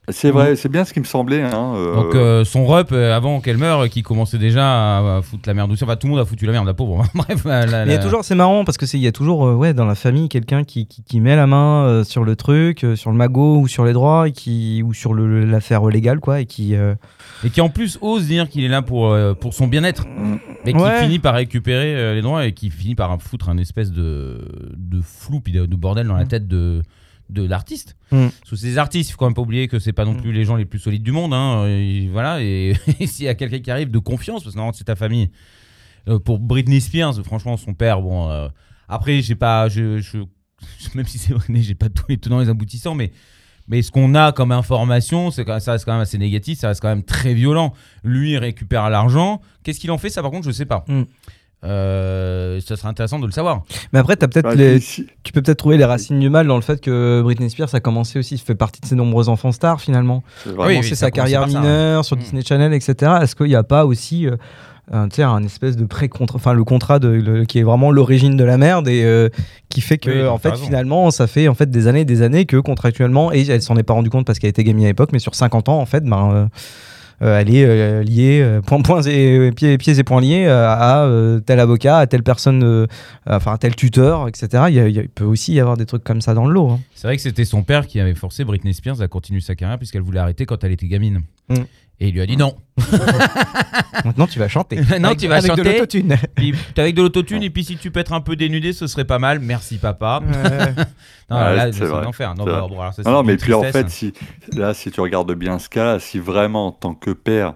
C'est vrai, c'est bien ce qui me semblait. Hein, euh, Donc euh, son rep euh, avant qu'elle meure, qui commençait déjà à, à foutre la merde aussi. Enfin, tout le monde a foutu la merde, la pauvre. Bref, la- la- Mais il y a toujours, c'est marrant parce que c'est, il y a toujours, euh, ouais, dans la famille, quelqu'un qui, qui, qui met la main euh, sur le truc, euh, sur le magot ou sur les droits, et qui, ou sur le- l'affaire légale, quoi, et qui. euh, et qui en plus ose dire qu'il est là pour, euh, pour son bien-être. Mm. Mais qui Ouais. finit par récupérer euh, les droits et qui finit par foutre un espèce de, de flou puis de, de bordel dans la Mm. tête de, de l'artiste. Mm. Que c'est des artistes, il faut quand même pas oublier que c'est pas non Mm. plus les gens les plus solides du monde. hein. Et voilà, et, et s'il y a quelqu'un qui arrive de confiance, parce que normalement c'est ta famille. Euh, pour Britney Spears, franchement, son père, bon. euh, après, j'ai pas. Je, je- même si c'est Britney, j'ai pas tous les tenants et les aboutissants, mais. Mais ce qu'on a comme information, c'est ça reste quand même assez négatif, ça reste quand même très violent. Lui il récupère l'argent. Qu'est-ce qu'il en fait Ça, par contre, je sais pas. Mm. Euh, ça serait intéressant de le savoir. Mais après, t'as peut-être bah, les- tu peux peut-être trouver les racines du mal dans le fait que Britney Spears a commencé aussi, fait partie de ces nombreux enfants stars finalement. Oui, commencé sa carrière ça, mineure sur Mm. Disney Channel, etc. Est-ce qu'il n'y a pas aussi euh, un, espèce de pré-contrat, enfin le contrat de, le- qui est vraiment l'origine de la merde et euh, qui fait que Oui, en fait raison. finalement ça fait en fait des années et des années que contractuellement et elle s'en est pas rendu compte parce qu'elle était gamine à l'époque, mais sur 50 ans en fait, ben euh, elle est liée, points et pieds, pieds et points liés euh, à euh, tel avocat, à telle personne, euh, enfin à tel tuteur, etc. Y a- il peut aussi y avoir des trucs comme ça dans le lot. hein. C'est vrai que c'était son père qui avait forcé Britney Spears à continuer sa carrière puisqu'elle voulait arrêter quand elle était gamine. Mm. Et il lui a dit non. Maintenant tu vas chanter. Non, Avec- tu vas avec de chanter. l'autotune. Puis t'es avec de l'autotune et puis si tu peux être un peu dénudé, ce serait pas mal. Merci papa. Non, Ouais, là, c'est l'enfer. Non, bah, vrai. bon, alors ça, Non, mais puis en fait, si, là, si tu regardes bien ce cas, si vraiment en tant que père,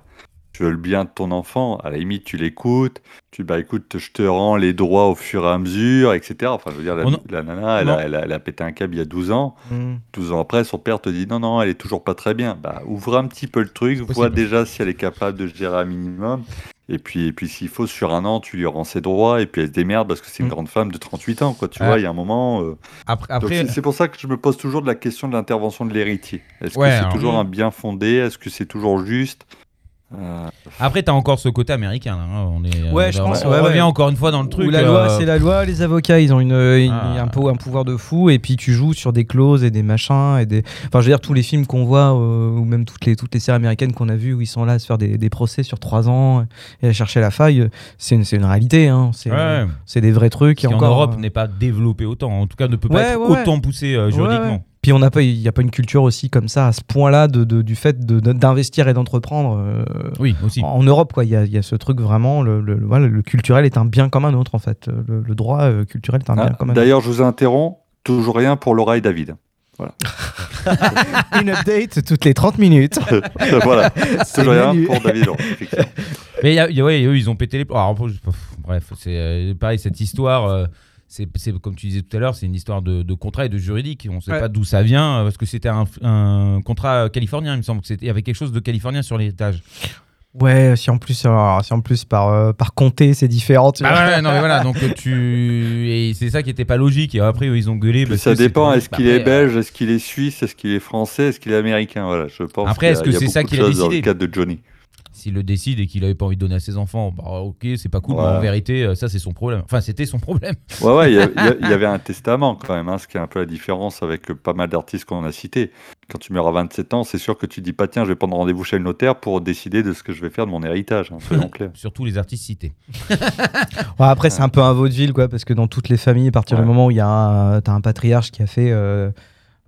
tu veux le bien de ton enfant, à la limite, tu l'écoutes, tu bah écoute, je te rends les droits au fur et à mesure, etc. Enfin, je veux dire, la, nana, elle a, elle, a, elle a pété un câble il y a 12 ans. Mm. 12 ans après, son père te dit non, non, elle est toujours pas très bien. Bah, ouvre un petit peu le truc, vois déjà si elle est capable de gérer un minimum. Et puis, et puis s'il faut, sur un an, tu lui rends ses droits et puis elle se démerde parce que c'est une Mm. grande femme de 38 ans, quoi. Tu Ouais. vois, il y a un moment. euh, Après, après c'est- pour ça que je me pose toujours de la question de l'intervention de l'héritier. Est-ce Ouais, que c'est toujours un bien fondé? Est-ce que c'est toujours juste? Après, t'as encore ce côté américain. Là, hein. On est, Ouais, euh, je on- pense, On ouais, revient ouais. encore une fois dans le truc. Où la loi, euh, c'est la loi. Les avocats, ils ont une, une- Ah. un, peu, un pouvoir de fou. Et puis tu joues sur des clauses et des machins. Et des... Enfin, je veux dire, tous les films qu'on voit, euh, ou même toutes les, toutes les séries américaines qu'on a vues où ils sont là à se faire des, des procès sur trois ans et à chercher la faille, euh, c'est une, c'est une réalité. Hein. C'est Ouais. c'est des vrais trucs. qui et en encore, Europe euh, n'est pas développé autant. En tout cas, ne peut pas Ouais, être ouais, ouais. autant poussé euh, Ouais, juridiquement. Puis on n'a pas, il n'y a pas une culture aussi comme ça à ce point-là de, de- du fait de- de- d'investir et d'entreprendre. euh, Oui, aussi. en Europe, quoi, il y a, il y a ce truc vraiment, le, le- le- voilà, le culturel est un bien comme un autre en fait. Le, le droit euh, culturel est un ah, bien comme un autre. D'ailleurs, je vous interromps. Toujours rien pour Laura et David. Une update toutes les 30 minutes. voilà. C'est Toujours rien pour David. Mais y a- il y a- ouais, eux, ils ont pété les. Alors, pff, bref, c'est euh, pareil, cette histoire. euh, c'est comme tu disais tout à l'heure, c'est une histoire de, de contrat et de juridique. On ne sait Ouais. pas d'où ça vient euh, parce que c'était un, un contrat californien, il me semble. Il y avait quelque chose de californien sur l'héritage. Ouais, si en plus, alors, si en plus par, euh, par comté c'est différent. tu Ah vois. ouais, non mais voilà, donc tu et c'est ça qui était pas logique. Et après, ils ont gueulé. Parce ça que dépend. Est-ce bah, qu'il est après, euh, belge Est-ce qu'il est suisse Est-ce qu'il est français Est-ce qu'il est américain? Voilà, je pense. Après, est-ce que c'est ça qu'il de a choses Dans décidé? le cadre de Johnny. S'il le décide et qu'il avait pas envie de donner à ses enfants, bah ok, c'est pas cool. Ouais. Mais en vérité, euh, ça c'est son problème. Enfin, c'était son problème. Ouais, ouais, il y, avait un testament quand même, hein, ce qui est un peu la différence avec euh, pas mal d'artistes qu'on a cités. Quand tu meurs à 27 ans, c'est sûr que tu dis pas, tiens, je vais prendre rendez-vous chez le notaire pour décider de ce que je vais faire de mon héritage, hein, soyons clairs. Surtout les artistes cités. Ouais, après, c'est un peu un vaudeville, quoi, parce que dans toutes les familles, à partir Ouais. du moment où il y a un, t'as un patriarche qui a fait euh,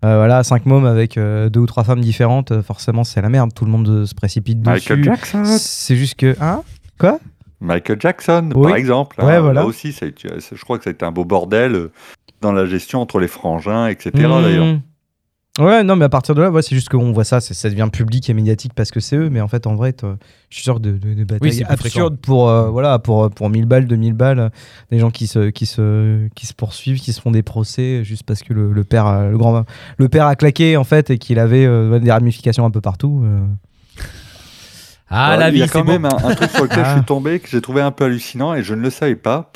euh, voilà, cinq mômes avec euh, deux ou trois femmes différentes, euh, forcément, c'est la merde. Tout le monde se précipite dessus. Michael Jackson C'est juste que. Hein? Michael Jackson, Oui. par exemple. hein, Ouais, voilà. Là aussi, ça je crois que ça a été un beau bordel dans la gestion entre les frangins, etc. Mmh. D'ailleurs. Ouais, non, mais à partir de là, ouais, c'est juste qu'on voit ça, ça devient public et médiatique parce que c'est eux, mais en fait, en vrai, je suis sûr de, de, de batailles c'est plus absurdes pour, euh, voilà, pour, pour 1000 balles, 2000 balles, euh, des gens qui se, qui, se, qui se poursuivent, qui se font des procès juste parce que le, le père, a- le, grand, le père a claqué, en fait, et qu'il avait euh, des ramifications un peu partout. euh. Ah, la il y vie, a c'est quand même un, un truc sur lequel je Ah. suis tombé que j'ai trouvé un peu hallucinant et je ne le savais pas.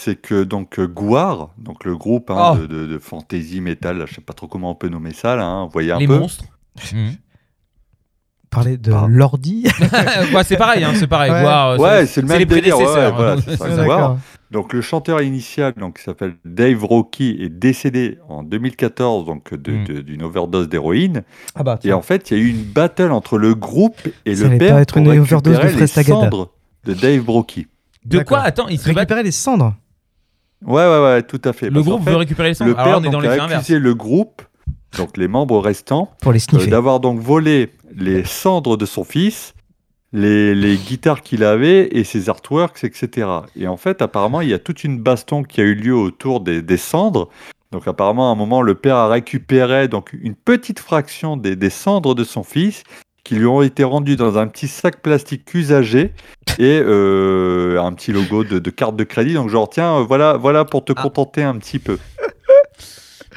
C'est que donc euh, Gouard, donc le groupe hein, Oh. de, de, de fantasy metal, je sais pas trop comment on peut nommer ça là, hein, vous voyez un Les peu. monstres. Mhm. Parler de Ah. l'ordi Ouais, c'est pareil, hein, c'est pareil. Ouais. Euh, Ouais, c'est le même les prédécesseurs. ouais, voilà, c'est ça. Ouais, Gouard. d'accord. Donc le chanteur initial, donc qui s'appelle Dave Rocky, est décédé en 2014 donc Mm. de- d'une overdose d'héroïne. Ah bah, Et en fait, il y a eu une battle entre le groupe et Ça le père pas être pour une overdose de les cendres de Dave Brockie. De quoi Attends, ils se battent. récupérer les cendres. Ouais, ouais, ouais, tout à fait. Le Parce groupe fait, veut récupérer les cendres. le Alors père on est dans donc, les a accusé le groupe, donc les membres restants, Pour les euh, d'avoir donc volé les cendres de son fils, les, les guitares qu'il avait et ses artworks, etc. Et en fait, apparemment, il y a toute une baston qui a eu lieu autour des, des cendres. Donc apparemment, à un moment, le père a récupéré donc une petite fraction des, des cendres de son fils qui lui ont été rendues dans un petit sac plastique usagé et euh, un petit logo de, de carte de crédit. Donc genre, tiens, euh, voilà, voilà pour te Ah. contenter un petit peu.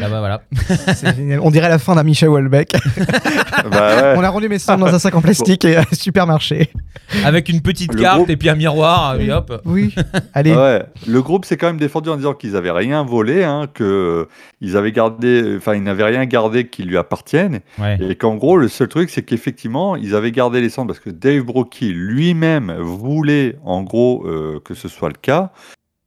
Ah bah voilà. C'est génial. On dirait la fin d'un Michel Houellebecq. Bah ouais. On a rendu mes cendres dans un sac en plastique et un supermarché. Avec une petite Le carte groupe- et puis un miroir, et hop. Oui. Allez. Ouais, le groupe s'est quand même défendu en disant qu'ils avaient rien volé, hein, que euh, ils avaient gardé, enfin ils n'avaient rien gardé qui lui appartienne, Ouais. et qu'en gros le seul truc c'est qu'effectivement ils avaient gardé les cendres parce que Dave Brockie lui-même voulait en gros euh, que ce soit le cas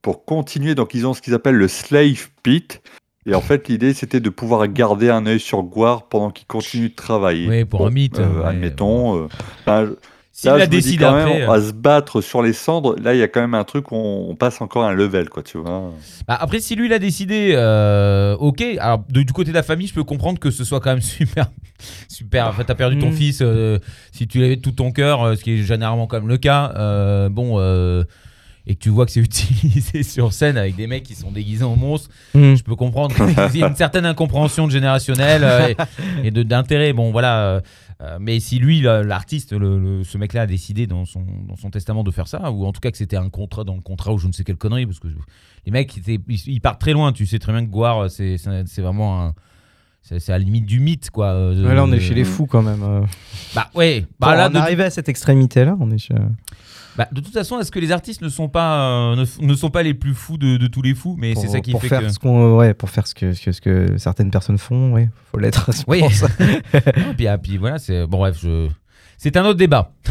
pour continuer. Donc ils ont ce qu'ils appellent le slave pit. Et en fait, l'idée, c'était de pouvoir garder un œil sur Guar pendant qu'il continue de travailler. Oui, pour un mythe, euh, ouais. admettons. euh, enfin, S'il Là, a je me dis décidé quand après. même, euh, à se battre sur les cendres, là, il y a quand même un truc où on, on passe encore un level, quoi, tu vois. Bah, après, si lui il a décidé, euh, ok. Alors de- du côté de la famille, je peux comprendre que ce soit quand même super, super. En fait, t'as perdu ton Mm. fils. euh, si tu l'avais de tout ton cœur, euh, ce qui est généralement quand même le cas. euh, bon. Et que tu vois que c'est utilisé sur scène avec des mecs qui sont déguisés en monstres, Hmm. je peux comprendre qu'il y a une certaine incompréhension de générationnelle euh, et, et de- d'intérêt. Bon, voilà. euh, euh, mais si lui, là, l'artiste, le- le- ce mec-là a décidé dans son, dans son testament de faire ça, ou en tout cas que c'était un contrat dans le contrat ou je ne sais quelle connerie, parce que les mecs, ils, partent très loin. Tu sais très bien que Goire, c'est vraiment un. C'est à la limite du mythe, quoi. euh, Ouais, là, on est chez les fous quand même. euh. Bah, ouais. Bon, Bah, là, on de, est arrivé à cette extrémité-là. On est sur- bah, de toute façon, est-ce que les artistes ne sont pas, euh, ne, ne sont pas les plus fous de, de tous les fous? Mais c'est ça qui pour fait faire que. ce qu'on, ouais, pour faire ce que, ce que, ce que certaines personnes font, ouais, faut l'être. Oui. Ah, puis, ah, puis voilà, c'est. Bon, bref, je. C'est un autre débat.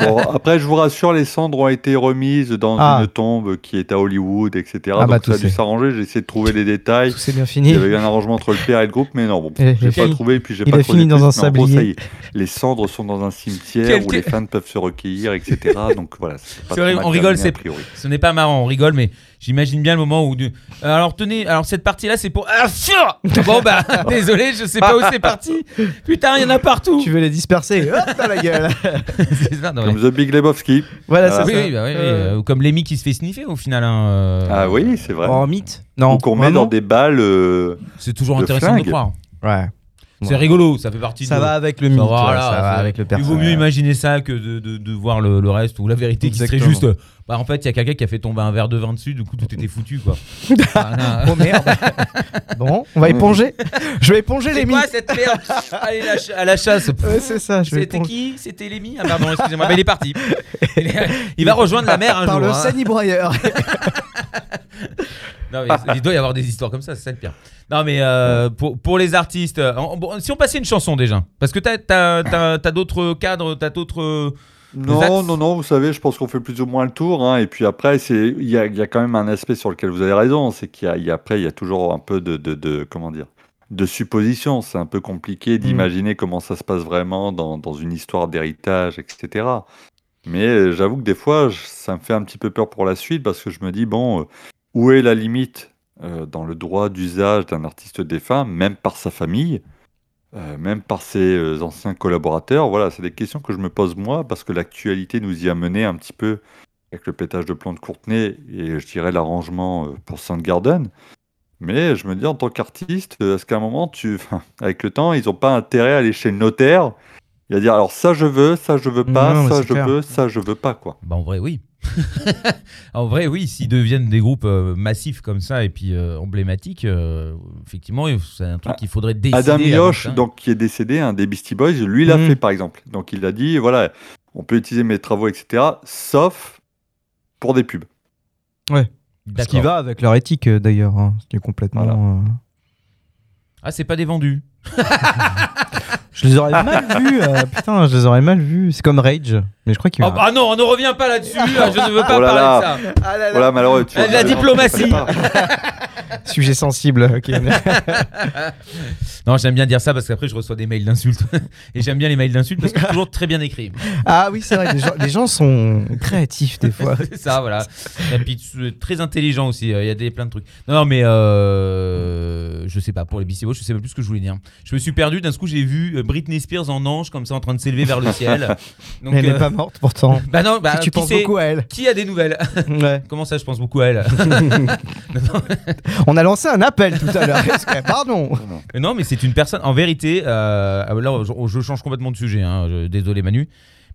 Bon, après, je vous rassure, les cendres ont été remises dans Ah. une tombe qui est à Hollywood, etc. Ah, Donc bah, ça tout a dû s'arranger. J'ai essayé de trouver les détails. Tout c'est bien Il fini. y avait eu un arrangement entre le père et le groupe, mais non, bon, Et- j'ai pas il- trouvé. Et puis j'ai il pas fini dans plus, un mais en gros, sablier. ça y est, les cendres sont dans un cimetière Quel- où les fans peuvent se recueillir, etc. Donc voilà. pas vrai, on rigole, c'est- a priori. Ce n'est pas marrant, on rigole, mais j'imagine bien le moment où. du- Euh, Alors tenez, alors cette partie-là, c'est pour. Ah, fiur bon bah, désolé, je sais pas où c'est parti. Putain, il y en a partout. Tu veux les disperser Hop dans la gueule. Ça, non, Comme The Big Lebowski. Voilà, Ah. c'est oui, ça. oui, bah oui, oui, Euh, euh, ou comme Lemmy qui se fait sniffer au final. hein, euh, Ah oui, c'est vrai. En mythe Non. Ou qu'on met dans des balles. euh, C'est toujours de intéressant de croire. Ouais. C'est Ouais. rigolo, ça fait partie Ça de. va avec le mythe. voilà, ça va avec le Il personnage. vaut mieux imaginer ça que de, de- de voir le, le reste ou la vérité qui serait juste. euh, Bah en fait, il y a quelqu'un qui a fait tomber un verre de vin dessus, du coup tout était foutu quoi. Ah. Oh merde. bon, on va éponger. Je vais éponger les mythes. cette merde Allez la à la chasse. Ouais, c'est ça. Je vais C'était qui C'était Lémi Ah pardon, excusez-moi. Bah, il est parti. Il, est- il va rejoindre la mer un Par jour. le hein. Sanibroyeur. Non, mais il doit y avoir des histoires comme ça, c'est ça le pire. Non, mais euh, pour, pour les artistes, euh, bon, si on passait une chanson déjà, parce que t'as t'as d'autres cadres, t'as d'autres. euh, Non, non, non, vous savez, je pense qu'on fait plus ou moins le tour. hein, et puis après, il y y a quand même un aspect sur lequel vous avez raison, c'est qu'il y a, il y a- après, il y a toujours un peu de, de, de- comment dire, de supposition. C'est un peu compliqué d'imaginer comment ça se passe vraiment dans, dans une histoire d'héritage, etc. Mais j'avoue que des fois, ça me fait un petit peu peur pour la suite parce que je me dis, bon, où est la limite euh, dans le droit d'usage d'un artiste défunt, même par sa famille euh, même par ses euh, anciens collaborateurs? Voilà, c'est des questions que je me pose moi, parce que l'actualité nous y a mené un petit peu avec le pétage de plomb de Courtenay et je dirais l'arrangement pour Soundgarden. Mais je me dis, en tant qu'artiste, est-ce qu'à un moment, tu, avec le temps, ils n'ont pas intérêt à aller chez le notaire et à dire, alors ça je veux, ça je veux pas, Non, ça je clair. veux, ça je veux pas, quoi? Bah en vrai, oui. en vrai, oui, s'ils deviennent des groupes euh, massifs comme ça et puis euh, emblématiques, euh, effectivement, c'est un truc qu'il faudrait décider. Adam Yosh, ça. donc, qui est décédé, un des Beastie Boys, lui l'a Mhm. fait par exemple. Donc il a dit, voilà, on peut utiliser mes travaux, etc., sauf pour des pubs. Ce qui va avec leur éthique d'ailleurs, hein, ce qui est complètement. Voilà. euh, Ah, c'est pas des vendus. Je les aurais mal vus. euh, putain, je les aurais mal vus. C'est comme Rage. Mais je crois qu'il y a Oh, ah non, on ne revient pas là-dessus. Je ne veux pas Oh là parler là. de ça. Voilà, malheureux. tu la diplomatie. sujet sensible. ok. Non, j'aime bien dire ça parce qu'après, je reçois des mails d'insultes. Et j'aime bien les mails d'insultes parce que c'est toujours très bien écrit. ah oui, c'est vrai. Les gens, les gens sont créatifs des fois. c'est ça, voilà. Et puis très intelligent aussi. euh, Il y a des plein de trucs. Non, non, mais euh, je sais pas pour les Boys, je sais même plus ce que je voulais dire. Je me suis perdu. D'un coup, j'ai vu euh, Britney Spears en ange comme ça en train de s'élever vers le ciel. Donc, elle n'est euh, pas morte pourtant. Bah non, bah, Si tu penses beaucoup à elle. Qui a des nouvelles Ouais. Comment ça, je pense beaucoup à elle On a lancé un appel tout à l'heure. Pardon. Euh, Non, mais c'est une personne. En vérité, euh, là, je, change complètement de sujet. hein, désolé, Manu.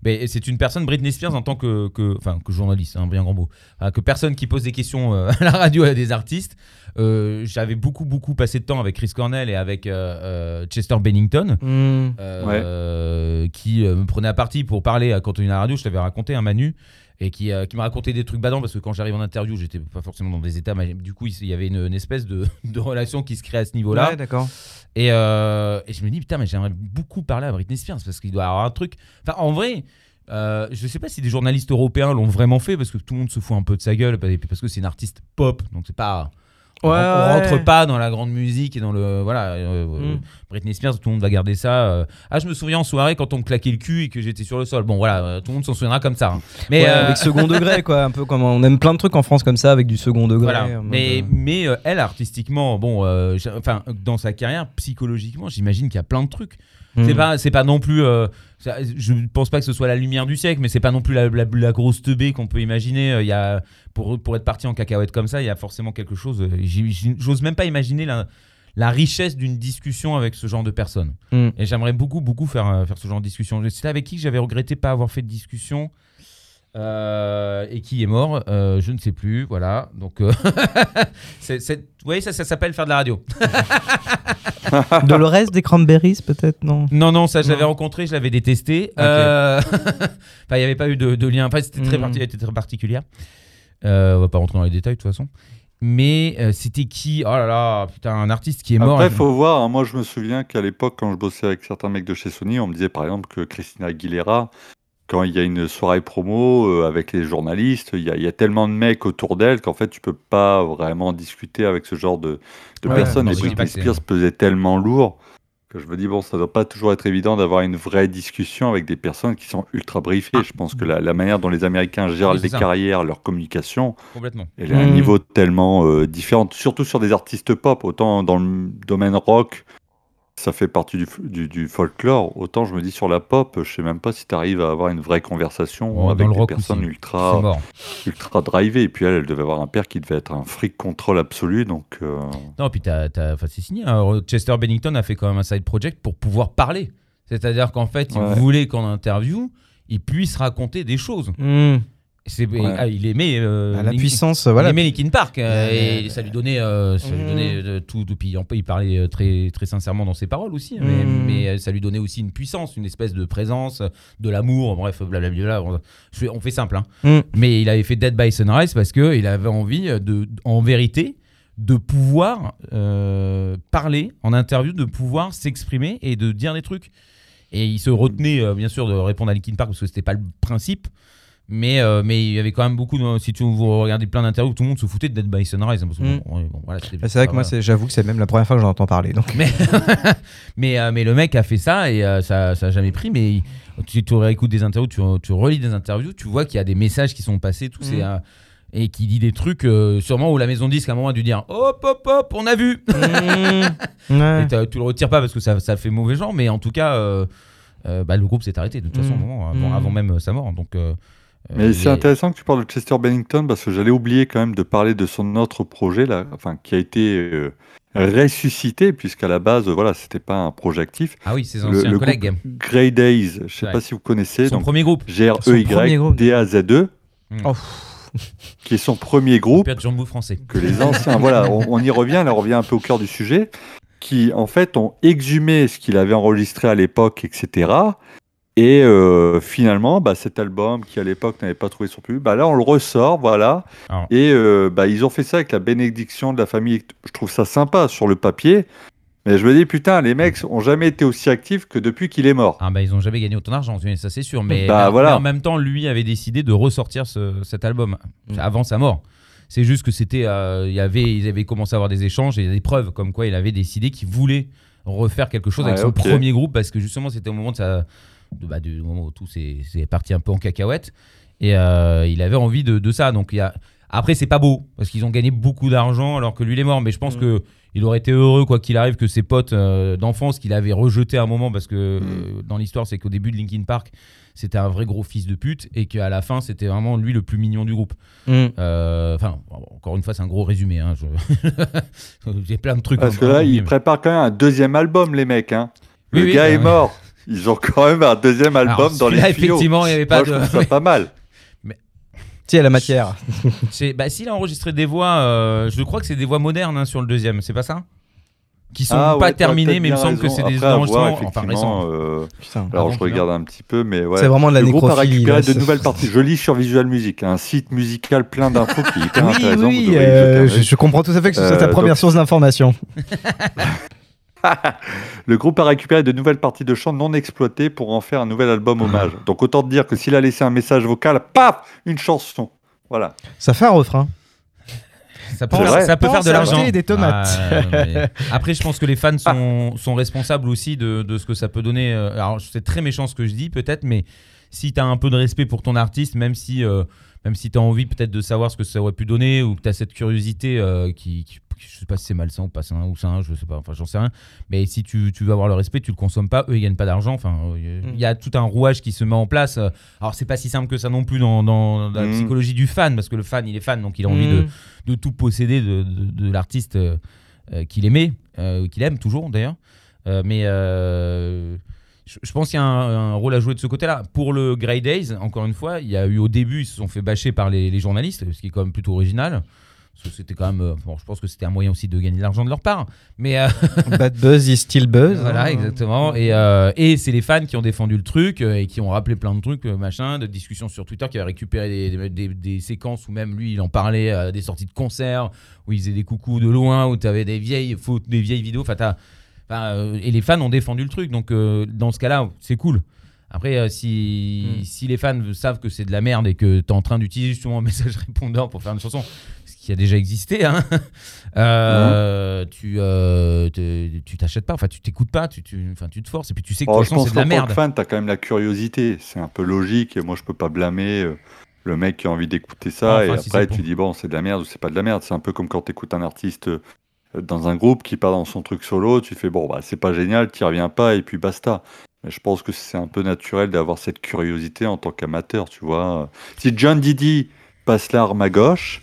Mais c'est une personne, Britney Spears, en tant que, que- enfin, que journaliste, un bien grand mot, Enfin, que personne qui pose des questions euh, à la radio à des artistes. Euh, J'avais beaucoup, beaucoup passé de temps avec Chris Cornell et avec euh, Chester Bennington, euh, qui me prenait à partie pour parler à- quand on est à la radio. Je t'avais raconté un Manu. Et qui, euh, qui m'a raconté des trucs badants parce que quand j'arrive en interview, j'étais pas forcément dans des états, mais du coup, il y avait une, une espèce de, de relation qui se crée à ce niveau-là. Ouais, d'accord. Et, euh, et je me dis, putain, mais j'aimerais beaucoup parler à Britney Spears parce qu'il doit y avoir un truc. Enfin, en vrai, euh, je sais pas si des journalistes européens l'ont vraiment fait parce que tout le monde se fout un peu de sa gueule parce que c'est une artiste pop, donc c'est pas. On, Ouais, on ouais. rentre pas dans la grande musique et dans le. Voilà. euh, Mm. Britney Spears, tout le monde va garder ça. euh. Ah, je me souviens en soirée quand on me claquait le cul et que j'étais sur le sol. Bon, voilà, euh, tout le monde s'en souviendra comme ça. hein. Mais. Ouais, Avec second degré, quoi. Un peu comme on aime plein de trucs en France comme ça, avec du second degré. Voilà. Mais, mais elle, artistiquement, bon, enfin, dans sa carrière, psychologiquement, j'imagine qu'il y a plein de trucs. C'est hmm. pas, c'est pas non plus. euh, je pense pas que ce soit la lumière du siècle, mais c'est pas non plus la, la- la grosse teubée qu'on peut imaginer. Euh, Il y a, pour, pour être parti en cacahuète comme ça, il y a forcément quelque chose. euh, J'ose même pas imaginer la, la richesse d'une discussion avec ce genre de personnes. Mm. Et j'aimerais beaucoup, beaucoup faire, euh, faire ce genre de discussion. C'était avec qui j'avais regretté pas avoir fait de discussion euh, et qui est mort, euh, je ne sais plus. Voilà. Donc, euh, c'est, c'est- vous voyez, ça, ça s'appelle faire de la radio. Dolores des Cranberries, peut-être, non? Non, non, ça je l'avais rencontré, je l'avais détesté. Euh, Enfin, il n'y avait pas eu de, de lien. Enfin, c'était très, Mhm. parti- était très particulière. Euh, on va pas rentrer dans les détails de toute façon. Mais euh, c'était qui? Oh là là, putain, un artiste qui est mort. Après, il faut voir. hein, moi, je me souviens qu'à l'époque, quand je bossais avec certains mecs de chez Sony, on me disait par exemple que Christina Aguilera, quand il y a une soirée promo euh, avec les journalistes, il y, a, il y a tellement de mecs autour d'elle qu'en fait, tu peux pas vraiment discuter avec ce genre de, de Ouais, personnes. Et Britney Spears pesait tellement lourd que je me dis, bon, ça doit pas toujours être évident d'avoir une vraie discussion avec des personnes qui sont ultra briefées. Je pense que la, la manière dont les Américains gèrent Oui, c'est les ça. carrières, leur communication, Complètement. elle est à un Mm. niveau tellement euh, différent, surtout sur des artistes pop. Autant dans le domaine rock, ça fait partie du, f- du, du folklore. Autant je me dis sur la pop, je sais même pas si tu arrives à avoir une vraie conversation Oh, avec des personnes aussi. Ultra, ultra drivées. Et puis elle, elle devait avoir un père qui devait être un freak control absolu. Donc euh, Non, puis t'as, t'as- enfin, c'est signé. hein. Chester Bennington a fait quand même un side project pour pouvoir parler. C'est-à-dire qu'en fait, il Ouais. voulait qu'en interview, il puisse raconter des choses. Hmm. Ouais. ah, il aimait. euh, Bah, La Link- puissance, Il voilà. aimait Linkin Park euh, et ça lui donnait, euh, ça lui donnait euh, tout. Puis il parlait euh, très, très sincèrement dans ses paroles aussi, hein, mais, mais, euh, ça lui donnait aussi une puissance, une espèce de présence, euh, de l'amour, bref, blablabla. On, fait simple, hein. Mhm. Mais il avait fait Dead by Sunrise parce que il avait envie, de, en vérité, de pouvoir euh, parler en interview, de pouvoir s'exprimer et de dire des trucs. Et il se retenait, euh, bien sûr, de répondre à Linkin Park parce que c'était pas le principe. Mais, euh, mais il y avait quand même beaucoup, de, si tu vous regardez plein d'interviews, tout le monde se foutait de Dead by Sunrise. hein, Mm. bon, ouais, bon, voilà, c'était- C'est vrai que moi, voilà. j'avoue que c'est même la première fois que j'en entends parler. Donc. Mais, mais, euh, mais le mec a fait ça et euh, ça ça a jamais pris. Mais il- tu, tu réécoutes des interviews, tu, tu relis des interviews, tu vois qu'il y a des messages qui sont passés, tout, c'est, Mhm. euh, et qui dit des trucs, sûrement où la maison disque à un moment a dû dire hop, hop, hop, on a vu. Hmm. Ouais. Et tu le retires pas parce que ça, ça fait mauvais genre, mais en tout cas, bah, le groupe s'est arrêté de toute façon Mm. moment, avant, Mm. avant même sa mort. Donc, Mais il c'est est- intéressant que tu parles de Chester Bennington parce que j'allais oublier quand même de parler de son autre projet là, enfin qui a été euh, ressuscité puisqu'à la base euh, voilà c'était pas un projet actif. Ah oui, ses Le- anciens le collègues. groupe Grey Days, je sais Ouais. pas si vous connaissez, Son donc premier groupe. G R E Y. D A Z E, Oh. qui est son premier groupe Père Jambou français. que les anciens, voilà, on, on y revient, là on revient un peu au cœur du sujet, qui en fait ont exhumé ce qu'il avait enregistré à l'époque, etc. Et euh, finalement, bah, cet album qui à l'époque n'avait pas trouvé son public, bah, là on le ressort, voilà. Alors. Et euh, bah, ils ont fait ça avec la bénédiction de la famille. Je trouve ça sympa sur le papier. Mais je me dis, putain, les mecs ont jamais été aussi actifs que depuis qu'il est mort. Ah bah ils ont jamais gagné autant d'argent, ça c'est sûr. Mais, Bah, mais- voilà. mais en même temps, lui avait décidé de ressortir ce- cet album Mm. avant sa mort. C'est juste que c'était, euh, il y avait, ils avaient commencé à avoir des échanges et des preuves comme quoi il avait décidé qu'il voulait refaire quelque chose avec son premier groupe parce que justement c'était au moment de sa, de- bah, du moment où tout s'est s'est parti un peu en cacahuète et euh, il avait envie de, de ça. Donc il y a, après c'est pas beau parce qu'ils ont gagné beaucoup d'argent alors que lui il est mort. Mais je pense Mm. que il aurait été heureux quoi qu'il arrive que ses potes euh, d'enfance qu'il avait rejeté à un moment parce que Mm. euh, dans l'histoire c'est qu'au début de Linkin Park c'était un vrai gros fils de pute et qu'à la fin c'était vraiment lui le plus mignon du groupe. Mm. Euh, Enfin encore une fois c'est un gros résumé. hein, je- J'ai plein de trucs. Parce que là, ils préparent quand même un deuxième album, les mecs. Hein. Oui, Le oui, gars bah, est mort. Ils ont quand même un deuxième Alors, album dans les tuyaux. effectivement il n'y avait pas Moi, je de. trouve ça pas mal. Si, à la matière. C'est- Bah, s'il a enregistré des voix, euh, je crois que c'est des voix modernes hein, sur le deuxième, c'est pas ça? Qui sont Ah pas ouais, terminées, mais il me semble que c'est des enregistrements enfin, euh, Putain. alors, je regarde un petit peu, mais ouais. C'est vraiment de la le groupe a nécrophilie. récupéré là, de nouvelles parties. Je lis sur Visual Music, un site musical plein d'infos qui est hyper Oui, intéressant. oui, euh, je, comprends tout à fait que ce soit Euh, ta première donc- source d'information. Le groupe a récupéré de nouvelles parties de chant non exploitées pour en faire un nouvel album hommage. Donc autant te dire que s'il a laissé un message vocal, paf, une chanson. Voilà. Ça fait un refrain. Ça ça peut faire de l'argent. des tomates. Mais- Après, je pense que les fans sont, sont responsables aussi de, de ce que ça peut donner. euh, Alors, c'est très méchant ce que je dis, peut-être, mais si tu as un peu de respect pour ton artiste, même si, euh, même si tu as envie peut-être de savoir ce que ça aurait pu donner, ou que tu as cette curiosité euh, qui, qui- Je sais pas si c'est malsain ou pas sain, ou sain, je sais pas, enfin, j'en sais rien. Mais si tu, tu veux avoir le respect, tu le consommes pas, eux, ils gagnent pas d'argent. Enfin, euh, il y a tout un rouage qui se met en place. euh, Alors, c'est pas si simple que ça non plus dans, dans la Mm. psychologie du fan, parce que le fan, il est fan, donc il a envie de Mm. de tout posséder de, de- de l'artiste euh, qu'il aimait, euh, qu'il aime toujours d'ailleurs. Euh, mais je, je pense qu'il y a un, un rôle à jouer de ce côté-là. Pour le Grey Days, encore une fois, il y a eu au début, ils se sont fait bâcher par les, les journalistes, ce qui est quand même plutôt original. Parce que c'était quand même. euh, bon, je pense que c'était un moyen aussi de gagner de l'argent de leur part. Mais euh, Bad buzz is still buzz. voilà, hein. exactement. Et, euh, et c'est les fans qui ont défendu le truc et qui ont rappelé plein de trucs, machin, de discussions sur Twitter, qui avaient récupéré des, des- séquences où même lui, il en parlait, euh, des sorties de concerts, où il faisait des coucous de loin, où tu avais des vieilles photos, des vieilles vidéos. Enfin, t'as- et les fans ont défendu le truc. Donc, euh, dans ce cas-là, c'est cool. Après, euh, si, Mm. si les fans savent que c'est de la merde et que tu es en train d'utiliser justement un message répondeur pour faire une chanson, qui a déjà existé, hein, euh, tu euh, tu t'achètes pas, enfin tu t'écoutes pas, tu, tu, enfin, tu te forces et puis tu sais que pense c'est de la merde. fan, t'as quand même la curiosité. C'est un peu logique. Et moi, je peux pas blâmer euh, le mec qui a envie d'écouter ça. Enfin, et si après, tu dis, bon, c'est de la merde ou c'est pas de la merde. C'est un peu comme quand t'écoutes un artiste dans un groupe qui part dans son truc solo. Tu fais, bon, bah, c'est pas génial, t'y reviens pas et puis basta. Mais je pense que c'est un peu naturel d'avoir cette curiosité en tant qu'amateur, tu vois. Si John Didi passe l'arme à gauche,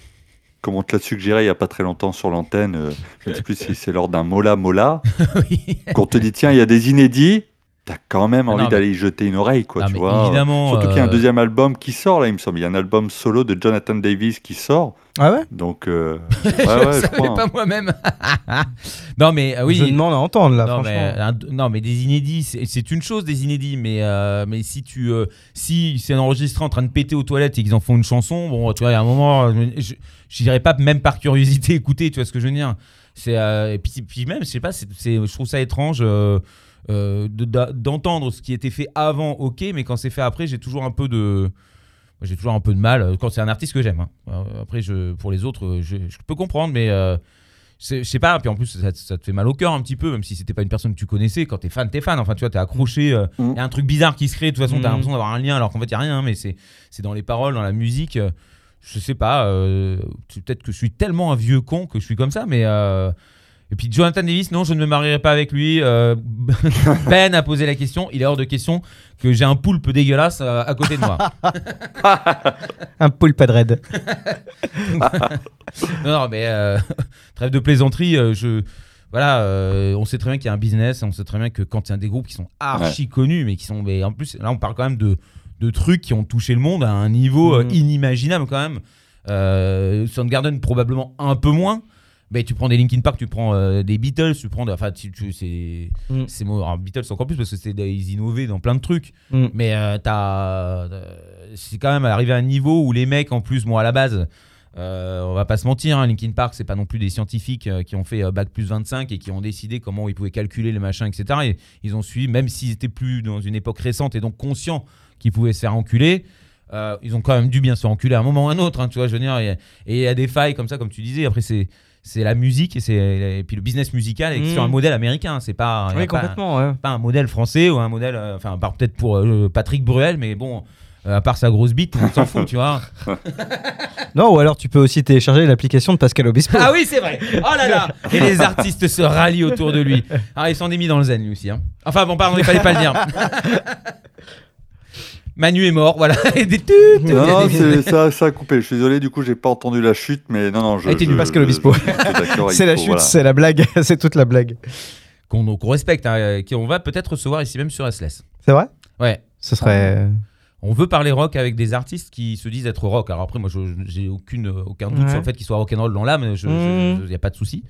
comme on te l'a suggéré il y a pas très longtemps sur l'antenne, euh, je ne sais plus si c'est lors d'un Mola Mola, Oui. qu'on te dit tiens, il y a des inédits, t'as quand même Ah envie d'aller y jeter une oreille, quoi, Non, tu mais vois. évidemment, Surtout qu'il y a un euh, deuxième album qui sort, là, il me semble. Il y a un album solo de Jonathan Davis qui sort. Ah ouais? Donc, euh, je ouais, ouais, ne je savais crois, pas hein. moi-même. non mais euh, oui. Je demande à entendre là, non, franchement. mais, un- non mais des inédits, c'est une chose des inédits, mais euh, mais si tu euh, si c'est enregistré en train de péter aux toilettes et qu'ils en font une chanson, bon tu vois il y a un moment, euh, je je dirais pas même par curiosité écouter, tu vois ce que je veux dire. C'est euh, et puis, puis même je sais pas, je trouve ça étrange. Euh, de- d'entendre ce qui était fait avant, ok, mais quand c'est fait après, j'ai toujours un peu de, j'ai toujours un peu de mal quand c'est un artiste que j'aime. hein. Euh, Après, je, pour les autres, je, je peux comprendre, mais euh, je sais pas. Puis en plus, ça, ça te fait mal au cœur un petit peu, même si c'était pas une personne que tu connaissais. Quand t'es fan, t'es fan. Enfin, tu vois, t'es accroché. Il Mm. y a un truc bizarre qui se crée. De toute façon, t'as Mm. l'impression d'avoir un lien, alors qu'en fait, il y a rien. Mais c'est dans les paroles, dans la musique. euh, Je sais pas. Peut-être que je suis tellement un vieux con que je suis comme ça, mais. Et puis Jonathan Davis, non, je ne me marierai pas avec lui. Euh, ben a posé la question. Il est hors de question que j'ai un poulpe dégueulasse euh, à côté de moi. Un poulpe de raid. non, non, mais euh, trêve de plaisanterie. euh, je, voilà, euh, on sait très bien qu'il y a un business. On sait très bien que quand il y a des groupes qui sont archi connus, mais qui sont, mais en plus, là, on parle quand même de, de trucs qui ont touché le monde à un niveau Mhm. inimaginable quand même. Euh, Soundgarden probablement un peu moins. Mais tu prends des Linkin Park, tu prends euh, des Beatles, tu prends, enfin, tu, tu- c'est, Mm. c'est mo- alors, Beatles encore plus parce que c'est ils innovaient dans plein de trucs. Mm. Mais euh, t'as, euh, c'est quand même arrivé à un niveau où les mecs, en plus, moi à la base, Euh, on va pas se mentir, hein, Linkin Park, c'est pas non plus des scientifiques euh, qui ont fait euh, bac plus 25 et qui ont décidé comment ils pouvaient calculer les machins, etc. Et ils ont suivi, même s'ils étaient plus dans une époque récente et donc conscients qu'ils pouvaient se faire enculer, ils ont quand même dû bien se faire enculer à un moment ou à un autre. hein, tu vois, je veux dire, et et il y a des failles comme ça, comme tu disais. Après, c'est c'est la musique et, c'est, et puis le business musical est Mm. sur un modèle américain. C'est pas, pas- complètement, ouais. pas un modèle français ou un modèle, euh, enfin, à part peut-être pour euh, Patrick Bruel, mais bon, euh, à part sa grosse bite, on s'en fout, tu vois. Non, ou alors tu peux aussi télécharger l'application de Pascal Obispo. Ah oui, c'est vrai. Oh là là. Et les artistes se rallient autour de lui. Ah, il s'en est mis dans le zen lui aussi. hein. Enfin bon, pardon, il fallait pas le dire. Manu est mort, voilà. Et des tut, Non, non, des- c'est- ça, ça a coupé. Je suis désolé, du coup, j'ai pas entendu la chute, mais non, non, je. Ah, t'es je- du Pascal je- Obispo. C'est la faut, chute, voilà. c'est la blague, c'est toute la blague. qu'on qu'on respecte, hein, euh, qu'on va peut-être recevoir ici même sur SLS. C'est vrai? Ouais. Ce serait. On veut parler rock avec des artistes qui se disent être rock. Alors après, moi, je- j'ai aucune, aucun doute Ouais. sur le fait qu'ils soient rock'n'roll dans l'âme. Il n'y a pas de souci.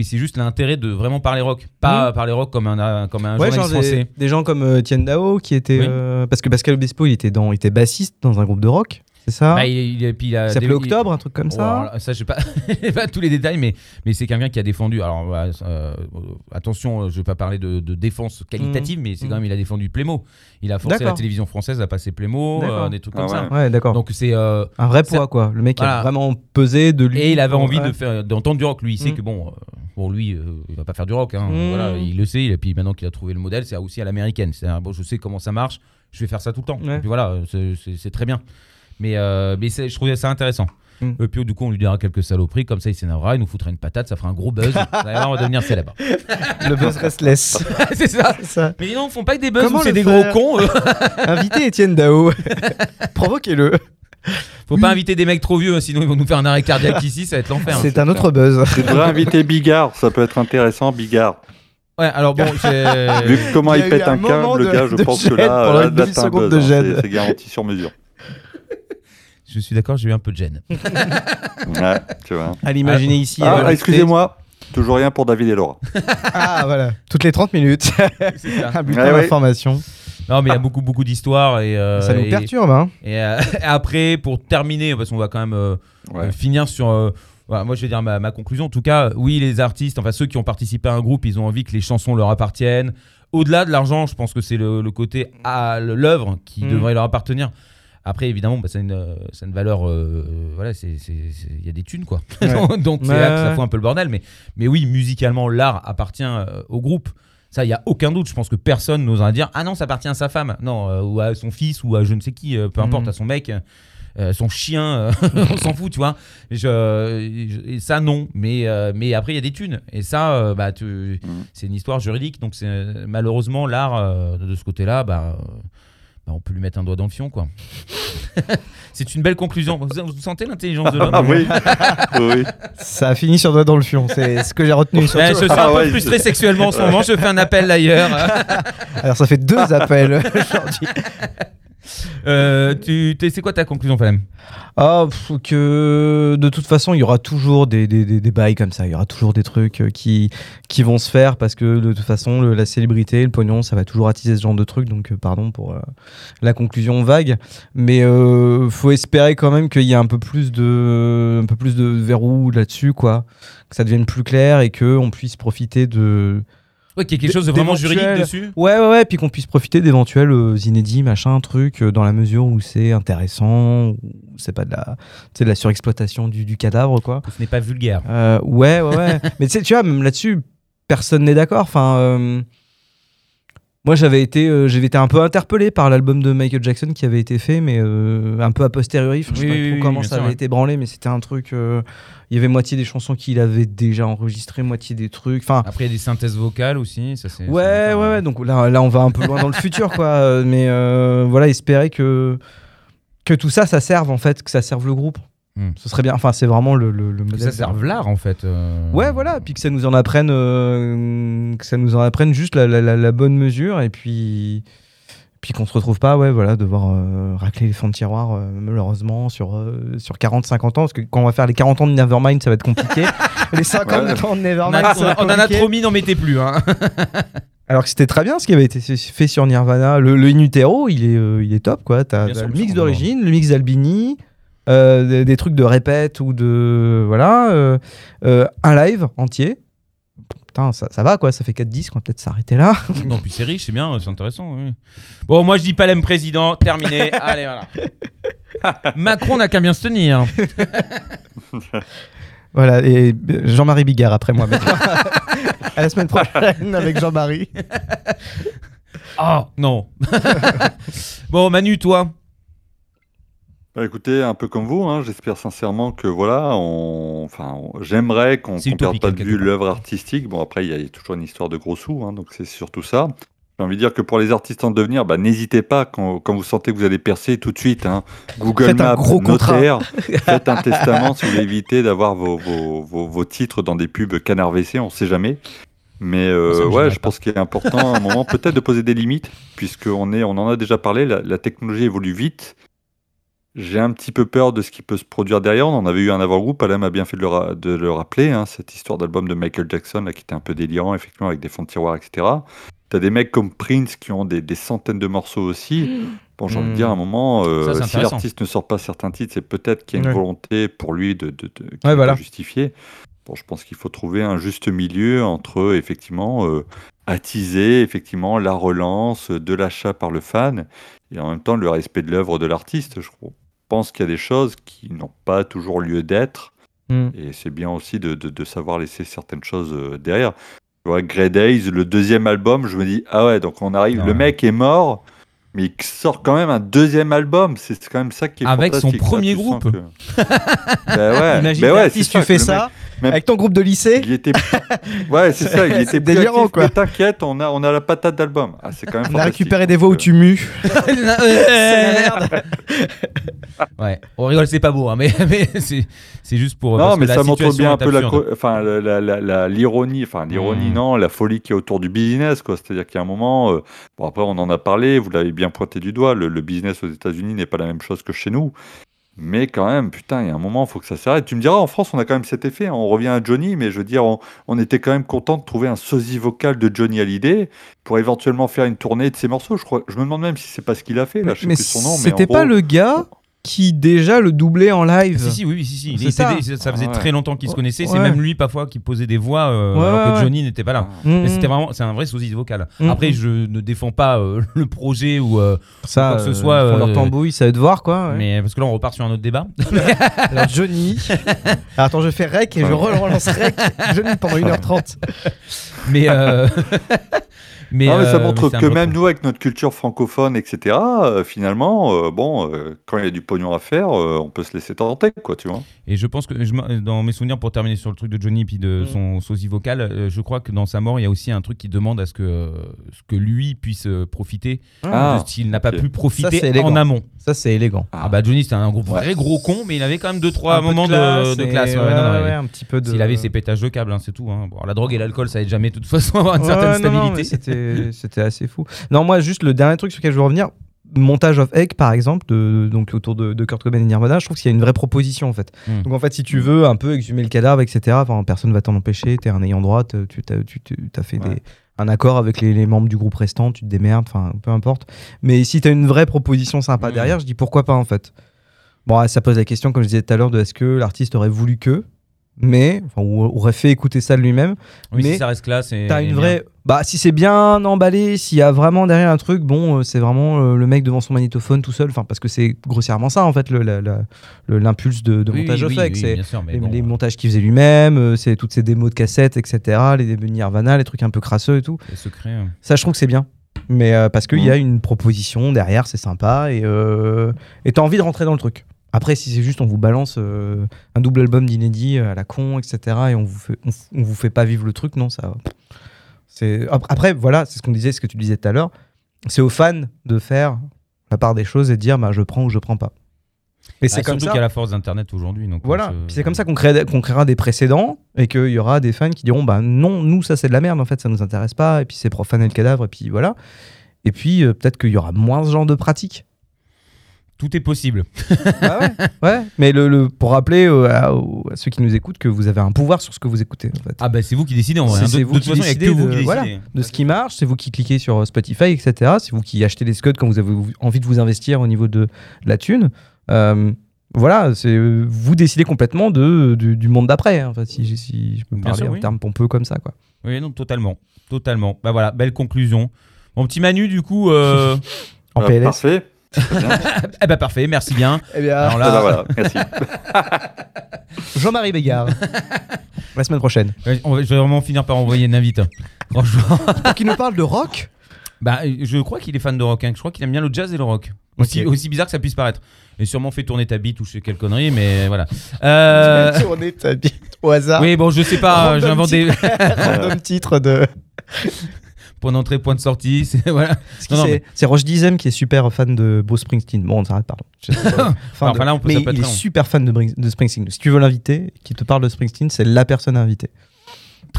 Mais c'est juste l'intérêt de vraiment parler rock. Pas parler rock comme un, comme un Ouais, genre journaliste des, français. des gens comme euh, Tienne Dao qui était. Oui. euh, parce que Pascal Obispo, il était, dans, il était bassiste dans un groupe de rock, c'est ça Bah, il, il- et puis il a Il s'appelait Octobre, un truc comme Oh, ça alors ça, je sais pas, tous les détails, mais, mais c'est quelqu'un qui a défendu. Alors, euh, attention, je vais pas parler de, de défense qualitative, mais c'est quand même, il a défendu Plémo. Il a forcé la télévision française à passer Plémo, euh, des trucs Ah comme ouais. ça. Ouais, d'accord. Donc, c'est. euh, Un vrai poids, quoi. Le mec Voilà. a vraiment pesé de lui. et il avait envie ouais. de faire d'entendre du rock. Lui, il sait Mm. que bon, euh, bon lui, euh, il va pas faire du rock. hein. Voilà, il le sait. Et puis maintenant qu'il a trouvé le modèle, c'est aussi à l'américaine. C'est bon, je sais comment ça marche. Je vais faire ça tout le temps. Ouais. Et puis voilà, c'est très bien. Mais, euh, mais je trouvais ça intéressant. Mm. Et puis du coup, on lui dira quelques saloperies, comme ça il s'énervera, il nous foutra une patate, ça fera un gros buzz. D'ailleurs, on va devenir célèbre. Le buzz restless. c'est ça. C'est ça. Mais non, ils font pas que des buzz c'est des gros cons. Invitez Étienne Dao. Provoquez-le. Faut pas inviter des mecs trop vieux, hein, sinon ils vont nous faire un arrêt cardiaque ici, ça va être l'enfer. C'est un autre buzz. Tu devrais inviter Bigard, ça peut être intéressant, Bigard. Ouais, alors bon, c'est- Vu comment il pète un câble, le gars, je pense que là, là, là, t'as un demi-seconde buzz, de hein, c'est garanti sur mesure. Je suis d'accord, j'ai eu un peu de gêne. Ouais, tu vois. À l'imaginer ici. Ah, euh, excusez-moi, toujours rien pour David et Laura. Ah, voilà. Toutes les 30 minutes. C'est ça. un bulletin Ouais, ouais. d'information. Non, mais il y a beaucoup, beaucoup d'histoires et. euh, Ça nous et- perturbe, hein. Et, euh, après, pour terminer, parce qu'on va quand même euh, Ouais. finir sur. euh, voilà, moi, je vais dire ma, ma conclusion. En tout cas, oui, les artistes, enfin ceux qui ont participé à un groupe, ils ont envie que les chansons leur appartiennent. Au-delà de l'argent, je pense que c'est le, le côté à l'œuvre qui Mm. devrait leur appartenir. Après, évidemment, bah, c'est une, euh, une valeur. euh, euh, voilà, c'est- c'est- c'est- il y a des thunes, quoi. Ouais. Donc, c'est là que ça fout un peu le bordel. Mais, mais oui, musicalement, l'art appartient euh, au groupe. Ça, il y a aucun doute. Je pense que personne n'osera dire Ah non, ça appartient à sa femme. Non, euh, ou à son fils, ou à je ne sais qui, euh, peu importe, Mhm. à son mec. euh, son chien, euh, on s'en fout, tu vois. Je, je- et ça, non. Mais, euh, mais après, il y a des thunes. Et ça, euh, bah, Mhm. c'est une histoire juridique. Donc, c'est malheureusement, l'art, euh, de ce côté-là, bah, euh, bah, on peut lui mettre un doigt dans le fion, quoi. c'est une belle conclusion. Vous, vous sentez l'intelligence de l'homme Ah oui, oui. Ça a fini sur doigt dans le fion. C'est ce que j'ai retenu. Surtout. je suis Ah un peu ouais, frustré sexuellement en ce moment. Je fais un appel d'ailleurs. Alors, ça fait deux appels aujourd'hui. Euh, c'est quoi ta conclusion, Falem? Ah, que de toute façon, il y aura toujours des, des, des, des bails comme ça. Il y aura toujours des trucs euh, qui, qui vont se faire parce que de toute façon, la célébrité, le pognon, ça va toujours attiser ce genre de trucs. Donc, euh, pardon pour la conclusion vague. Mais euh, faut espérer quand même qu'il y ait un peu plus de, un peu plus de verrou là-dessus, quoi. Que ça devienne plus clair et qu'on puisse profiter de. Ouais, qu'il y ait quelque chose de vraiment juridique dessus Ouais, ouais, ouais, puis qu'on puisse profiter d'éventuels euh, inédits, machin, trucs, euh, dans la mesure où c'est intéressant, où c'est pas de la, sais, de la surexploitation du, du cadavre, quoi. Ce n'est pas vulgaire. Euh, ouais, ouais, ouais. Mais tu sais, tu vois, même là-dessus, personne n'est d'accord. Enfin, euh, moi, j'avais été, euh, j'avais été un peu interpellé par l'album de Michael Jackson qui avait été fait, mais euh, un peu a posteriori. Enfin, je sais Oui, pas oui, trop oui, comment ça sûr, avait ouais. été branlé, mais c'était un truc. euh, Il y avait moitié des chansons qu'il avait déjà enregistrées, moitié des trucs. Enfin, Après, il y a des synthèses vocales aussi. Ça, c'est, Ouais, c'est- ouais, ouais. Donc là, là, on va un peu loin dans le futur, quoi. Mais voilà, espérer que que tout ça, ça serve en fait, que ça serve le groupe. Hmm. Ce serait bien. Enfin, c'est vraiment le, le, le Que modèle. ça serve l'art, en fait. euh. Ouais, voilà. Puis que ça nous en apprenne, euh, que ça nous en apprenne juste la, la- la- la bonne mesure, et puis puis qu'on se retrouve pas, ouais, voilà, devoir euh, racler les fonds de tiroir, malheureusement, sur sur 40-50 ans, parce que quand on va faire les 40 ans de Nevermind, ça va être compliqué. les 50 Ouais. ans de On, Nevermind, a- on en a trop mis, n'en mettez plus. Hein. Alors que c'était très bien ce qui avait été fait sur Nirvana. Le, le In Utero, il est, euh, il est top, quoi. T'as le mix d'origine, le mix d'Albini. Euh, des, des trucs de répète ou de. Voilà. euh, euh, un live entier. Putain, ça, ça va quoi, ça fait 4 disques, on va peut-être s'arrêter là. Non, puis c'est riche, c'est bien, c'est intéressant. oui. Bon, moi je dis Palem président, terminé. Allez, voilà. Macron n'a qu'à bien se tenir. Voilà, et Jean-Marie Bigard après moi. maintenant. à la semaine prochaine avec Jean-Marie. Oh, non. bon, Manu, toi? Bah, écoutez, un peu comme vous, hein, j'espère sincèrement que voilà, on... enfin, on- j'aimerais qu'on ne perde pas de vue l'œuvre artistique. Bon, après, il y, a- il y a toujours une histoire de gros sous, hein, donc c'est surtout ça. J'ai envie de dire que pour les artistes en devenir, bah, n'hésitez pas quand, quand vous sentez que vous allez percer tout de suite. hein. Google Faites un Maps, gros contrat. notaire, faites un testament si vous voulez éviter d'avoir vos, vos, vos, vos titres dans des pubs canard WC, on sait jamais. Mais euh, ouais, je pense qu'il est important à un moment peut-être de poser des limites, puisqu'on est, on en a déjà parlé, la, la technologie évolue vite. J'ai un petit peu peur de ce qui peut se produire derrière. On en avait eu un avant-groupe, Alain a bien fait de le, ra- de le rappeler, hein, cette histoire d'album de Michael Jackson là, qui était un peu délirant, effectivement, avec des fonds de tiroir, etc. T'as des mecs comme Prince qui ont des, des centaines de morceaux aussi. Bon, j'ai envie de Mm. dire, à un moment, euh, Ça, si l'artiste ne sort pas certains titres, c'est peut-être qu'il y a une volonté pour lui de, de, Ouais, voilà. justifiée. Bon, je pense qu'il faut trouver un juste milieu entre, effectivement, euh, attiser, effectivement, la relance de l'achat par le fan et en même temps le respect de l'œuvre de l'artiste. Je pense qu'il y a des choses qui n'ont pas toujours lieu d'être Mm. et c'est bien aussi de, de- de savoir laisser certaines choses euh, derrière. Tu vois, Grey Days, le deuxième album, je me dis, ah ouais, donc on arrive, le mec est mort, mais il sort quand même un deuxième album. C'est quand même ça qui est Avec son premier groupe. que- ben ouais, Imagine, ben ouais, artiste, c'est tu fais ça même- avec ton groupe de lycée. il était... Ouais, c'est ça, il était délirant, actif, quoi. t'inquiète, on a, on a la patate d'album. Ah, c'est quand même On a récupéré des voix où tu mues. Ouais, on rigole, c'est pas beau, hein, mais, mais c'est juste pour. Non, mais ça montre bien un peu la, enfin, l'ironie, enfin l'ironie, Mm. non, la folie qui est autour du business, quoi. C'est-à-dire qu'il y a un moment, euh, bon après on en a parlé, vous l'avez bien pointé du doigt, le, le business aux États-Unis n'est pas la même chose que chez nous. Mais quand même, putain, il y a un moment, il faut que ça s'arrête. Tu me diras, en France, on a quand même cet effet. hein. On revient à Johnny, mais je veux dire, on, on était quand même content de trouver un sosie vocal de Johnny Hallyday pour éventuellement faire une tournée de ses morceaux. Je, crois, je me demande même si c'est pas ce qu'il a fait. Là, je sais Mais plus son nom. c'était pas gros- le gars qui déjà le doublait en live. Si, si, oui, oui, si, si. Il C'est était- ça. ça. faisait Ah ouais. très longtemps qu'ils se connaissaient. C'est Ouais. même lui, parfois, qui posait des voix euh, Ouais, alors que ouais. Johnny n'était pas là. Mm, Mais c'était mm. vraiment, c'est un vrai sosie vocal. Mm, Après, mm. je ne défends pas euh, le projet ou, euh, ça, quoi que ce euh, soit, ils font euh, leur tambouille, ça va de voir quoi. ouais. mais parce que là, on repart sur un autre débat. Alors Johnny. Alors, attends, je fais rec et je relance rec. Johnny pendant 1h30. mais, euh, mais, Non, mais ça euh, montre que même nous, avec notre culture francophone, etc., euh, finalement, euh, bon, euh, quand il y a du pognon à faire, euh, on peut se laisser tenter, quoi, tu vois. Et je pense que je dans mes souvenirs, pour terminer sur le truc de Johnny puis de Mm. son sosie vocal, euh, je crois que dans sa mort, il y a aussi un truc qui demande à ce que, euh, ce que lui puisse euh, profiter Ah, de ce qu'il n'a pas pu profiter en amont. Ça, c'est élégant. Ah bah Johnny c'était un gros, Ouais. vrai gros con, mais il avait quand même deux trois Un moments de classe de et- classe. ouais, ouais, non, non, ouais, ouais. un petit peu de. S'il avait ses pétages de câbles, hein, c'est tout. hein. Bon, la drogue et l'alcool, ça aide jamais de toute façon à avoir une Ouais, certaine stabilité. C'était c'était assez fou. Non, moi, juste le dernier truc sur lequel je veux revenir. Montage of Egg, par exemple, de, donc autour de, de Kurt Cobain et Nirvana, je trouve qu'il y a une vraie proposition en fait. Mm. Donc en fait, si tu veux un peu exhumer le cadavre, etc., enfin, personne va t'en empêcher, t'es un ayant droit, tu t'as tu, as fait Ouais. des, un accord avec les, les membres du groupe restant, tu te démerdes, enfin peu importe. Mais si t'as une vraie proposition sympa Mm. derrière, je dis pourquoi pas en fait. Bon, ça pose la question, comme je disais tout à l'heure, de est-ce que l'artiste aurait voulu que, mais, enfin, ou aurait fait écouter ça de lui-même. Oui, mais si ça reste classe. et- T'as une vraie. Bah, si c'est bien emballé, s'il y a vraiment derrière un truc, bon, euh, c'est vraiment euh, le mec devant son magnétophone tout seul. Enfin, parce que c'est grossièrement ça, en fait, le- la- la- le- l'impulse de, de Oui, montage oui, oui, Fake. c'est sûr, les, bon, les euh, montages qu'il faisait lui-même, euh, c'est toutes ces démos de cassettes, etc. Les débuts Nirvana, les trucs un peu crasseux et tout. les secrets. euh. Ça, je trouve que c'est bien. Mais parce qu'il y a une proposition derrière, c'est sympa et et t'as envie de rentrer dans le truc. Après, si c'est juste on vous balance euh, un double album d'inédit à la con, etc. et on vous fait, on, vous fait pas vivre le truc, non, ça. C'est ap- après voilà, c'est ce qu'on disait, ce que tu disais tout à l'heure. C'est aux fans de faire la part des choses et de dire bah je prends ou je prends pas. Et c'est Ah, comme surtout ça. qu'il y a la force d'internet aujourd'hui. donc, Voilà, euh, Puis c'est comme ça qu'on crée- qu'on créera des précédents et qu'il y aura des fans qui diront bah non, nous ça c'est de la merde en fait, ça nous intéresse pas et puis c'est profaner le cadavre et puis voilà. Et puis euh, peut-être qu'il y aura moins ce genre de pratique. Tout est possible. Ah ouais, ouais. Mais le, le- pour rappeler euh, à, ceux qui nous écoutent que vous avez un pouvoir sur ce que vous écoutez en fait. Ah bah c'est vous qui décidez en vrai. c'est De, vous de toute façon, il n'y a que vous de- qui voilà. décidez. de ce qui marche, c'est vous qui cliquez sur euh, Spotify, etc. C'est vous qui achetez des scuds quand vous avez envie de vous investir au niveau de, de la thune. Euh, voilà, c'est vous décidez complètement de, du, du monde d'après. hein. Enfin, si, si je peux me Bien parler sûr, en oui. termes pompeux comme ça, quoi. Oui, non, totalement. Totalement. Bah voilà, belle conclusion. Mon petit Manu, du coup. euh, En PLS. Parfait. eh bah parfait, merci bien. Eh bien, Alors Ah, là, bah, voilà, merci. Jean-Marie Bégard. La semaine prochaine. ouais, on va- je vais vraiment finir par envoyer une invite. Franchement. Pour qu'il nous parle de rock Bah, je crois qu'il est fan de rock. hein. Je crois qu'il aime bien le jazz et le rock. Aussi, Ok. aussi bizarre que ça puisse paraître. Et sûrement fait tourner ta bite ou je sais quelle connerie, mais voilà. Euh, Tourner ta bite au hasard. oui, bon, je sais pas, Random j'invente des. Random titre de. Point d'entrée, point de sortie. c'est- Voilà. Parce Non, mais- Roche Dizem qui est super fan de Bruce Springsteen. Bon, on s'arrête, pardon. Enfin, de- là, on peut- mais il est long. super fan de, de Springsteen. Si tu veux l'inviter, qui te parle de Springsteen, c'est la personne à inviter.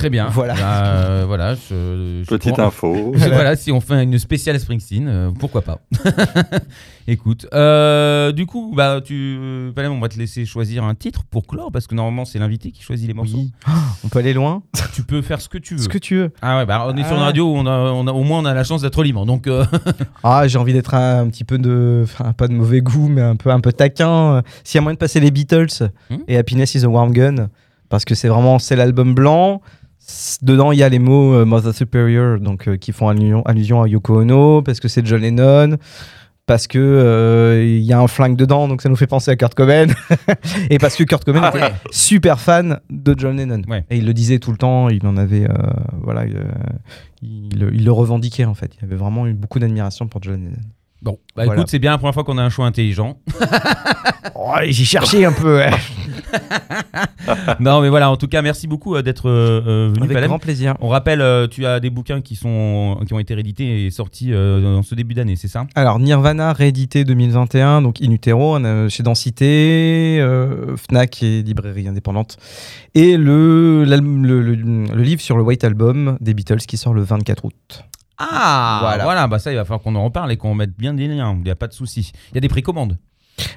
Très bien. Voilà. Bah, euh, voilà. je- je Petite info. Voilà. si on fait une spéciale Springsteen, euh, pourquoi pas. Écoute, euh, du coup, bah, tu, Palem, on va te laisser choisir un titre pour clore, parce que normalement c'est l'invité qui choisit les morceaux. Oui. On peut aller loin. Tu peux faire ce que tu veux. Ce que tu veux. Ah ouais, bah on est sur une Ah. radio, où on a, on a, au moins on a la chance d'être libre. Donc, euh, Ah, j'ai envie d'être un, petit peu de. Enfin, pas de mauvais goût, mais un peu, un peu taquin. S'il y a moyen de passer les Beatles Hmm. et Happiness is a Warm Gun, parce que c'est vraiment. C'est l'album blanc. Dedans, il y a les mots euh, Mother Superior, donc euh, qui font allusion, allusion à Yoko Ono, parce que c'est John Lennon, parce que euh, il y a un flingue dedans, donc ça nous fait penser à Kurt Cobain, et parce que Kurt Cobain Ah était ouais. super fan de John Lennon. Ouais. Et il le disait tout le temps, il en avait, euh, voilà, il, le- il le revendiquait en fait. Il avait vraiment eu beaucoup d'admiration pour John Lennon. Bon, bah Voilà. écoute, c'est bien la première fois qu'on a un choix intelligent. Oh, J'ai cherché un peu. ouais. non, mais voilà, en tout cas, merci beaucoup euh, d'être euh, euh, venu, Avec Palem. grand plaisir. On rappelle, euh, tu as des bouquins qui, sont, qui ont été réédités et sortis euh, dans ce début d'année, c'est ça? Alors Nirvana réédité 2021, donc In Utero euh, chez Densité, Fnac et librairie indépendante, et le, l'album- le, le- le livre sur le White Album des Beatles qui sort le 24 août. Ah Voilà. voilà. bah ça, il va falloir qu'on en reparle et qu'on mette bien des liens, il n'y a pas de souci. Il y a des précommandes.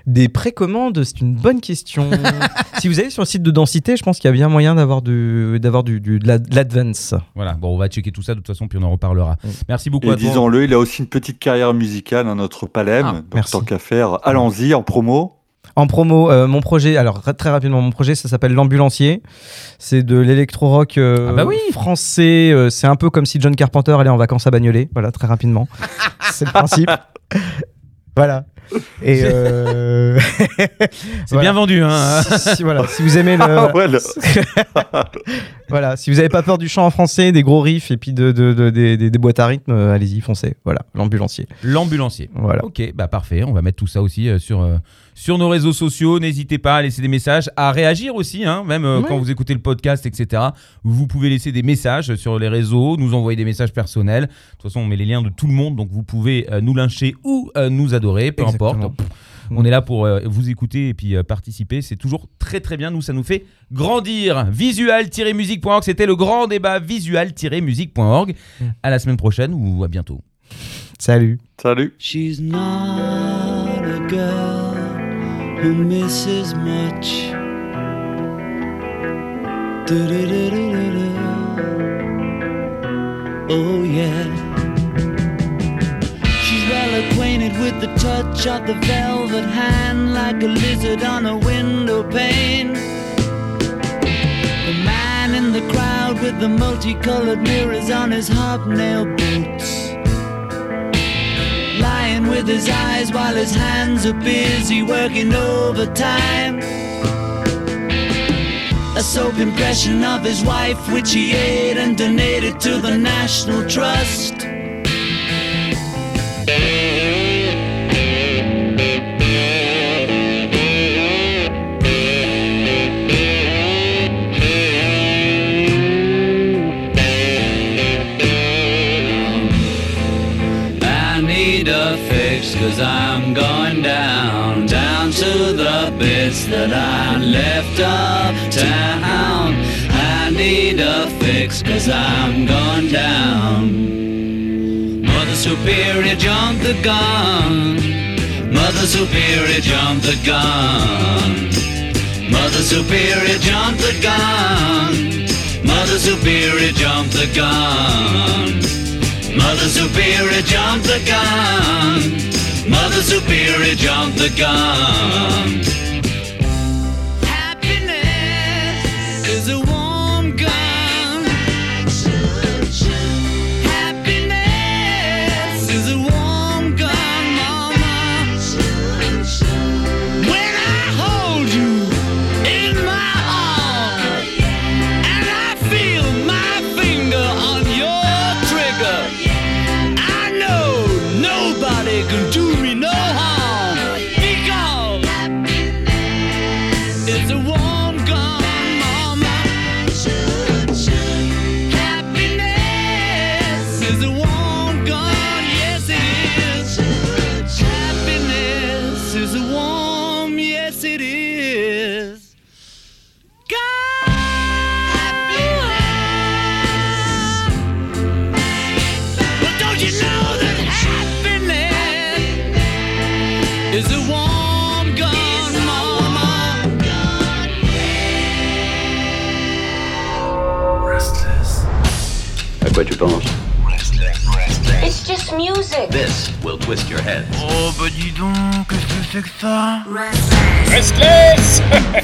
Des précommandes, c'est une bonne question. si vous allez sur le site de Densité, je pense qu'il y a bien moyen d'avoir du, d'avoir du, du- de la- de l'advance. Voilà, bon, on va checker tout ça de toute façon, puis on en reparlera. Mm. Merci beaucoup Et à disons-le, il a aussi une petite carrière musicale, hein, notre Palem. Ah, Donc merci. tant qu'à faire, allons-y en promo. En promo, euh, mon projet, alors très rapidement, mon projet, ça s'appelle L'Ambulancier. C'est de l'électro-rock euh, Ah bah oui. français. euh, c'est un peu comme si John Carpenter allait en vacances à Bagnolet. Voilà, très rapidement. c'est le principe. voilà. Et euh, C'est voilà. bien vendu, hein si, voilà, si vous aimez le. Ah ouais, le- voilà, si vous n'avez pas peur du chant en français, des gros riffs et puis de, de- de- des, boîtes à rythme, allez-y, foncez. Voilà, l'ambulancier. L'ambulancier. Voilà. Ok, bah parfait. On va mettre tout ça aussi sur, sur nos réseaux sociaux. N'hésitez pas à laisser des messages, à réagir aussi, hein, même euh, Ouais. quand vous écoutez le podcast, etc. Vous pouvez laisser des messages sur les réseaux, nous envoyer des messages personnels. De toute façon, on met les liens de tout le monde, donc vous pouvez euh, nous lyncher ou euh, nous adorer, peu Exactement. importe. On est là pour euh, vous écouter et puis euh, participer. C'est toujours très très bien. Nous, ça nous fait grandir. Visual-musique.org, c'était le grand débat visual-musique.org. À la semaine prochaine ou à bientôt. Salut. Salut. She's not a girl who misses much. Oh, yeah. She's well acquainted with the touch of the velvet hand, like a lizard on a window pane. The man in the crowd with the multicolored mirrors on his hobnail boots lying with his eyes while his hands are busy working overtime. A soap impression of his wife, which he ate and donated to the National Trust. Cause I'm going down, down to the bits that I left uptown. I need a fix cause I'm going down. Mother Superior jumped the gun. Mother Superior jumped the gun. Mother Superior jumped the gun. Mother Superior jumped the gun. Mother Superior jumped the gun. Mother Superior jumped the gun. twist your. Oh, bah dis donc, qu'est-ce que c'est que ça? Restless